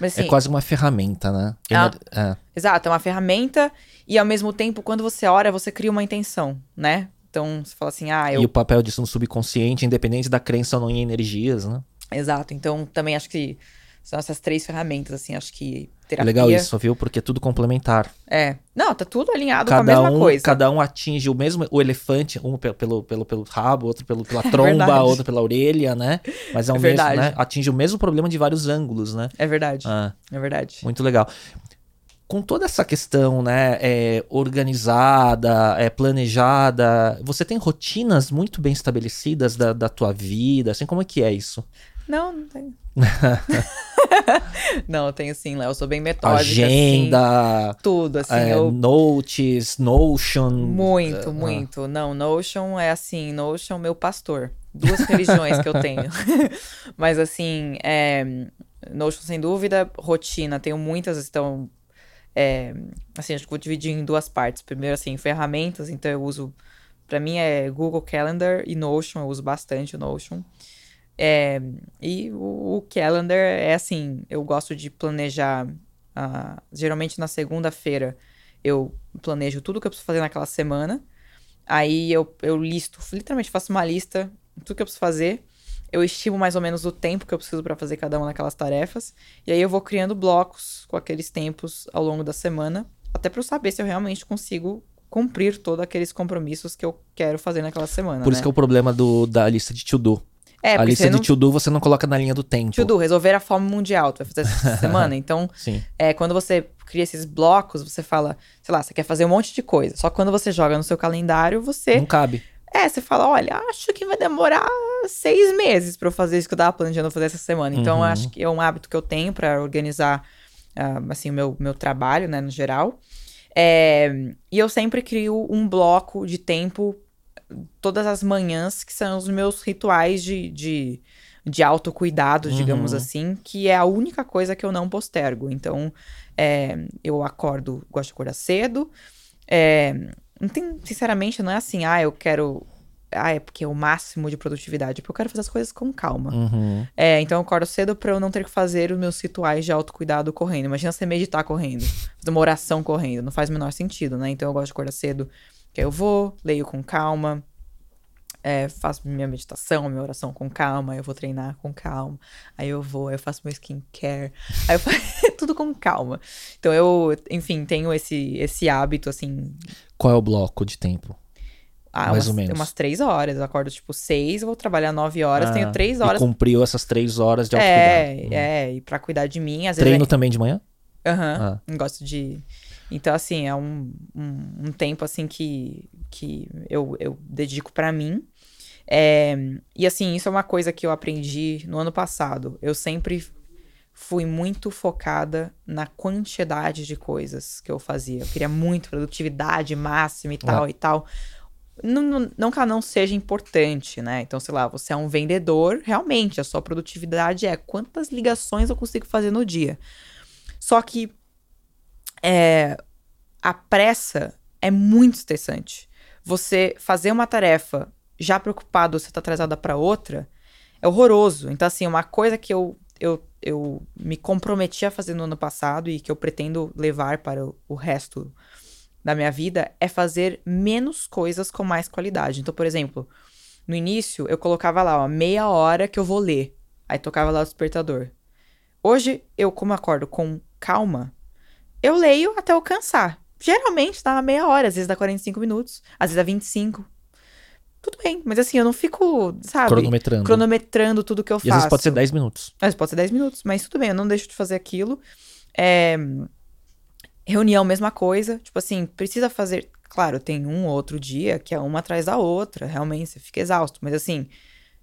Mas assim. É quase uma ferramenta, né? Ah. É. Exato, é uma ferramenta e ao mesmo tempo, quando você ora, você cria uma intenção, né? Então você fala assim, ah, eu. E o papel disso no subconsciente, independente da crença ou não em energias, né? Exato. Então também acho que São essas três ferramentas, assim, acho que terapia... Legal isso, viu? Porque é tudo complementar. É. Não, tá tudo alinhado cada com a mesma um, coisa. Cada um atinge o mesmo, o elefante, um pe- pelo, pelo, pelo rabo, outro pelo, pela *laughs* tromba, verdade. outro pela orelha, né? Mas é o É mesmo, né? Atinge o mesmo problema de vários ângulos, né? É verdade, Ah, é verdade. muito legal. Com toda essa questão, né, é, organizada, é, planejada, você tem rotinas muito bem estabelecidas da, da tua vida, assim, como é que é isso? Não, não tenho. *laughs* não, eu tenho sim, Léo. Eu sou bem metódica. assim, Agenda, tudo, assim. é, eu notes, Notion. Muito, ah, muito. Não, Notion é assim, Notion meu pastor. Duas religiões que eu tenho. *laughs* Mas assim, é, Notion sem dúvida, rotina, tenho muitas, então, é, assim, acho que vou dividir em duas partes. Primeiro, assim, ferramentas, então eu uso, pra mim é Google Calendar e Notion, eu uso bastante o Notion. É, e o, o Calendar é assim, eu gosto de planejar, ah, geralmente na segunda-feira eu planejo tudo que eu preciso fazer naquela semana. Aí eu, eu listo, literalmente faço uma lista, tudo que eu preciso fazer. Eu estimo mais ou menos o tempo que eu preciso para fazer cada uma daquelas tarefas. E aí eu vou criando blocos com aqueles tempos ao longo da semana, até para eu saber se eu realmente consigo cumprir todos aqueles compromissos que eu quero fazer naquela semana. Por né? isso que é o problema do, da lista de to-do. É, a lista de não... to-do você não coloca na linha do tempo. To do, resolver a fome mundial, tu vai fazer essa *laughs* semana. Então, Sim. é, quando você cria esses blocos, você fala, sei lá, você quer fazer um monte de coisa. Só que quando você joga no seu calendário, você. Não cabe. É, você fala, olha, acho que vai demorar seis meses pra eu fazer isso que eu tava planejando fazer essa semana. Então, Uhum. eu acho que é um hábito que eu tenho pra organizar, ah, assim, o meu, meu trabalho, né, no geral. É, e eu sempre crio um bloco de tempo todas as manhãs, que são os meus rituais de, de, de autocuidado, digamos Uhum. assim, que é a única coisa que eu não postergo. Então, é, eu acordo, gosto de acordar cedo. É, não tem, sinceramente, não é assim, ah, eu quero. Ah, é porque é o máximo de produtividade. É porque eu quero fazer as coisas com calma. Uhum. É, então eu acordo cedo pra eu não ter que fazer os meus rituais de autocuidado correndo. Imagina você meditar correndo, *laughs* fazer uma oração correndo. Não faz o menor sentido, né? Então eu gosto de acordar cedo, que aí eu vou, leio com calma, é, faço minha meditação, minha oração com calma, aí eu vou treinar com calma, aí eu vou, aí eu faço meu skincare, aí eu faço *laughs* tudo com calma. Então eu, enfim, tenho esse, esse hábito, assim, Qual é o bloco de tempo? ah, Mais umas, ou menos. umas três horas. Eu acordo tipo seis, vou trabalhar nove horas, Ah, tenho três E horas. cumpriu essas três horas de É, autocuidado. é, e pra cuidar de mim, às vezes. Treino também de manhã? Aham. Ah. Gosto de. Então, assim, é um, um, um tempo, assim, que, que eu, eu dedico pra mim. É, e, assim, isso é uma coisa que eu aprendi no ano passado. Eu sempre fui muito focada na quantidade de coisas que eu fazia. Eu queria muito produtividade máxima e tal e tal. Não, não, não que ela não seja importante, né? Então, sei lá, você é um vendedor, realmente, a sua produtividade é quantas ligações eu consigo fazer no dia. Só que é, a pressa é muito estressante. Você fazer uma tarefa já preocupado se tá atrasada para outra é horroroso. Então, assim, uma coisa que eu, eu, eu me comprometi a fazer no ano passado e que eu pretendo levar para o, o resto da minha vida é fazer menos coisas com mais qualidade. Então, por exemplo, no início eu colocava lá, ó, meia hora que eu vou ler. Aí tocava lá o despertador. Hoje, eu, como acordo com calma, eu leio até eu cansar. Geralmente dá meia hora, às vezes dá 45 minutos, às vezes dá 25. Tudo bem, mas assim, eu não fico, sabe, Cronometrando. cronometrando tudo que eu E faço. às vezes pode ser 10 minutos. Às vezes pode ser 10 minutos, mas tudo bem, eu não deixo de fazer aquilo. É, Reunião, mesma coisa. Tipo assim, precisa fazer. Claro, tem um outro dia que é uma atrás da outra, realmente, você fica exausto. Mas assim,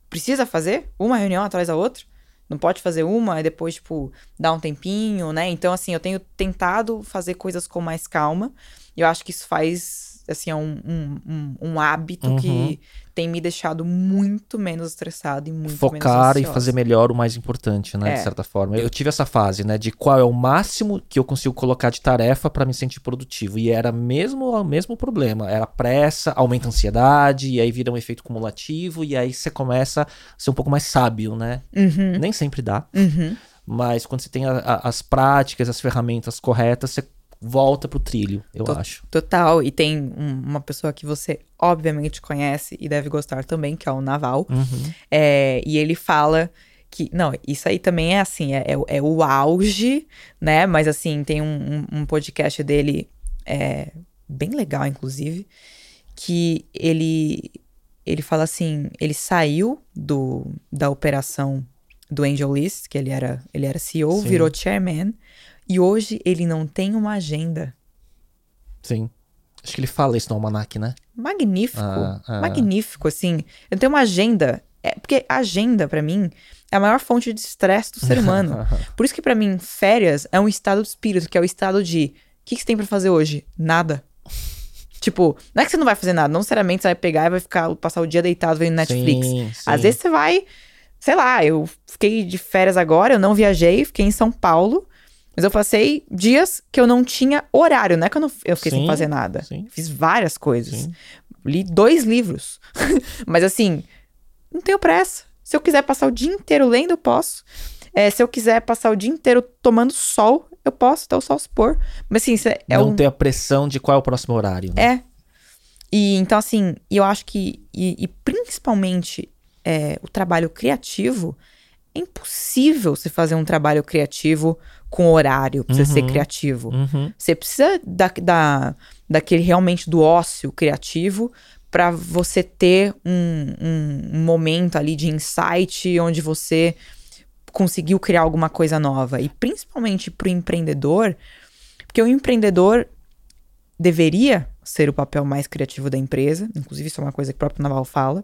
precisa fazer uma reunião atrás da outra? Não pode fazer uma e depois, tipo, dar um tempinho, né? Então, assim, eu tenho tentado fazer coisas com mais calma. E eu acho que isso faz, assim, é um, um, um, um hábito Uhum. que tem me deixado muito menos estressado e muito menos Focar e ansiosa. fazer melhor o mais importante, né? É. De certa forma. Eu tive essa fase, né? De qual é o máximo que eu consigo colocar de tarefa pra me sentir produtivo. E era mesmo o mesmo problema. Era pressa, aumenta a ansiedade, e aí vira um efeito cumulativo, e aí você começa a ser um pouco mais sábio, né? Uhum, Nem sempre dá. uhum. Mas quando você tem a- a- as práticas, as ferramentas corretas, você volta pro trilho, eu Tô- acho. Total. E tem um- uma pessoa que você obviamente conhece e deve gostar também, que é o Naval. Uhum. É, e ele fala Que, não, isso aí também é assim, é, é, é o auge, né? Mas assim, tem um, um, um podcast dele é, bem legal, inclusive, que ele ele fala assim, ele saiu do, da operação do Angel List, que ele era, ele era CEO, Sim. virou chairman, e hoje ele não tem uma agenda. Sim. Acho que ele fala isso no Almanac, né? Magnífico. Ah, ah. Magnífico, assim. Eu tenho uma agenda. É, porque agenda, para mim, é a maior fonte de estresse do ser humano. *laughs* Por isso que, para mim, férias é um estado de espírito, que é o estado de. O que, que você tem para fazer hoje? Nada. Tipo, não é que você não vai fazer nada, não necessariamente você vai pegar e vai ficar passar o dia deitado vendo Netflix. Sim, sim. Às vezes você vai, sei lá, eu fiquei de férias agora, eu não viajei, fiquei em São Paulo, mas eu passei dias que eu não tinha horário, não é que eu, não, eu fiquei sim, sem fazer nada. Fiz várias coisas. Li dois livros. *laughs* mas assim, não tenho pressa. Se eu quiser passar o dia inteiro lendo, eu posso. É, se eu quiser passar o dia inteiro tomando sol, eu posso até o sol se pôr. Mas assim, é Não um... ter a pressão de qual é o próximo horário. Né? É. E então, assim, eu acho que. E, e principalmente é, o trabalho criativo. É impossível você fazer um trabalho criativo com horário pra uhum. você ser criativo. Uhum. Você precisa da, da, daquele realmente do ócio criativo para você ter um, um, um momento ali de insight onde você conseguiu criar alguma coisa nova. E principalmente para o empreendedor, porque o empreendedor deveria ser o papel mais criativo da empresa, inclusive isso é uma coisa que o próprio Naval fala.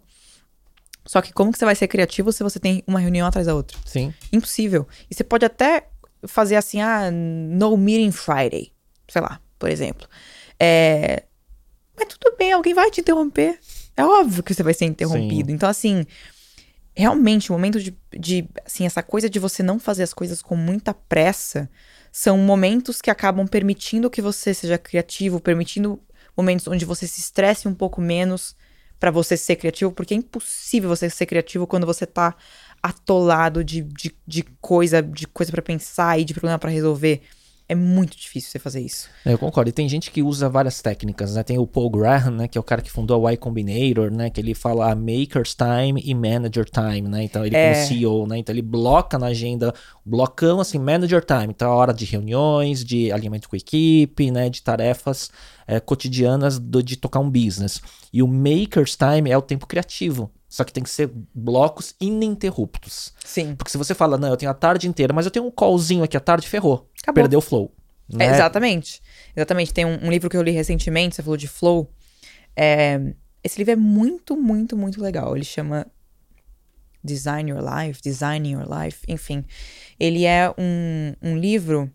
Só que como que você vai ser criativo se você tem uma reunião atrás da outra? Sim. Impossível. E você pode até fazer assim, ah, no meeting Friday, sei lá, por exemplo. É... Mas tudo bem, alguém vai te interromper. É óbvio que você vai ser interrompido. Sim. Então, assim, realmente o momento de, de, assim, essa coisa de você não fazer as coisas com muita pressa são momentos que acabam permitindo que você seja criativo, permitindo momentos onde você se estresse um pouco menos para você ser criativo, porque é impossível você ser criativo quando você tá atolado de, de, de coisa, de coisa para pensar e de problema para resolver. É muito difícil você fazer isso. É, eu concordo. E tem gente que usa várias técnicas, né? Tem o Paul Graham, né? Que é o cara que fundou a Y Combinator, né? Que ele fala Maker's Time e Manager Time, né? Então ele é... como CEO, né? Então ele bloca na agenda, blocão assim, Manager Time. Então a hora de reuniões, de alinhamento com a equipe, né? De tarefas é, cotidianas do, de tocar um business. E o Maker's Time é o tempo criativo. Só que tem que ser blocos ininterruptos. Sim. Porque se você fala, não, eu tenho a tarde inteira, mas eu tenho um callzinho aqui à tarde, ferrou. Acabou. Perdeu o flow. Né? É, exatamente. Exatamente. Tem um, um, livro que eu li recentemente, você falou de flow. É, esse livro é muito, muito, muito legal. Ele chama Design Your Life, Designing Your Life, enfim. Ele é um, um livro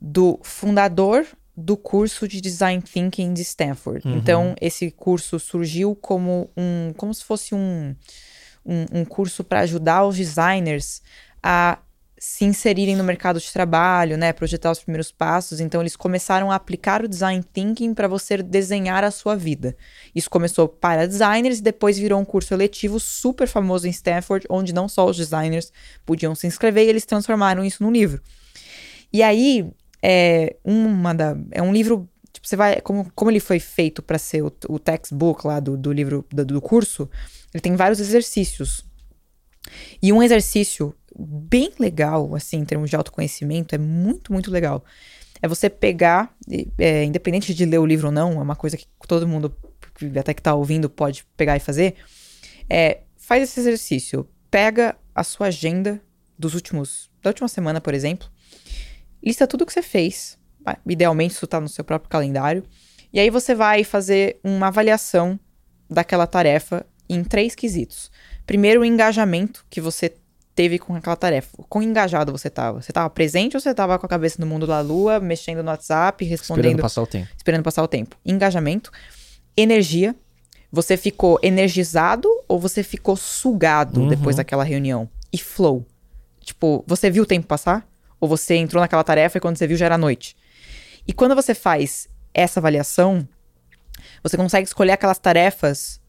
do fundador do curso de Design Thinking de Stanford. Uhum. Então, esse curso surgiu como um, como se fosse um, um, um curso para ajudar os designers a se inserirem no mercado de trabalho, né, projetar os primeiros passos. Então eles começaram a aplicar o design thinking para você desenhar a sua vida. Isso começou para designers e depois virou um curso eletivo super famoso em Stanford, onde não só os designers podiam se inscrever e eles transformaram isso num livro. E aí é uma da é um livro tipo, você vai como, como ele foi feito para ser o, o textbook lá do, do livro do, do curso, ele tem vários exercícios. E um exercício bem legal, assim, em termos de autoconhecimento, é muito, muito legal. É você pegar, é, independente de ler o livro ou não, é uma coisa que todo mundo, até que tá ouvindo, pode pegar e fazer. É, faz esse exercício. Pega a sua agenda dos últimos, da última semana, por exemplo. Lista tudo que você fez. Idealmente, isso tá no seu próprio calendário. E aí você vai fazer uma avaliação daquela tarefa em três quesitos. Primeiro, o engajamento que você teve com aquela tarefa? Quão engajado você estava? Você estava presente ou você estava com a cabeça no mundo da lua, mexendo no WhatsApp, respondendo? Esperando passar o tempo. Esperando passar o tempo. Engajamento. Energia. Você ficou energizado ou você ficou sugado uhum. depois daquela reunião? E flow. Tipo, você viu o tempo passar? Ou você entrou naquela tarefa e quando você viu já era noite? E quando você faz essa avaliação, você consegue escolher aquelas tarefas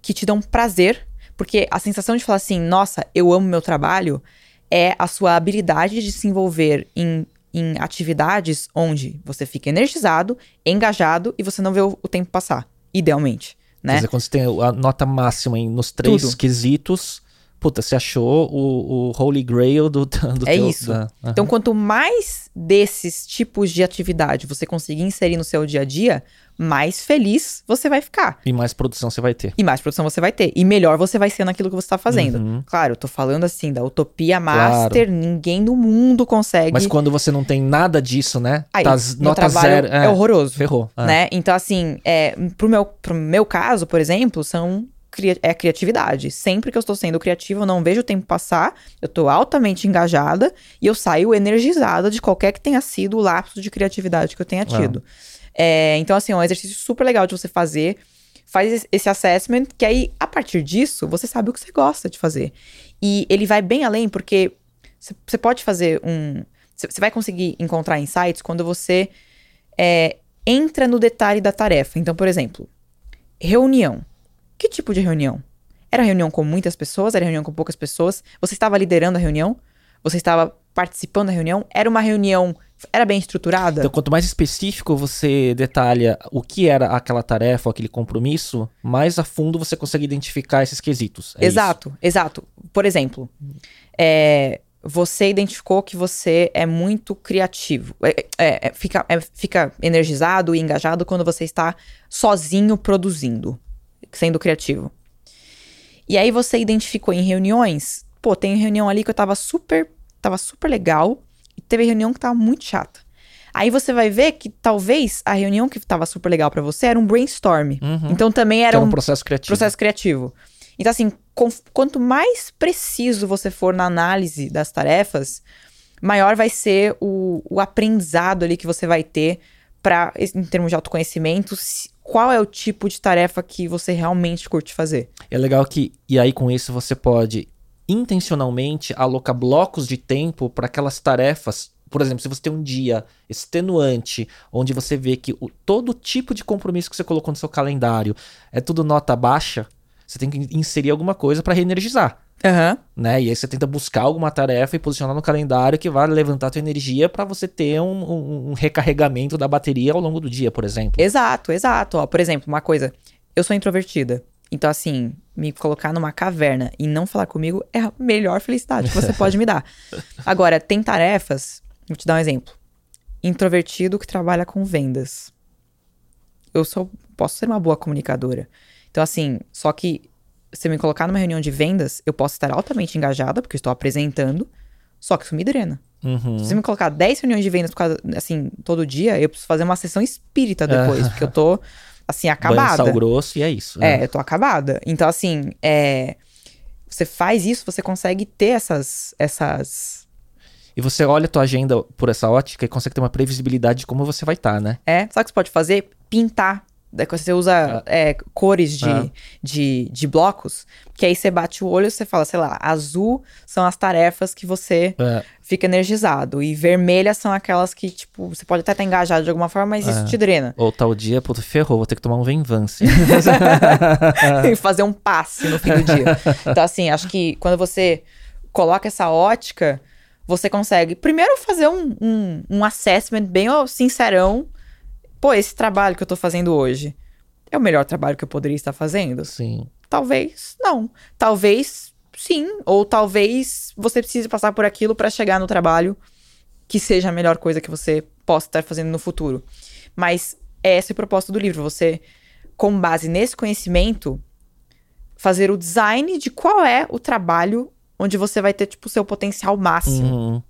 que te dão prazer porque a sensação de falar assim, nossa, eu amo meu trabalho, é a sua habilidade de se envolver em, em atividades onde você fica energizado, engajado e você não vê o, o tempo passar, idealmente. Né? Quer dizer, quando você tem a nota máxima em, nos três Tudo. quesitos, puta, você achou o, o Holy Grail do, *laughs* do É teu, isso. da- aham. Então, quanto mais desses tipos de atividade você conseguir inserir no seu dia a dia, mais feliz você vai ficar. E mais produção você vai ter. E mais produção você vai ter. E melhor você vai ser naquilo que você tá fazendo. Uhum. Claro, eu tô falando assim da utopia master, ninguém no mundo consegue. Mas quando você não tem nada disso, né? Aí, tá nota zero. é, horroroso. Ferrou. é. né? Então, assim, é, pro, meu, pro meu caso, por exemplo, são é criatividade. Sempre que eu estou sendo criativa, eu não vejo o tempo passar, eu tô altamente engajada e eu saio energizada de qualquer que tenha sido o lapso de criatividade que eu tenha tido. É, então, assim, é um exercício super legal de você fazer. Faz esse- assessment, que aí, a partir disso, você sabe o que você gosta de fazer. E ele vai bem além, porque você- pode fazer um. Você você vai conseguir encontrar insights quando você é, entra no detalhe da tarefa. Então, por exemplo, reunião. Que tipo de reunião? Era reunião com muitas pessoas? Era reunião com poucas pessoas? Você estava liderando a reunião? Você estava participando da reunião? Era uma reunião. Era bem estruturada? Então, quanto mais específico você detalha o que era aquela tarefa ou aquele compromisso, mais a fundo você consegue identificar esses quesitos. É exato, exato. Por exemplo, é, você identificou que você é muito criativo. É, é, é, fica, é, fica energizado e engajado quando você está sozinho produzindo, sendo criativo. E aí você identificou em reuniões, pô, tem reunião ali que eu tava super, tava super legal, e teve reunião que tava muito chata. Aí você vai ver que talvez a reunião que tava super legal pra você era um brainstorm. Uhum. Então também era era um um processo criativo. processo criativo. Então, assim, com- quanto mais preciso você for na análise das tarefas, maior vai ser o, o aprendizado ali que você vai ter para, em termos de autoconhecimento, se- qual é o tipo de tarefa que você realmente curte fazer. É legal que, e aí com isso você pode intencionalmente alocar blocos de tempo para aquelas tarefas. Por exemplo, se você tem um dia extenuante, onde você vê que o- todo tipo de compromisso que você colocou no seu calendário é tudo nota baixa, você tem que inserir alguma coisa para reenergizar. Aham. Né? E aí você tenta buscar alguma tarefa e posicionar no calendário que vai levantar a tua energia para você ter um, um- um recarregamento da bateria ao longo do dia, por exemplo. Exato, exato. Ó, por exemplo, uma coisa, eu sou introvertida. Então, assim, me colocar numa caverna e não falar comigo é a melhor felicidade que você *laughs* pode me dar. Agora, tem tarefas, vou te dar um exemplo. Introvertido que trabalha com vendas. Eu sou, posso ser uma boa comunicadora. Então, assim, só que se me colocar numa reunião de vendas, eu posso estar altamente engajada, porque eu estou apresentando, só que isso me drena. Uhum. Se você me colocar 10 reuniões de vendas causa, assim, todo dia, eu preciso fazer uma sessão espírita depois, porque eu tô, assim, Banho acabada. sal grosso e é isso. É, né? eu tô acabada. Então, assim, é, você faz isso, você consegue ter essas, essas, E você olha a tua agenda por essa ótica e consegue ter uma previsibilidade de como você vai estar, né? é, sabe o que você pode fazer? Pintar. Você usa é, cores de, Ah. de, de blocos, que aí você bate o olho e você fala, sei lá, azul são as tarefas que você É, fica energizado. E vermelhas são aquelas que, tipo, você pode até estar engajado de alguma forma, mas isso É. te drena. ou tal dia, puto, ferrou, vou ter que tomar um Venvance. *laughs* e fazer um passe no fim do dia. Então, assim, acho que quando você coloca essa ótica, você consegue, primeiro, fazer um, um, um assessment bem sincerão. Pô, esse trabalho que eu tô fazendo hoje é o melhor trabalho que eu poderia estar fazendo? Sim. Talvez não. Talvez sim. Ou talvez você precise passar por aquilo para chegar no trabalho que seja a melhor coisa que você possa estar fazendo no futuro. Mas é esse o propósito do livro. Você, com base nesse conhecimento, fazer o design de qual é o trabalho onde você vai ter, tipo, o seu potencial máximo. Uhum.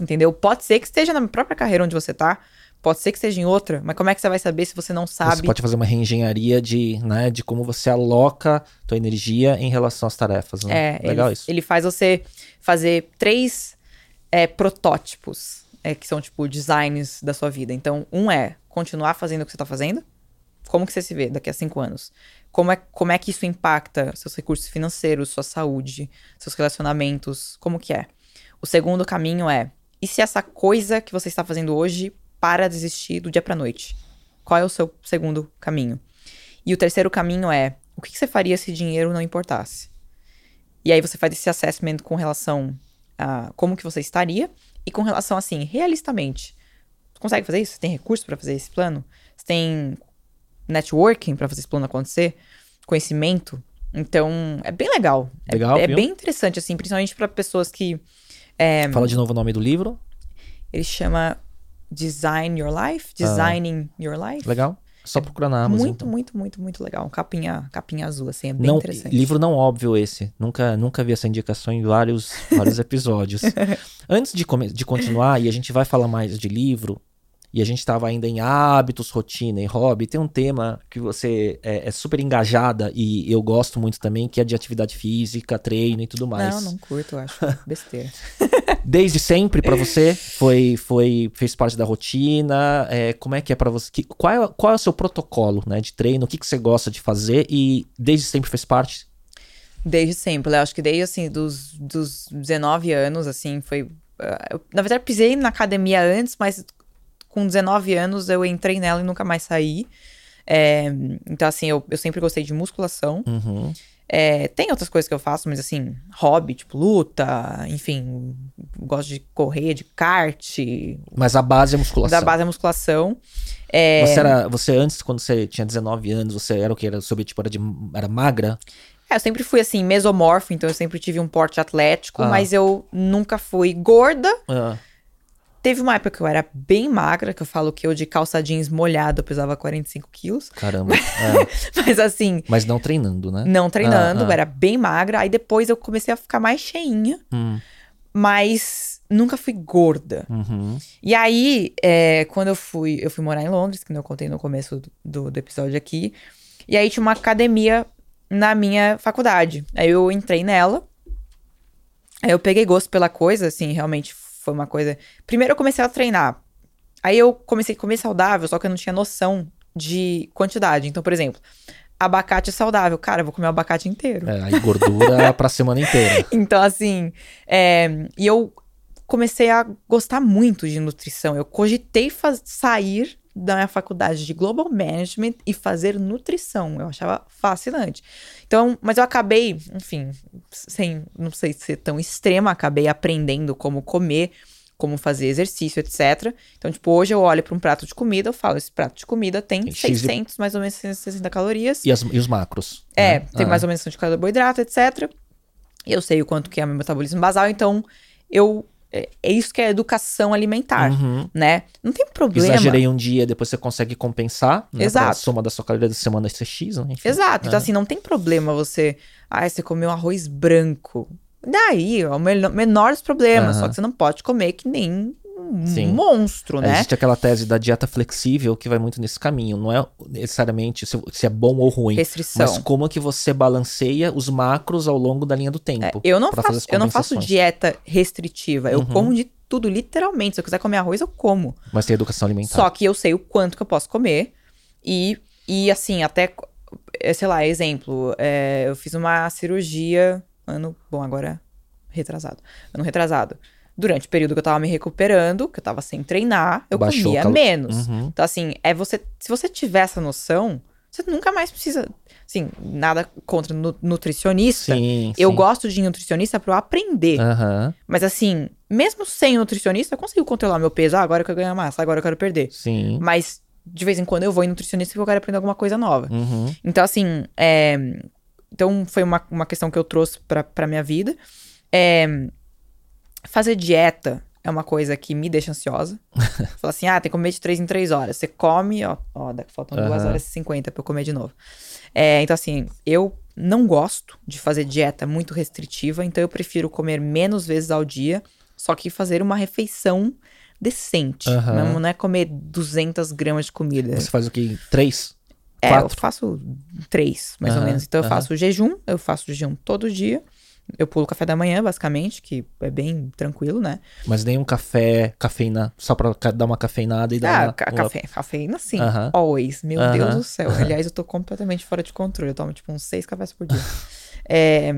Entendeu? Pode ser que esteja na própria carreira onde você tá. Pode ser que esteja em outra. Mas como é que você vai saber se você não sabe? Você pode fazer uma reengenharia de, né, de como você aloca tua energia em relação às tarefas. Né? É, Legal ele, isso. ele faz você fazer três é, protótipos, é, que são tipo designs da sua vida. Então, um é continuar fazendo o que você tá fazendo. Como que você se vê daqui a cinco anos? Como é, como é que isso impacta seus recursos financeiros, sua saúde, seus relacionamentos? Como que é? O segundo caminho é, e se essa coisa que você está fazendo hoje para de existir do dia pra noite? Qual é o seu segundo caminho? E o terceiro caminho é, o que que você faria se dinheiro não importasse? E aí você faz esse assessment com relação a como que você estaria e com relação, assim, realistamente. Você consegue fazer isso? Você tem recurso para fazer esse plano? Você tem networking para fazer esse plano acontecer? Conhecimento? Então, é bem legal. É- Legal, é, viu? bem interessante, assim, principalmente para pessoas que. é, Fala de novo o nome do livro. ele chama Design Your Life, Designing Your Life. Legal. É só procurar na Amazon. Muito, muito, muito, muito legal. Capinha, capinha azul, assim, é bem não, interessante. livro não óbvio esse. Nunca, nunca vi essa indicação em vários, vários *laughs* episódios. Antes de, de continuar, e a gente vai falar mais de livro, e a gente estava ainda em hábitos, rotina e hobby, tem um tema que você é, é super engajada e eu gosto muito também, que é de atividade física, treino e tudo mais. Não, não curto, eu acho *laughs* besteira. Desde sempre pra você foi foi fez parte da rotina. é, como é que é pra você? que- qual, é, qual é o seu protocolo, né, de treino? O que, que você gosta de fazer e desde sempre fez parte? Desde sempre, eu acho que desde, assim, dos, dos 19 anos, assim, foi... ah, na verdade, pisei na academia antes, mas com 19 anos eu entrei nela e nunca mais saí. É, então, assim, eu, eu sempre gostei de musculação. Uhum. É, tem outras coisas que eu faço, mas assim, hobby, tipo luta, enfim, gosto de correr, de kart, Mas a base é musculação. da base é musculação. É, Você era, você antes, quando você tinha 19 anos, você era o que? Era sobre tipo, era, de, era magra? é, eu sempre fui assim, mesomorfo, então eu sempre tive um porte atlético, Ah. mas eu nunca fui gorda. Ah, Teve uma época que eu era bem magra, que eu falo que eu de calça jeans molhada eu pesava 45 quilos. caramba. É, *laughs* Mas assim, mas não treinando, né? não treinando, Ah, ah. era bem magra. Aí depois eu comecei a ficar mais cheinha, Hum, mas nunca fui gorda. uhum. E aí, é, quando eu fui, eu fui morar em Londres, que eu contei no começo do, do episódio aqui. E aí tinha uma academia na minha faculdade. Aí eu entrei nela. Aí eu peguei gosto pela coisa, assim, realmente foi uma coisa. Primeiro eu comecei a treinar. Aí eu comecei a comer saudável, só que eu não tinha noção de quantidade. Então, por exemplo, abacate saudável. Cara, eu vou comer o abacate inteiro. É, aí gordura *laughs* pra semana inteira. Então, assim, é, e eu comecei a gostar muito de nutrição. Eu cogitei faz- sair da minha faculdade de Global Management e fazer nutrição. Eu achava fascinante. Então, mas eu acabei, enfim, sem, não sei ser tão extrema, acabei aprendendo como comer, como fazer exercício, etc. Então, tipo, hoje eu olho para um prato de comida, eu falo, esse prato de comida tem Tem X de- 600, mais ou menos 660 calorias. E, as- e os macros? É, né? tem Ah, mais ou menos de carboidrato, etc. Eu sei o quanto que é meu metabolismo basal, então eu é, é isso que é educação alimentar, Uhum. né? Não tem problema. Exagerei um dia, depois você consegue compensar. Né, Exato. pra soma da sua caloria da semana ser X, né? Enfim. Exato. Então, É. assim, não tem problema você. Ah, você comeu arroz branco. Daí, é o menor, dos problemas. Aham. Só que você não pode comer que nem um Sim. monstro, né? Existe aquela tese da dieta flexível que vai muito nesse caminho. Não é necessariamente se, se é bom ou ruim. Restrição. Mas como que você balanceia os macros ao longo da linha do tempo. É, eu não faço, eu não faço dieta restritiva. Eu Uhum. como de tudo, literalmente. Se eu quiser comer arroz, eu como. Mas tem educação alimentar. Só que eu sei o quanto que eu posso comer. E, e assim, até, é, sei lá, exemplo, é, eu fiz uma cirurgia ano. Bom, agora retrasado. Ano retrasado. Durante o período que eu tava me recuperando, que eu tava sem treinar, eu Baixou comia cal- menos. Uhum. Então, assim, é você. Se você tiver essa noção, você nunca mais precisa. Assim, nada contra nu- nutricionista. Sim, Eu sim. gosto de nutricionista pra eu aprender. Aham, Mas assim, mesmo sem nutricionista, eu consigo controlar meu peso. Ah, agora eu quero ganhar massa, agora eu quero perder. sim. Mas de vez em quando eu vou em nutricionista porque eu quero aprender alguma coisa nova. Uhum. Então, assim, é, então foi uma, uma questão que eu trouxe pra, pra minha vida. É, fazer dieta é uma coisa que me deixa ansiosa. *laughs* Fala assim, ah, tem que comer de 3 em 3 horas. Você come, ó, ó faltam 2 Aham. horas e 50 pra eu comer de novo. É, então, assim, eu não gosto de fazer dieta muito restritiva, então eu prefiro comer menos vezes ao dia, só que fazer uma refeição decente. Aham. Não, não é comer 200 gramas de comida. Você faz o quê? Três? É, eu Quatro? faço três, mais ou Aham, menos. Então eu faço jejum, eu faço jejum todo dia. Eu pulo o café da manhã, basicamente, que é bem tranquilo, né? Mas nem um café, cafeína, só pra dar uma cafeinada e dar Ah, uma, ca- café, cafeína sim. Aham. Always. Meu Aham. Deus do céu. *laughs* Aliás, eu tô completamente fora de controle. Eu tomo, tipo, uns seis cafés por dia. *laughs* É,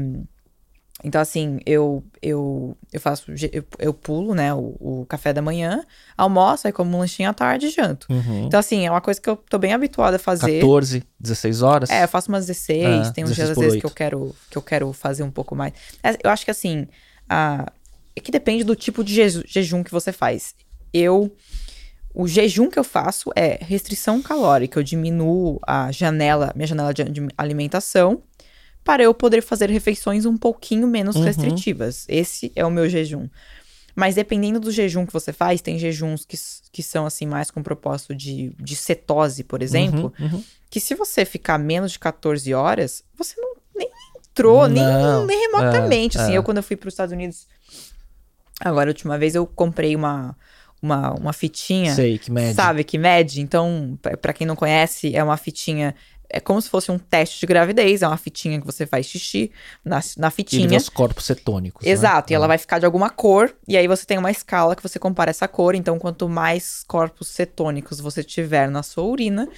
então, assim, eu, eu, eu faço, eu, eu pulo, né, o, o café da manhã, almoço, aí como um lanchinho à tarde e janto. Uhum. Então, assim, é uma coisa que eu tô bem habituada a fazer. 14, 16 horas? É, eu faço umas 16, Ah, tem uns 16 dias às vezes que eu quero que eu quero fazer um pouco mais. É, Eu acho que assim, a, é que depende do tipo de jeju- jejum que você faz. Eu o jejum que eu faço é restrição calórica, eu diminuo a janela, minha janela de alimentação para eu poder fazer refeições um pouquinho menos Uhum. restritivas. Esse é o meu jejum. Mas dependendo do jejum que você faz, tem jejuns que, que são assim mais com propósito de, de cetose, por exemplo, Uhum, uhum. que se você ficar menos de 14 horas, você não nem entrou, nem, Não, nem remotamente. é, assim, é. eu quando eu fui para os Estados Unidos, agora a última vez eu comprei uma uma, uma fitinha, Sei, que mede. sabe, que mede. Então, pra quem não conhece, é uma fitinha é como se fosse um teste de gravidez, é uma fitinha que você faz xixi na, na E ele fitinha. vê os corpos cetônicos. né? Exato, e ela É. vai ficar de alguma cor, e aí você tem uma escala que você compara essa cor, então quanto mais corpos cetônicos você tiver na sua urina,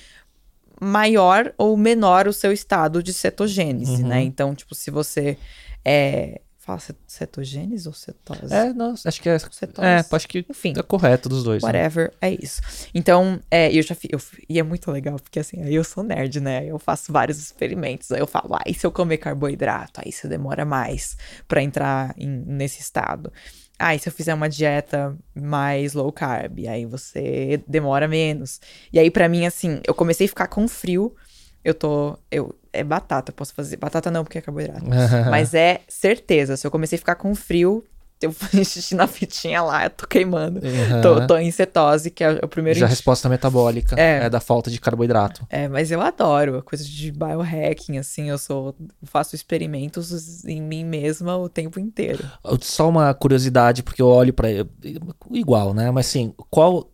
maior ou menor o seu estado de cetogênese, Uhum. né? Então, tipo, se você é... Fala cet- cetogênese ou cetose? É, não, acho que é. Cetose. É, acho que Enfim. é correto dos dois. né? Whatever, é isso. Então, é, eu já fiz. E é muito legal, porque assim, aí eu sou nerd, né? Eu faço vários experimentos. Aí eu falo, ah, e se eu comer carboidrato? Aí você demora mais pra entrar em- nesse estado. Ah, e se eu fizer uma dieta mais low carb? Aí você demora menos. E aí, pra mim, assim, eu comecei a ficar com frio. Eu tô. Eu, é batata, eu posso fazer. Batata não, porque é carboidrato. *laughs* Mas é certeza, se eu comecei a ficar com frio, eu *laughs* fiz xixi na fitinha lá, eu tô queimando. Aham. Tô, tô em cetose, que é o primeiro. Já a indi- resposta metabólica É. é. da falta de carboidrato. É, mas eu adoro a coisa de biohacking, assim, eu sou. faço experimentos em mim mesma o tempo inteiro. Só uma curiosidade, porque eu olho pra. igual, né? Mas assim, qual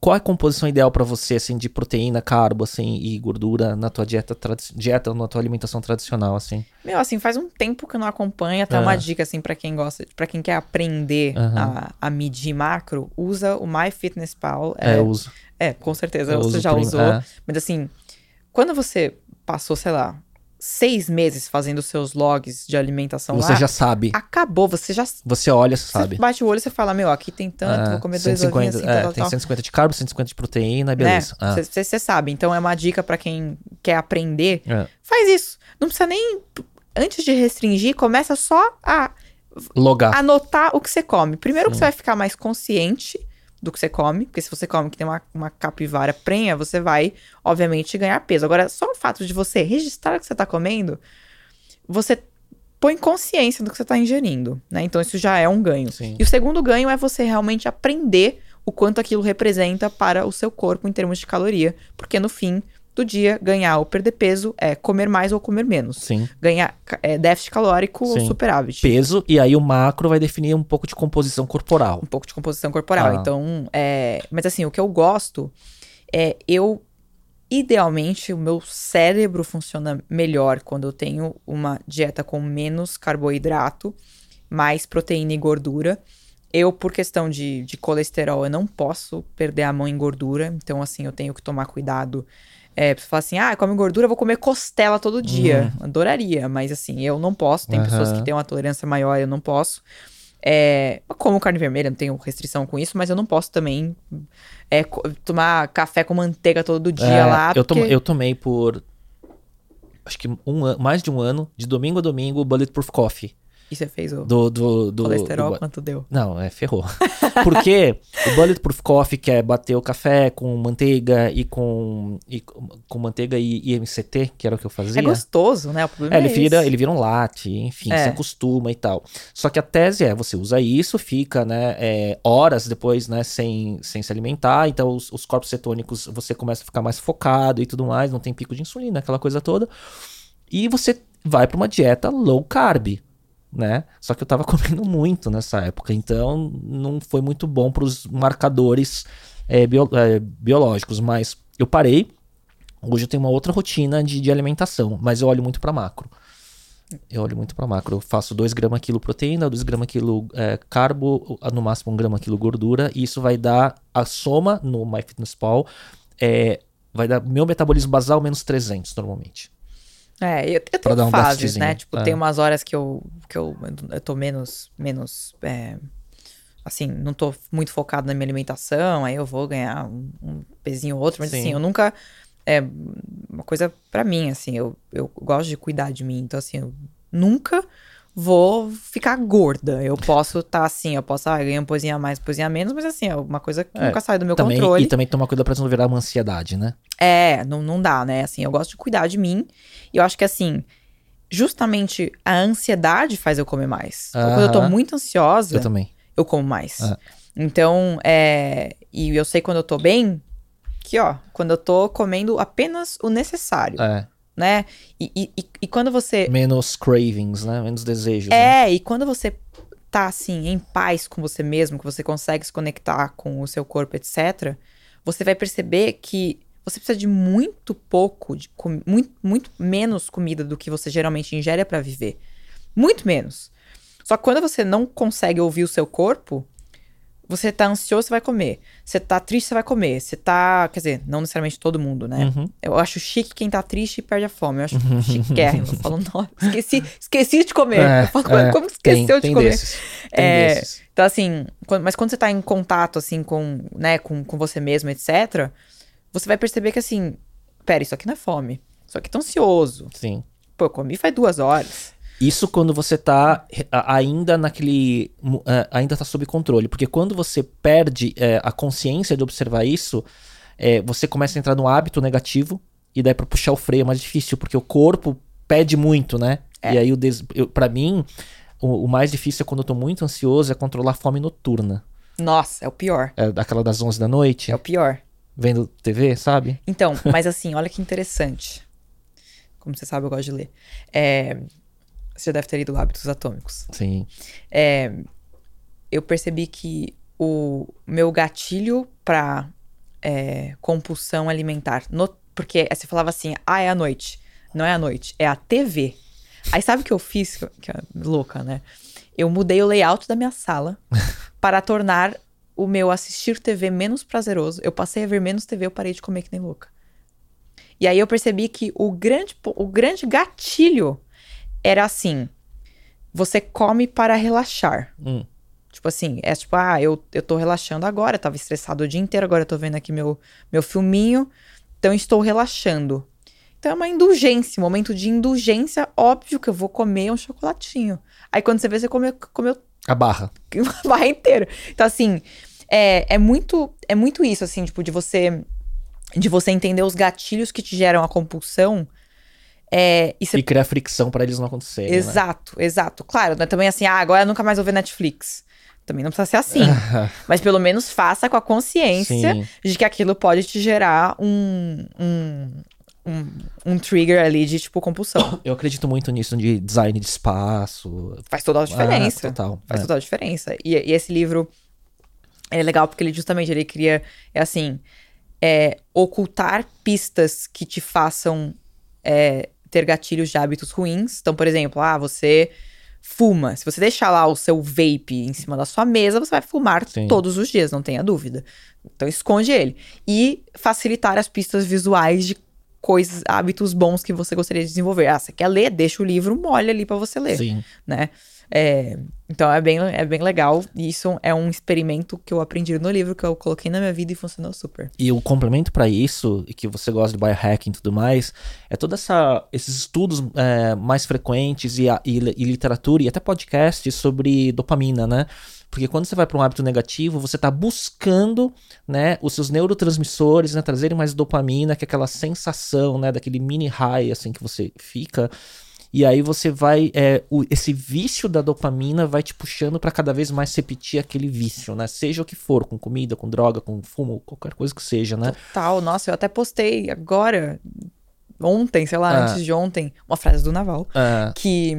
qual é a composição ideal pra você assim de proteína, carbo assim e gordura na tua dieta dieta na tua alimentação tradicional assim? Meu, assim, faz um tempo que eu não acompanho, até É. uma dica, assim, pra quem gosta, pra quem quer aprender Aham. a, a medir macro, usa o MyFitnessPal. É, eu uso. É, com certeza Eu você já usou. é. Mas assim, quando você passou, sei lá, seis meses fazendo seus logs de alimentação Você lá, já sabe. acabou, você já Você olha, você você sabe. bate o olho e você fala, meu, aqui tem tanto, É, vou comer dois 150, ovinhos assim, é, tal, tal, tem tal. 150 de carbo, 150 de proteína, e beleza. Ah, Né? Você você sabe. Então é uma dica pra quem quer aprender. é. Faz isso. Não precisa nem. Antes de restringir, começa só a Logar. anotar o que você come. Primeiro que você vai ficar mais consciente do que você come, porque se você come que tem uma, uma capivara prenha, você vai, obviamente, ganhar peso. Agora, só o fato de você registrar o que você tá comendo, você põe consciência do que você tá ingerindo, né? Então isso já é um ganho. Sim. E o segundo ganho é você realmente aprender o quanto aquilo representa para o seu corpo em termos de caloria, porque no fim do dia, ganhar ou perder peso é comer mais ou comer menos. Sim. Ganhar é, déficit calórico ou Sim. superávit. Peso, e aí o macro vai definir um pouco de composição corporal. um pouco de composição corporal. Ah. Então, é... mas assim, o que eu gosto é eu idealmente o meu cérebro funciona melhor quando eu tenho uma dieta com menos carboidrato, mais proteína e gordura. Eu, por questão de, de colesterol, eu não posso perder a mão em gordura. Então, assim, eu tenho que tomar cuidado. É, você fala assim, ah, come gordura, eu vou comer costela todo dia. Adoraria, mas assim, eu não posso. Tem pessoas Aham. que têm uma tolerância maior, eu não posso. É, eu como carne vermelha, não tenho restrição com isso, mas eu não posso também é, tomar café com manteiga todo dia É, lá. eu, porque- eu tomei por. Acho que um mais de um ano, de domingo a domingo, Bulletproof Coffee. E você fez o Do, do, do, colesterol, do- quanto deu? Não, é ferrou. *laughs* Porque o Bulletproof Coffee quer bater o café com manteiga e com, e com, manteiga e, e MCT, que era o que eu fazia. É gostoso, né? O problema É, é, ele vira, esse. ele vira um latte, enfim, É. se acostuma e tal. Só que a tese é, você usa isso, fica, né, é, horas depois, né, sem, sem se alimentar, então os, os corpos cetônicos, você começa a ficar mais focado e tudo mais, não tem pico de insulina, aquela coisa toda. E você vai pra uma dieta low carb, né? Só que eu tava *laughs* comendo muito nessa época, então não foi muito bom pros marcadores é, bio- é, biológicos, mas eu parei, Hoje eu tenho uma outra rotina de, de alimentação, mas eu olho muito para macro. Eu olho muito para macro. Eu faço 2 gramas quilo proteína, 2 gramas quilo é, carbo, no máximo 1 grama quilo gordura. E isso vai dar a soma no MyFitnessPal. É, vai dar meu metabolismo basal menos 300 normalmente. É, eu, eu tenho um fases, né? Tipo, é. tem umas horas que eu, que eu, eu tô menos, menos, é, assim, não tô muito focado na minha alimentação, aí eu vou ganhar um, um pezinho ou outro, mas Sim. assim, eu nunca, é uma coisa pra mim, assim, eu, eu gosto de cuidar de mim, então assim, eu nunca vou ficar gorda, eu posso estar assim, eu posso, ah, ganhar um pozinho a mais, pozinho a menos, mas assim, é uma coisa que É, nunca sai do meu Também, controle. e também tomar cuidado pra não virar uma ansiedade, né? É, não, não dá, né? Assim, eu gosto de cuidar de mim. E eu acho que, assim, justamente a ansiedade faz eu comer mais. Então, quando eu tô muito ansiosa, Eu também. eu como mais. Então, é. E eu sei quando eu tô bem, que ó, quando eu tô comendo apenas o necessário, É. né? E, e, e- e quando você. Menos cravings, né? Menos desejos. né? É, e quando você tá assim, em paz com você mesmo, que você consegue se conectar com o seu corpo, etc., você vai perceber que você precisa de muito pouco, de muito, muito menos comida do que você geralmente ingere pra viver. Muito menos. Só que quando você não consegue ouvir o seu corpo, você tá ansioso, você vai comer. Você tá triste, você vai comer. Você tá. Quer dizer, não necessariamente todo mundo, né? Uhum. Eu acho chique quem tá triste e perde a fome. Eu acho chiquérrimo. Eu falo, nossa, esqueci, esqueci de comer. É, eu falo, como, é. como Tem, esqueceu de tem comer? desses. Tem É, desses. Então, assim, quando- mas quando você tá em contato, assim, com, né, com, com você mesmo, etc., você vai perceber que, assim, pera, isso aqui não é fome. Isso aqui tá ansioso. Sim. Pô, eu comi faz duas horas. Isso quando você tá ainda naquele. eh, ainda tá sob controle. Porque quando você perde eh, a consciência de observar isso, eh, você começa a entrar no hábito negativo. E daí pra puxar o freio é mais difícil, porque o corpo pede muito, né? É. E aí, o des... eu, pra mim, o, o mais difícil é quando eu tô muito ansioso é controlar a fome noturna. Nossa, é o pior. É daquela das 11 da noite, É o pior. Vendo TV, sabe? Então, mas assim, olha que interessante. Como você sabe, eu gosto de ler. É, você já deve ter lido Hábitos Atômicos. Sim. É, eu percebi que o meu gatilho pra é, compulsão alimentar, no- porque você falava assim, ah, é à noite. Não é à noite, é a TV. Aí sabe o que eu fiz? Que, que é louca, né? Eu mudei o layout da minha sala *laughs* para tornar o meu assistir TV menos prazeroso. Eu passei a ver menos TV, eu parei de comer que nem louca. E aí eu percebi que o grande, o grande gatilho era assim: você come para relaxar. Hum. Tipo assim, é tipo, ah, eu, eu tô relaxando agora, eu tava estressado o dia inteiro, agora eu tô vendo aqui meu, meu filminho, então estou relaxando. Então é uma indulgência, um momento de indulgência, óbvio que eu vou comer um chocolatinho. Aí quando você vê, você comeu, comeu A barra. *laughs* uma barra inteira. Então, assim, é, é muito é muito isso, assim, tipo, de você de você entender os gatilhos que te geram a compulsão. É, e você E criar fricção pra eles não acontecerem. né? Exato, exato. Claro, não é também assim, ah, agora eu nunca mais vou ver Netflix. Também não precisa ser assim. *laughs* mas pelo menos faça com a consciência Sim. de que aquilo pode te gerar um, um, um, um trigger ali de, tipo, compulsão. *coughs* Eu acredito muito nisso de design de espaço. Faz toda a diferença. Ah, total. Faz é. total diferença. E, e esse livro é legal porque ele justamente ele cria, é assim, é, ocultar pistas que te façam é, ter gatilhos de hábitos ruins. Então, por exemplo, ah, você fuma. Se você deixar lá o seu vape em cima da sua mesa, você vai fumar Sim. todos os dias, não tenha dúvida. Então, esconde ele. E facilitar as pistas visuais de coisas, hábitos bons que você gostaria de desenvolver. Ah, você quer ler? Deixa o livro mole ali pra você ler Sim. né? É, então é bem, é bem legal. E isso é um experimento que eu aprendi no livro, que eu coloquei na minha vida e funcionou super. E o complemento pra isso, e que você gosta de biohacking e tudo mais, é toda essa esses estudos é, mais frequentes e, a- e e literatura e até podcasts sobre dopamina, né? Porque quando você vai para um hábito negativo, você tá buscando, né, os seus neurotransmissores, né, trazerem mais dopamina, que é aquela sensação, né, daquele mini high assim que você fica. E aí você vai, é, o- esse vício da dopamina vai te puxando pra cada vez mais repetir aquele vício, né? Seja o que for, com comida, com droga, com fumo, qualquer coisa que seja, né? Tal, nossa, eu até postei agora, ontem, sei lá, Ah. antes de ontem, uma frase do Naval. Ah, Que,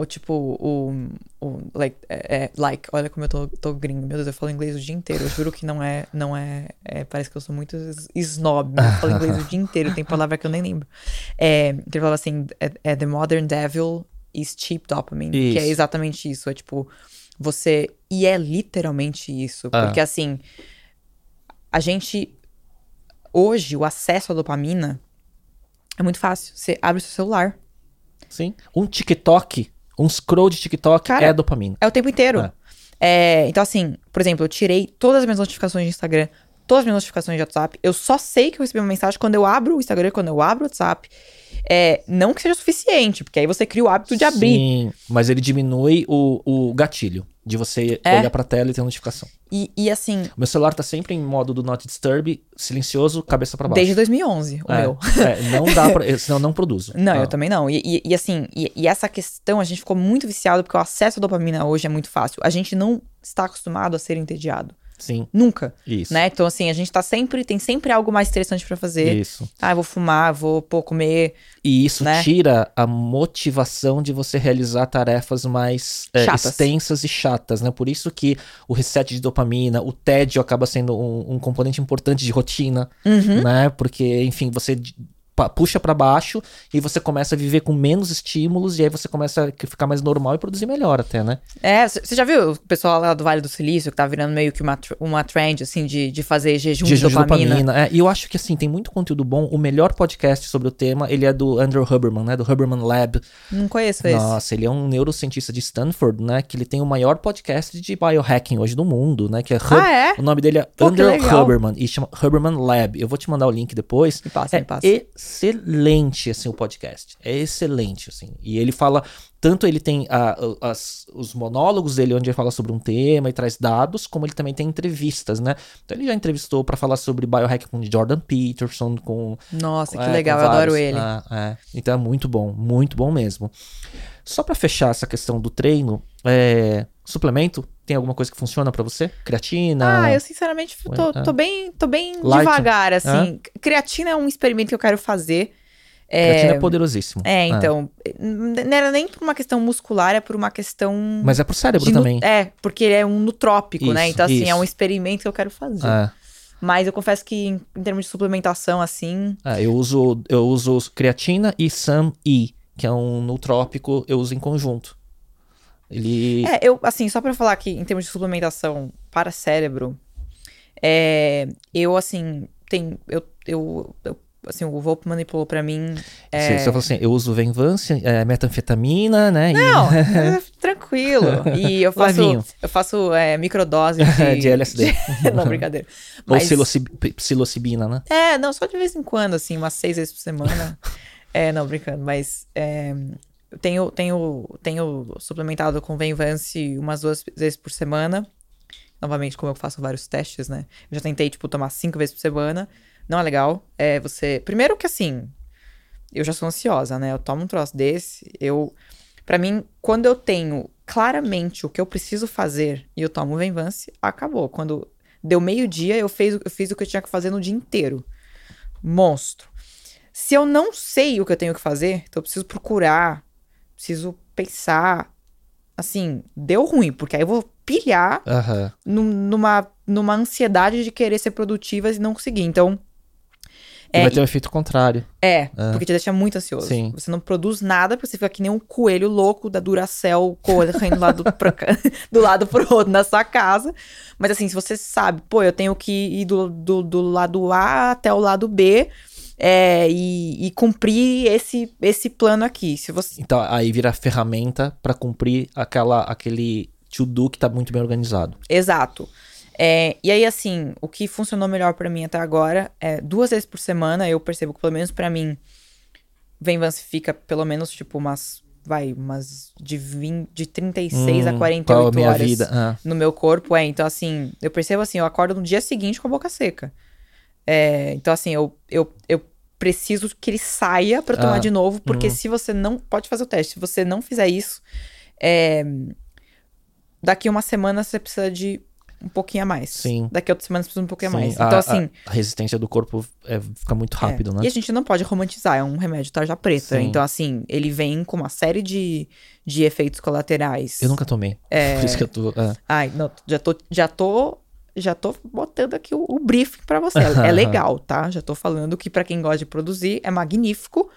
o tipo, o, o like, é, é, like, olha como eu tô, tô gringo, meu Deus, eu falo inglês o dia inteiro, eu juro que não é, não é, é, parece que eu sou muito snob, mas eu falo inglês o dia inteiro, tem palavra que eu nem lembro. É, que ele falava assim, é, é the modern devil is cheap dopamine, que é Isso. exatamente isso, é tipo, você, e é literalmente isso, Ah. porque assim, a gente, hoje, o acesso à dopamina é muito fácil, você abre o seu celular, sim. Um TikTok, um scroll de TikTok Cara, é dopamina. É o tempo inteiro. É. É, então, assim, por exemplo, eu tirei todas as minhas notificações de Instagram. Todas as minhas notificações de WhatsApp. Eu só sei que eu recebi uma mensagem quando eu abro o Instagram, quando eu abro o WhatsApp. É, não que seja suficiente, porque aí você cria o hábito de abrir. Sim, mas ele diminui o, o gatilho de você É. olhar pra tela e ter notificação. E, e assim, O meu celular tá sempre em modo do Not Disturb, silencioso, cabeça pra baixo. desde 2011, o é, meu. é, não dá pra. Senão eu não produzo. *laughs* Não, Ah, eu também não. E, e- e assim, e, e essa questão, a gente ficou muito viciado porque o acesso à dopamina hoje é muito fácil. A gente não está acostumado a ser entediado. Sim, Nunca, isso. né? Então, assim, a gente tá sempre, tem sempre algo mais interessante pra fazer. Isso. Ah, eu vou fumar, vou, pô, comer. E isso Né? tira a motivação de você realizar tarefas mais é, extensas e chatas, né? Por isso que o reset de dopamina, o tédio acaba sendo um, um componente importante de rotina, Uhum. né? Porque, enfim, você puxa pra baixo e você começa a viver com menos estímulos e aí você começa a ficar mais normal e produzir melhor até, né? É, você já viu o pessoal lá do Vale do Silício que tá virando meio que uma, uma trend, assim, de, de fazer jejum, Jejum de dopamina? É, e eu acho que, assim, tem muito conteúdo bom. O melhor podcast sobre o tema, ele é do Andrew Huberman, né? Do Huberman Lab. Não conheço esse. Nossa, ele é um neurocientista de Stanford, né? Que ele tem o maior podcast de biohacking hoje do mundo, né? Que é Hub- Ah, é? O nome dele é Pô, Andrew. Huberman e chama Huberman Lab. Eu vou te mandar o link depois. Me passa, é me passa. Excelente, assim, o podcast. É excelente, assim. E ele fala... Tanto ele tem a- a- as- os monólogos dele, onde ele fala sobre um tema e traz dados, como ele também tem entrevistas, né? Então ele já entrevistou pra falar sobre biohacking com Jordan Peterson, com Nossa, que é, legal, eu adoro ele. Ah, é. Então é muito bom, muito bom mesmo. Só pra fechar essa questão do treino, é, suplemento, tem alguma coisa que funciona pra você? Creatina? Ah, eu sinceramente tô, É. tô bem, tô bem devagar, assim. Creatina é um experimento que eu quero fazer. Creatina é, poderosíssimo. É, então, n- não era nem por uma questão muscular, é por uma questão. Mas é pro cérebro de também. É, porque ele é um nutrópico, né? Isso, Então, assim, é isso. um experimento que eu quero fazer. É. Mas eu confesso que, em, em termos de suplementação, assim. É, eu uso eu uso creatina e SAM-E, que é um nutrópico, eu uso em conjunto. Ele É, eu, assim, só pra falar que, em termos de suplementação para cérebro, é, eu, assim, tem. Eu, eu, eu- assim, o Volpe manipulou pra mim. É... Você, você falou assim, eu uso Venvance, é, metanfetamina, né? e- Não, *laughs* é tranquilo. E eu faço, eu faço é, microdose *laughs* de, De LSD. *laughs* não, brincadeira. Ou Mas, psiloci- psilocibina, né? É, não, só de vez em quando, assim, umas seis vezes por semana. é, não, brincando, mas é, tenho, tenho, tenho suplementado com Venvance umas duas vezes por semana. Novamente, como eu faço vários testes, né? Eu já tentei, tipo, tomar cinco vezes por semana. Não é legal. É você. Primeiro que assim, eu já sou ansiosa, né? Eu tomo um troço desse, eu. Pra mim, quando eu tenho claramente o que eu preciso fazer e eu tomo Venvance, acabou. Quando deu meio-dia, eu, eu fiz o que eu tinha que fazer no dia inteiro. Monstro. Se eu não sei o que eu tenho que fazer, então eu preciso procurar, preciso pensar. Assim, deu ruim, porque aí eu vou pilhar num- numa, numa ansiedade de querer ser produtiva e não conseguir. Então, É, vai ter um efeito contrário. é, porque te deixa muito ansioso. Sim. Você não produz nada, porque você fica que nem um coelho louco da Duracell correndo do lado, pra *laughs* do lado pro outro na sua casa. Mas assim, se você sabe, pô, eu tenho que ir do, do, do lado A até o lado B é, e, e cumprir esse, esse plano aqui. Se você. Então aí vira ferramenta pra cumprir aquela, aquele to-do que tá muito bem organizado. Exato. É, e aí, assim, o que funcionou melhor pra mim até agora é duas vezes por semana. Eu percebo que, pelo menos pra mim, Venvance fica pelo menos, tipo, umas. Vai, umas de, 20, de 36 a Hum, 48 qual a minha horas vida? Ah, no meu corpo. É, então, assim, eu percebo assim, eu acordo no dia seguinte com a boca seca. É, então, assim, eu, eu, eu preciso que ele saia pra eu tomar Ah, de novo, porque uhum. se você não. Pode fazer o teste. Se você não fizer isso, é, daqui uma semana você precisa de um pouquinho a mais. Sim. Daqui a outra semana você precisa de um pouquinho a sim, mais. a- Então, a- assim. A, resistência do corpo é, fica muito é. rápido, né? E a gente não pode romantizar, é um remédio tarja preta. Sim. Então, assim, ele vem com uma série de, de efeitos colaterais. Eu nunca tomei. É. *laughs* Por isso que eu tô. é. Ai, não, já tô, já tô, já tô botando aqui o, o briefing pra você. É legal, tá? Já tô falando que pra quem gosta de produzir é magnífico.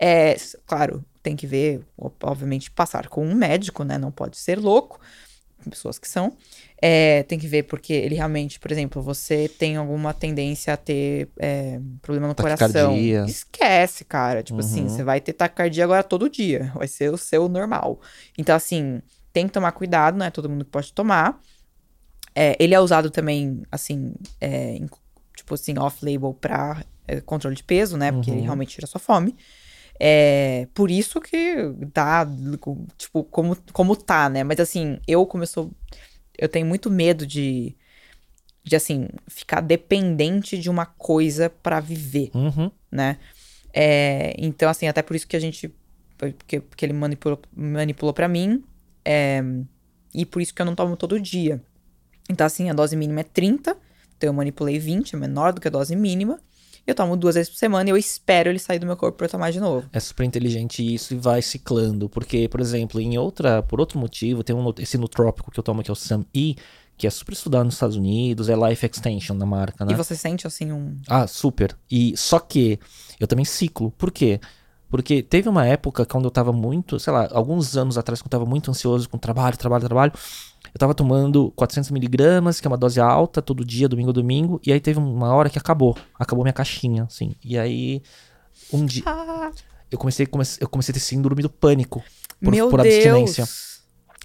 É, claro, tem que ver, obviamente, passar com um médico, né? Não pode ser louco. Pessoas que são. É, tem que ver porque ele realmente, por exemplo, você tem alguma tendência a ter é, problema no coração. Esquece, cara. Tipo assim, Uhum. você vai ter taquicardia agora todo dia. Vai ser o seu normal. Então, assim, tem que tomar cuidado, não é todo mundo que pode tomar. É, ele é usado também, assim, é, em- tipo assim, off-label pra é, controle de peso, né? Porque ele Uhum. realmente tira sua fome. É, por isso que tá, tipo, como, como tá, né? Mas assim, eu começou. Eu tenho muito medo de, de assim, ficar dependente de uma coisa pra viver, Uhum. né? É, então, assim, até por isso que a gente. Porque, porque ele manipulou, manipulou pra mim. é, e por isso que eu não tomo todo dia. Então, assim, a dose mínima é 30. Então, eu manipulei 20, é menor do que a dose mínima. Eu tomo duas vezes por semana e eu espero ele sair do meu corpo pra eu tomar de novo. É super inteligente isso e vai ciclando. Porque, por exemplo, em outra, por outro motivo, tem um, esse nutrópico que eu tomo, que é o SAM-E, que é super estudado nos Estados Unidos, é Life Extension da marca, né? E você sente, assim, um. Ah, super. E só que eu também ciclo. Por quê? Porque teve uma época quando eu tava muito, sei lá, alguns anos atrás, quando eu tava muito ansioso com trabalho, trabalho, trabalho, eu tava tomando 400 miligramas, que é uma dose alta, todo dia, domingo domingo, e aí teve uma hora que acabou. Acabou minha caixinha, assim. E aí, um dia, Ah, eu comecei, comece- eu comecei a ter síndrome do pânico. Por, meu por Deus! abstinência.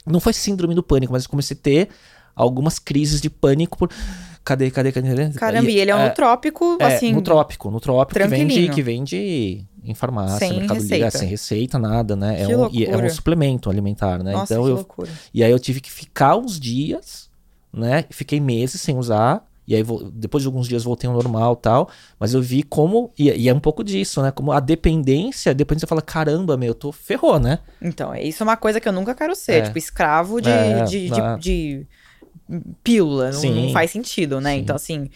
Não foi síndrome do pânico, mas eu comecei a ter algumas crises de pânico por. Cadê, cadê, cadê? cadê? Caramba, e ele é um nutrópico, É, assim. no trópico, no trópico que vende, que vende em farmácia, Sem Mercado Livre, é, receita. sem receita, nada, né? É Que um, e é um suplemento alimentar, né? Nossa, então que eu, loucura. e aí eu tive que ficar uns dias, né? Fiquei meses sem usar. E aí, depois de alguns dias, voltei ao normal e tal. Mas eu vi como. E, e é um pouco disso, né? Como a dependência. Depois você fala: caramba, meu, eu tô ferrou, né? Então, é- isso é uma coisa que eu nunca quero ser. É. Tipo, escravo de, É, de, de, de pílula. Não, Sim. não faz sentido, né? Sim. Então, assim,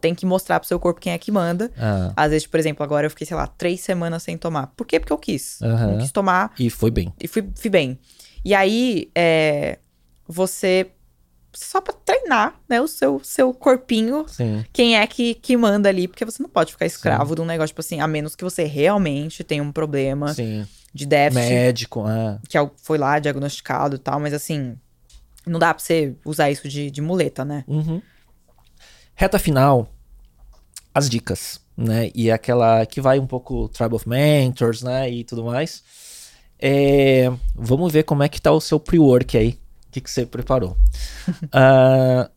tem que mostrar pro seu corpo quem é que manda. Ah, Às vezes, por exemplo, agora eu fiquei, sei lá, três semanas sem tomar. Por quê? Porque eu quis. Não quis tomar e foi bem. e fui, fui bem. E aí, é, você. Só pra treinar, né? O seu, seu corpinho Sim. quem é que, que manda ali, porque você não pode ficar escravo de um negócio, tipo assim, a menos que você realmente tenha um problema Sim. de déficit, Médico, ah. que é- foi lá diagnosticado e tal, mas assim, não dá pra você usar isso de, de muleta, né? Uhum. Reta final, as dicas, né? E aquela que vai um pouco Tribe of Mentors, né? E tudo mais. É, vamos ver como é que tá o seu pre-work aí. O que, que você preparou? *laughs* Ah,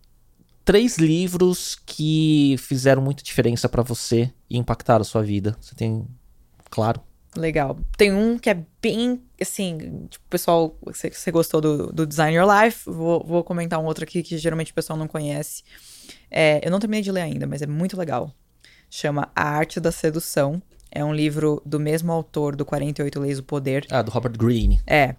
três livros que fizeram muita diferença pra você e impactaram a sua vida. Você tem, claro. Legal. Tem um que é bem, assim, tipo, pessoal, você, você gostou do, do Design Your Life, vou, vou comentar um outro aqui que geralmente o pessoal não conhece. É, eu não terminei de ler ainda, mas é muito legal. Chama A Arte da Sedução. É um livro do mesmo autor do 48 Leis do Poder. Ah, do Robert Greene. É.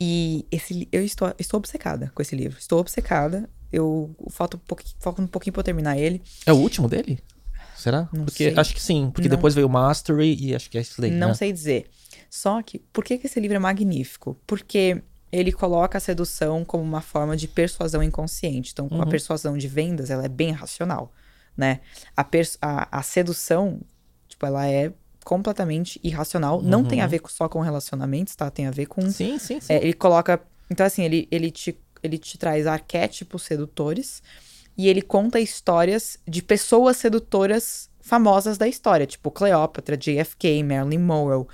E esse, eu estou, estou obcecada com esse livro. Estou obcecada. Eu falta um pouquinho, falta um pouquinho pra eu terminar ele. É o último dele? Será? Não porque sei. acho que sim, porque Não. depois veio o Mastery e acho que é daí, Não né? sei dizer. Só que, por que, que esse livro é magnífico? Porque ele coloca a sedução como uma forma de persuasão inconsciente. Então, Uhum. a persuasão de vendas, ela é bem racional, né? A, a, a sedução, tipo, ela é completamente irracional. Não tem a Uhum. ver só com relacionamentos, tá? Tem a ver com Sim, sim, sim. É, ele coloca. Então, assim, ele, ele, te, ele te traz arquétipos sedutores e ele conta histórias de pessoas sedutoras famosas da história, tipo Cleópatra, JFK, Marilyn Monroe.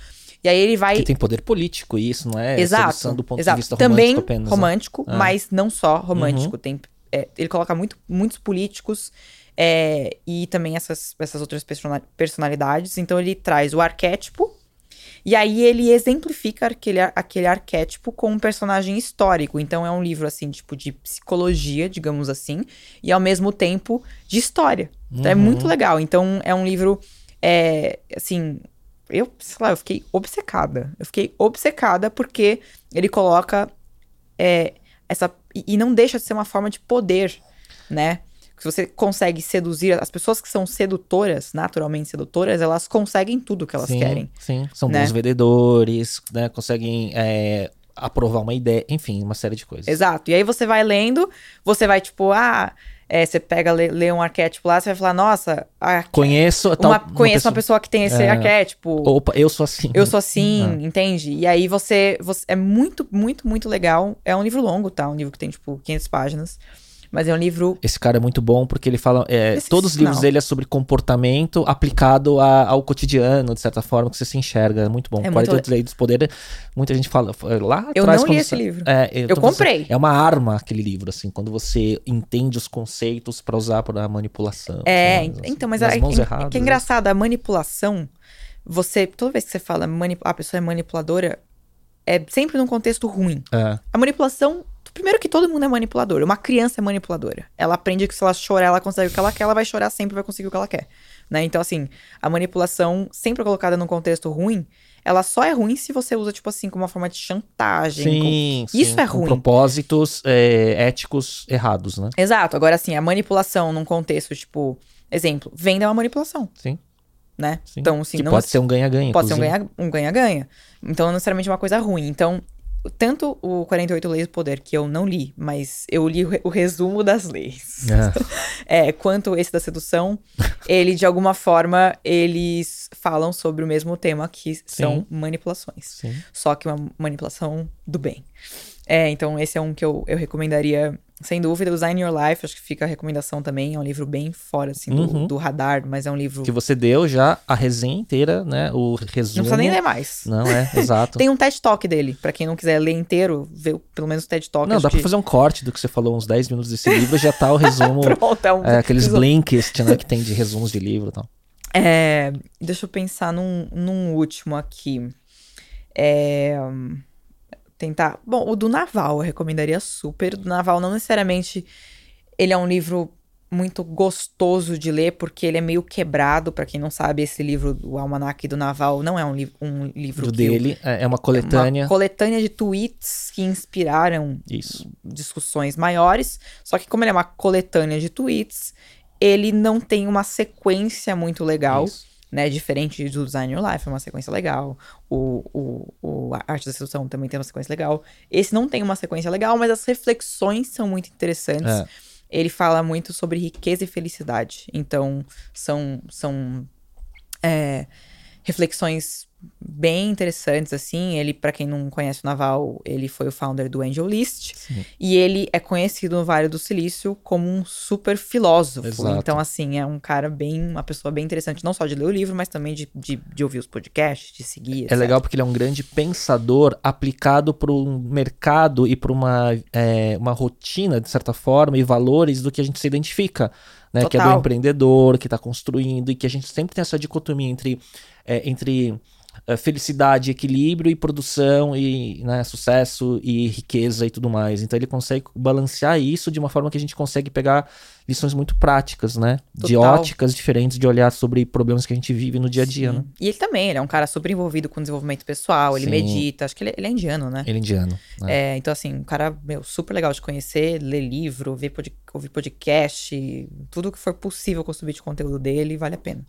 E aí ele vai. Que tem poder político, e isso não é exato. do ponto exato. de vista Também romântico apenas. né? romântico, Ah. mas não só romântico. Tem, é, ele coloca muito, muitos políticos é, e também essas, essas outras persona- personalidades. Então ele traz o arquétipo e aí ele exemplifica aquele, aquele arquétipo com um personagem histórico. Então é um livro, assim, tipo, de psicologia, digamos assim, e ao mesmo tempo de história. Então é Uhum. muito legal. Então é um livro, é, assim, eu, sei lá, eu fiquei obcecada. Eu fiquei obcecada porque ele coloca é, essa. E, e não deixa de ser uma forma de poder, né? Se você consegue seduzir, as pessoas que são sedutoras, naturalmente sedutoras, elas conseguem tudo que elas sim, querem. Sim, são né? bons vendedores, né? Conseguem é, aprovar uma ideia, enfim, uma série de coisas. Exato. E aí você vai lendo, você vai, tipo, ah, é, você pega, lê, lê um arquétipo lá, você vai falar, nossa, a- Conheço, tal, uma, conheço uma pessoa que tem esse É. arquétipo. Opa, eu sou assim. Eu sou assim, *laughs* entende? E aí você, você. É muito, muito, muito legal. É um livro longo, tá? Um livro que tem, tipo, 500 páginas. Mas é um livro. Esse cara é muito bom porque ele fala. É, Esse- todos os livros não. dele é sobre comportamento aplicado a- ao cotidiano, de certa forma, que você se enxerga. É muito bom. É muito 48 Leis do Poder, muita gente fala. Lá Eu atrás, não li você- esse livro. É, Eu falando comprei. assim, é uma arma aquele livro, assim, quando você entende os conceitos pra usar pra manipulação. É, assim, então, mas nas é, mãos é- erradas, que é né? engraçado, a manipulação, você, toda vez que você fala mani- a pessoa é manipuladora, é sempre num contexto ruim. É, A manipulação, primeiro que todo mundo é manipulador, uma criança é manipuladora. Ela aprende que se ela chorar, ela consegue o que ela quer, ela vai chorar sempre, vai conseguir o que ela quer. Né? Então, assim, a manipulação, sempre colocada num contexto ruim, ela só é ruim se você usa, tipo assim, como uma forma de chantagem. com- sim, sim, Isso é com ruim. propósitos é, éticos errados, né? Exato. Agora, assim, a manipulação num contexto, tipo, exemplo, venda é uma manipulação, Sim, né? sim. Então, assim, que não pode ser um ganha-ganha, Pode ser um inclusive. ganha- um ganha-ganha. então, não necessariamente uma coisa ruim. Então, tanto o 48 Leis do Poder, que eu não li, mas eu li o, re- o resumo das leis, É. *laughs* é, quanto esse da sedução, ele, de alguma forma, eles falam sobre o mesmo tema, que são Sim. manipulações. Sim. Só que uma manipulação do bem. É, então esse é um que eu, eu recomendaria, sem dúvida. O Design Your Life, acho que fica a recomendação também. É um livro bem fora, assim, do, Uhum. do radar, mas é um livro... Que você deu já a resenha inteira, né? O Não resumo. precisa nem ler mais. Não, é, *laughs* exato. Tem um TED Talk dele, pra quem não quiser ler inteiro, ver pelo menos o TED Talk. Não, dá pra que- fazer um corte do que você falou, uns 10 minutos desse livro, já tá o *laughs* resumo. Pronto, é um... é, aqueles. Blinkist, né, que tem de resumos de livro e tal. É, deixa eu pensar num, num último aqui. É, tentar. Bom, o do Naval eu recomendaria super. O do Naval não necessariamente ele é um livro muito gostoso de ler porque ele é meio quebrado. Pra quem não sabe, esse livro, o Almanac do Naval, não é um, li um livro Do que dele, é é uma coletânea. Uma coletânea de tweets que inspiraram Isso. discussões maiores. Só que como ele é uma coletânea de tweets, ele não tem uma sequência muito legal, Isso. Né? Diferente do Design Your Life, é uma sequência legal. O, o, o a Arte da Sedução também tem uma sequência legal. Esse não tem uma sequência legal, mas as reflexões são muito interessantes. É. Ele fala muito sobre riqueza e felicidade. Então, são, são é, reflexões bem interessantes, assim. Ele, pra quem não conhece o Naval, ele foi o founder do Angel List. Sim. E ele é conhecido no Vale do Silício como um super filósofo. Exato. Então, assim, é um cara bem, uma pessoa bem interessante, não só de ler o livro, mas também de, de, de ouvir os podcasts, de seguir. É etc. legal porque ele é um grande pensador aplicado para um mercado e para uma, é, uma rotina, de certa forma, e valores do que a gente se identifica. Né, que é do empreendedor, que está construindo, e que a gente sempre tem essa dicotomia entre, é, entre é, felicidade, equilíbrio e produção, e né, sucesso e riqueza e tudo mais. Então ele consegue balancear isso de uma forma que a gente consegue pegar lições muito práticas, né? De Total. óticas diferentes de olhar sobre problemas que a gente vive no dia a dia, Sim. né? E ele também, ele é um cara super envolvido com desenvolvimento pessoal, ele Sim. medita, acho que ele, ele é indiano, né? Ele é indiano. né? É, então, assim, um cara, meu, super legal de conhecer, ler livro, ver pod- ouvir podcast, tudo que for possível consumir de conteúdo dele, vale a pena.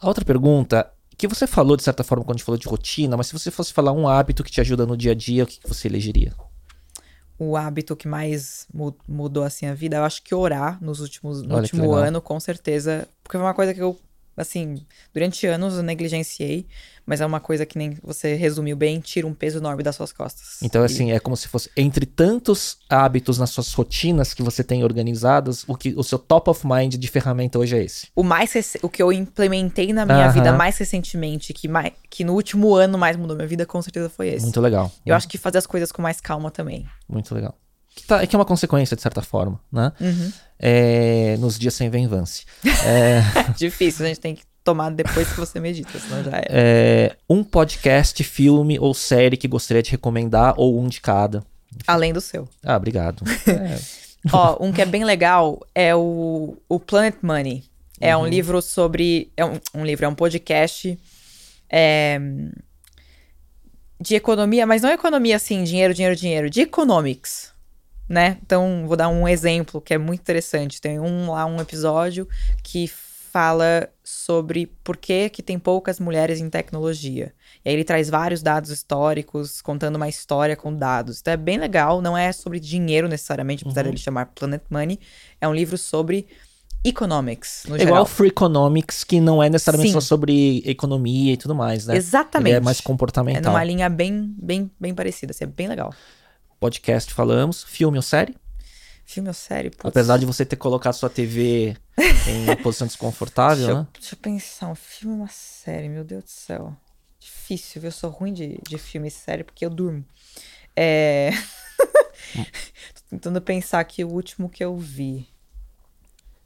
A outra pergunta, que você falou de certa forma quando a gente falou de rotina, mas se você fosse falar um hábito que te ajuda no dia a dia, o que, que você elegeria? O hábito que mais mu- mudou, assim, a vida, eu acho que orar nos últimos, no Olha último ano, com certeza, porque foi uma coisa que eu, assim, durante anos eu negligenciei, mas é uma coisa que nem você resumiu bem, tira um peso enorme das suas costas. Então, E- assim, é como se fosse entre tantos hábitos nas suas rotinas que você tem organizadas, o que o seu top of mind de ferramenta hoje é esse. O mais o que eu implementei na minha Aham. vida mais recentemente, que, mais, que no último ano mais mudou minha vida, com certeza foi esse. Muito legal. Eu acho que fazer as coisas com mais calma também. Muito legal. Que, tá, que é uma consequência, de certa forma, né? Uhum. É, nos dias sem Venvance. *laughs* É, Difícil, a gente tem que tomar depois que você medita, senão já é. é, um podcast, filme ou série que gostaria de recomendar, ou um de cada. Além do seu. Ah, obrigado. É, *laughs* Ó, um que é bem legal é o, o Planet Money. É Uhum. um livro sobre. É um, um livro, é um podcast é, de economia, mas não economia assim, dinheiro, dinheiro, dinheiro, de economics. Né? Então, vou dar um exemplo que é muito interessante. Tem um lá, um episódio que fala sobre por que, que tem poucas mulheres em tecnologia. E aí ele traz vários dados históricos, contando uma história com dados. Então é bem legal, não é sobre dinheiro necessariamente, apesar Uhum. dele chamar Planet Money. É um livro sobre economics, no É geral. igual Free Economics, que não é necessariamente Sim. só sobre economia e tudo mais, né? Exatamente. Ele é mais É comportamental. numa linha bem, bem, bem parecida, assim, é bem legal. Podcast falamos, filme ou série? Filme ou série? Putz. Apesar de você ter colocado sua TV *laughs* em posição desconfortável, deixa, né? eu, deixa eu pensar, um filme ou uma série, meu Deus do céu. Difícil, viu? Eu sou ruim de, de filme e série porque eu durmo. É. *laughs* Tô tentando pensar aqui o último que eu vi.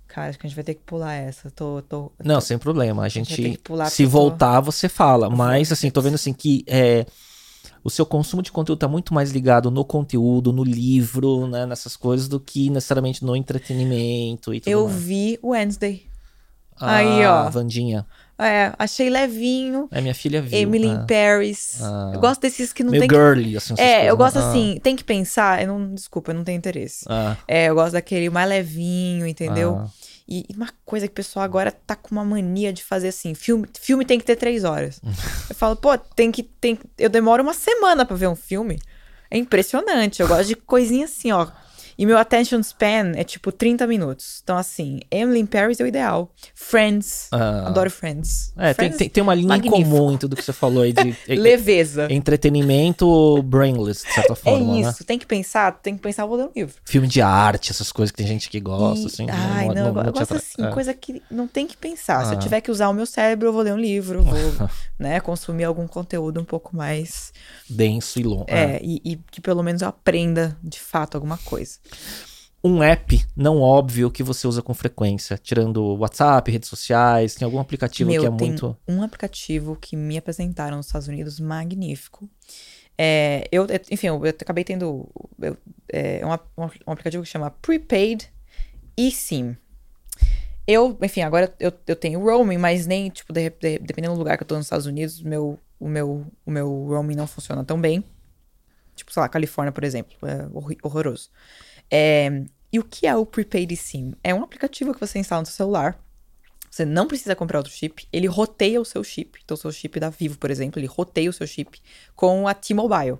Cara, acho que a gente vai ter que pular essa. Tô, tô, Não, sem problema. A gente, que pular se eu tô- voltar, você fala. Mas, assim, tô vendo assim que é, o seu consumo de conteúdo tá muito mais ligado no conteúdo, no livro, né? Nessas coisas, do que necessariamente no entretenimento e tudo eu mais. vi Wednesday. Aí, ó. Ah, Vandinha. É, achei levinho. É, minha filha viu. Emily in ah. Paris. Ah. Eu gosto desses que não Meio tem que. girly, assim. essas É, coisas, eu gosto né? Ah, assim, tem que pensar. Eu não, desculpa, eu não tenho interesse. Ah, É, eu gosto daquele mais levinho, entendeu? ah. E e uma coisa que o pessoal agora tá com uma mania de fazer assim: filme, filme tem que ter três horas. eu falo, pô, tem que. Tem, eu demoro uma semana pra ver um filme. É impressionante. Eu gosto de coisinha assim, ó. E meu attention span é tipo 30 minutos. Então, assim, Emily in Paris é o ideal. Friends. Ah. Adoro Friends. É, tem, Friends, tem, tem uma linha em magnífico. comum em tudo que você falou aí de é- *laughs* Leveza. é entretenimento brainless, de certa É forma, né? isso, tem que pensar, tem que pensar, vou ler um livro. Filme de arte, essas coisas que tem gente que gosta, E- assim. Ai, não, eu, go- eu te gosto assim, é. coisa que não tem que pensar. Se eu Ah. tiver que usar o meu cérebro, eu vou ler um livro, vou, *laughs* né, consumir algum conteúdo um pouco mais. Denso e longo. É, e, e que pelo menos eu aprenda de fato alguma coisa. Um app não óbvio que você usa com frequência, tirando WhatsApp, redes sociais, tem algum aplicativo Meu, que é tem muito. um aplicativo que me apresentaram nos Estados Unidos magnífico. É, eu, eu- enfim, eu, acabei tendo eu- é, um, ap- um, um aplicativo que chama Prepaid eSIM. Eu, enfim, agora eu, eu tenho roaming, mas nem, tipo, de- de- dependendo do lugar que eu tô nos Estados Unidos, meu, o, meu, o meu roaming não funciona tão bem. Tipo, sei lá, Califórnia, por exemplo, é horroroso. É, e o que é o Prepaid eSIM? É um aplicativo que você instala no seu celular, você não precisa comprar outro chip, ele roteia o seu chip. Então, o seu chip da Vivo, por exemplo, ele roteia o seu chip com a T-Mobile.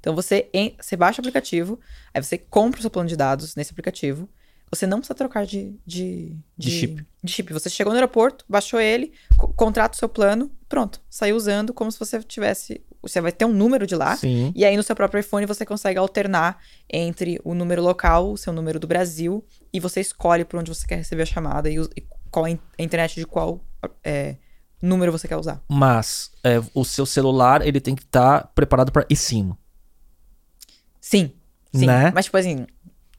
Então, você, en- você baixa o aplicativo, aí você compra o seu plano de dados nesse aplicativo. Você não precisa trocar de, de, De chip. de chip. Você chegou no aeroporto, baixou ele, co- contrata o seu plano, pronto. Saiu usando como se você tivesse. Você vai ter um número de lá. Sim. E aí, no seu próprio iPhone, você consegue alternar entre o número local, o seu número do Brasil, e você escolhe por onde você quer receber a chamada e, e qual a in- a internet de qual é, número você quer usar. Mas é, o seu celular ele tem que estar preparado para eSIM. Sim. Sim. Né? Mas, tipo assim,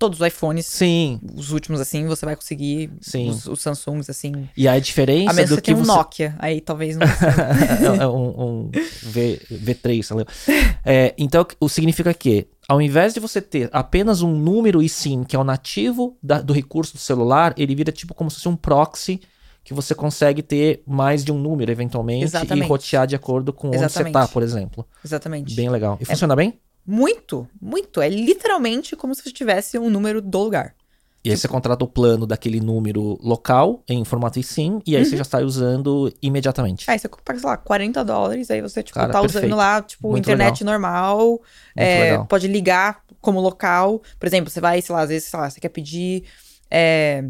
todos os iPhones, Sim. os últimos, assim, você vai conseguir. Sim. Os, os Samsungs, assim. E a diferença A menos que do você que tenha um você Nokia. Aí talvez não. *laughs* é um, um v, V3, sei lá. É, então, o significa que, ao invés de você ter apenas um número eSIM, que é o nativo da- do recurso do celular, ele vira tipo como se fosse um proxy que você consegue ter mais de um número, eventualmente, Exatamente. e rotear de acordo com onde você Exatamente. tá, por exemplo. Exatamente. Bem legal. E funciona bem? Muito, muito. É literalmente como se você tivesse um número do lugar. E aí você contrata o plano daquele número local em formato eSIM, e aí você já está usando imediatamente. Aí você paga, sei lá, 40 dólares, aí você, tipo, Cara, tá perfeito. usando lá, tipo, Muito internet normal, é, legal. pode ligar como local. Por exemplo, você vai, sei lá, às vezes, sei lá, você quer pedir é,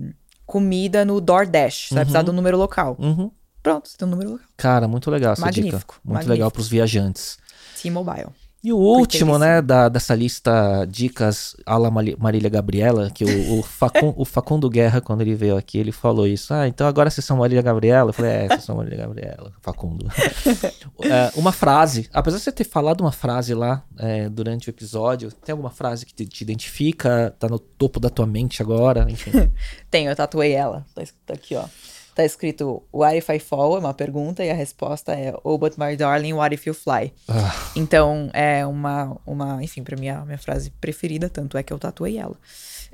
comida no DoorDash, você vai precisar Uhum. do número local. Uhum. Pronto, você tem um número local. Cara, muito legal essa dica. Magnífico, Muito magnífico. legal para os viajantes. T-Mobile. E o último, né, da, dessa lista dicas à la Marília Gabriela, que o, o, Facun- *laughs* o Facundo Guerra, quando ele veio aqui, ele falou isso. Ah, então agora vocês são Marília Gabriela? Eu falei, é, vocês são Marília Gabriela, Facundo. *laughs* É, uma frase, apesar de você ter falado uma frase lá é, durante o episódio, tem alguma frase que te, te identifica, tá no topo da tua mente agora, enfim. *laughs* Tenho, eu tatuei ela. Tá escrito aqui, ó. Tá escrito What if I fall? É uma pergunta e a resposta é Oh, but my darling, what if you fly? Ah, Então, é uma, uma enfim, pra mim é a minha frase preferida, tanto é que eu tatuei ela.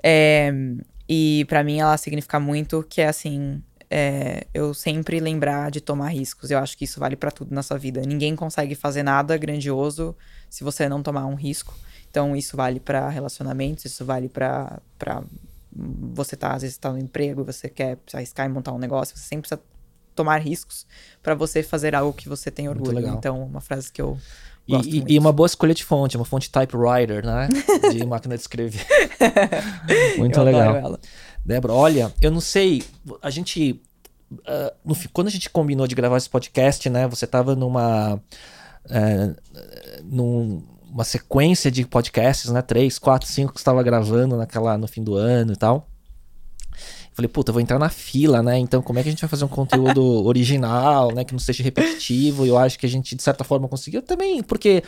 É, e pra mim ela significa muito que é assim, é, eu sempre lembrar de tomar riscos. Eu acho que isso vale pra tudo na sua vida. Ninguém consegue fazer nada grandioso se você não tomar um risco. Então, isso vale pra relacionamentos, isso vale pra você tá, às vezes tá no emprego, você quer arriscar e montar um negócio, você sempre precisa tomar riscos pra você fazer algo que você tem orgulho. Então, uma frase que eu e, gosto e- e uma boa escolha de fonte, uma fonte typewriter, né? *laughs* De máquina de escrever. *laughs* Muito eu legal. Débora, olha, eu não sei, a gente. ah, no quando a gente combinou de gravar esse podcast, né? Você tava numa. eh, num uma sequência de podcasts, né? Três, quatro, cinco que estava gravando naquela, no fim do ano e tal. Falei, puta, vou entrar na fila, né? Então, como é que a gente vai fazer um conteúdo *laughs* original, né? Que não seja repetitivo? E eu acho que a gente, de certa forma, conseguiu também, porque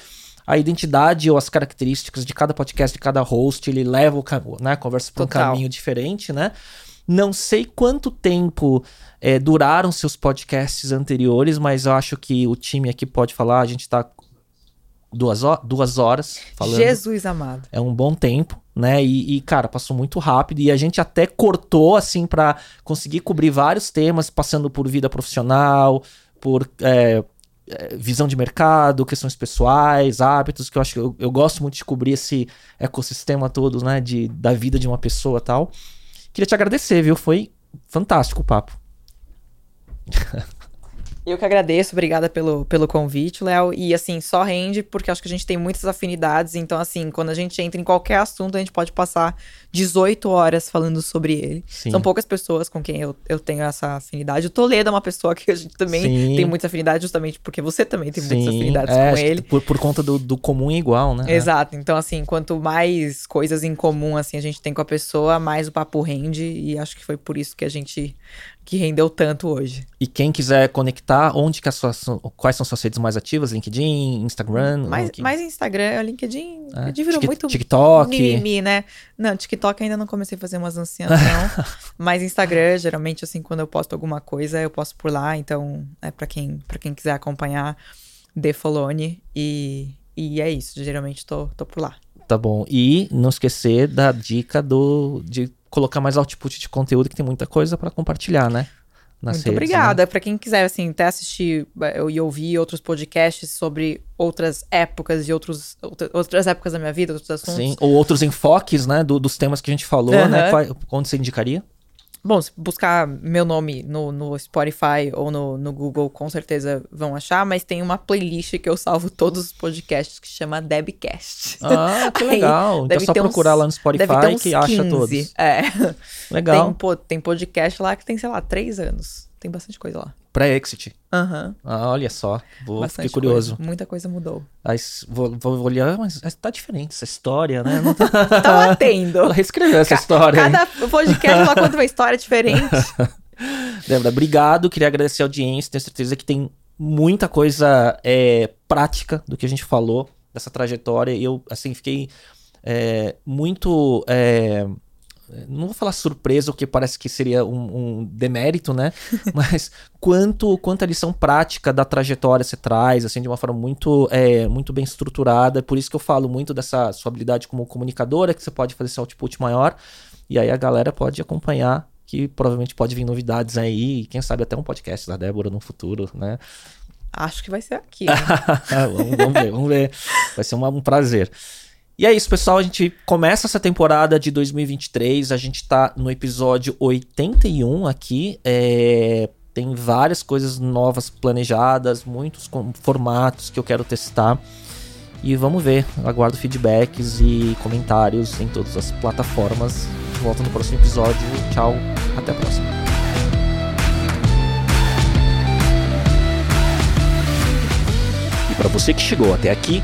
a identidade ou as características de cada podcast, de cada host, ele leva o né, a conversa para um caminho diferente, né? Não sei quanto tempo é, duraram seus podcasts anteriores, mas eu acho que o time aqui pode falar. A gente está duas, duas horas falando. Jesus amado. É um bom tempo, né? E, e, cara, passou muito rápido. E a gente até cortou, assim, para conseguir cobrir vários temas, passando por vida profissional, por é, é, visão de mercado, questões pessoais, hábitos, que eu acho que eu, eu, gosto muito de cobrir esse ecossistema todo, né, de, da vida de uma pessoa tal. Queria te agradecer, viu? Foi fantástico o papo. *laughs* Eu que agradeço, obrigada pelo, pelo convite, Léo. E assim, só rende porque acho que a gente tem muitas afinidades. Então, assim, quando a gente entra em qualquer assunto, a gente pode passar 18 horas falando sobre ele. Sim. São poucas pessoas com quem eu, eu tenho essa afinidade. O Toledo é uma pessoa que a gente também Sim. tem muita afinidade, justamente porque você também tem Sim. muitas afinidades é, com ele. Por, por conta do, do comum e igual, né? Exato. Então, assim, quanto mais coisas em comum assim a gente tem com a pessoa, mais o papo rende. E acho que foi por isso que a gente que rendeu tanto hoje. E quem quiser conectar, onde que as suas, quais são suas redes mais ativas? LinkedIn, Instagram? Mais, mais Instagram, LinkedIn. É. LinkedIn virou muito TikTok. mimimi, né? Não, TikTok ainda não comecei a fazer umas anciãs, não. *laughs* mas Instagram, geralmente, assim, quando eu posto alguma coisa, eu posto por lá. Então, é para quem, pra quem quiser acompanhar, The Folone. E, e é isso, geralmente tô, tô por lá. Tá bom. E não esquecer da dica do de colocar mais output de conteúdo, que tem muita coisa para compartilhar, né? Nas Muito redes, obrigada. Né? Para quem quiser, assim, até assistir eh, e ouvir outros podcasts sobre outras épocas e outros, outras épocas da minha vida, outros assuntos. Sim, ou outros enfoques, né, do, dos temas que a gente falou, uhum. né? Qual, onde você indicaria? Bom, se buscar meu nome no, no Spotify ou no, no, Google, com certeza vão achar, mas tem uma playlist que eu salvo todos os podcasts que chama Debcast. Ah, que *laughs* legal. então é só procurar uns, lá no Spotify que 15. acha todos. É. Legal. Tem, tem podcast lá que tem, sei lá, três anos. Tem bastante coisa lá. Pré-exit. Uhum. Ah, olha só. Vou, Bastante fiquei curioso. Coisa. Muita coisa mudou. Aí, vou, vou olhar, mas tá diferente essa história, né? *laughs* Não tá... tá batendo. Ela reescreveu essa história. Cada hein? podcast ela conta uma história diferente. *laughs* Débora, obrigado. Queria agradecer a audiência. Tenho certeza que tem muita coisa é, prática do que a gente falou dessa trajetória. Eu, assim, fiquei é, muito. É, não vou falar surpresa, porque parece que seria um, um demérito, né? *laughs* Mas quanto quanto a lição prática da trajetória você traz, assim, de uma forma muito, é, muito bem estruturada. Por isso que eu falo muito dessa sua habilidade como comunicadora, que você pode fazer esse output maior. E aí a galera pode acompanhar, que provavelmente pode vir novidades aí, quem sabe até um podcast da Débora no futuro, né? Acho que vai ser aqui. Né? *laughs* vamos, vamos, ver, vamos ver. Vai ser um prazer. E é isso, pessoal. A gente começa essa temporada de 2023. A gente tá no episódio 81 aqui. É... Tem várias coisas novas planejadas, muitos formatos que eu quero testar. E vamos ver. Aguardo feedbacks e comentários em todas as plataformas. Volto no próximo episódio. Tchau. Até a próxima. E para você que chegou até aqui,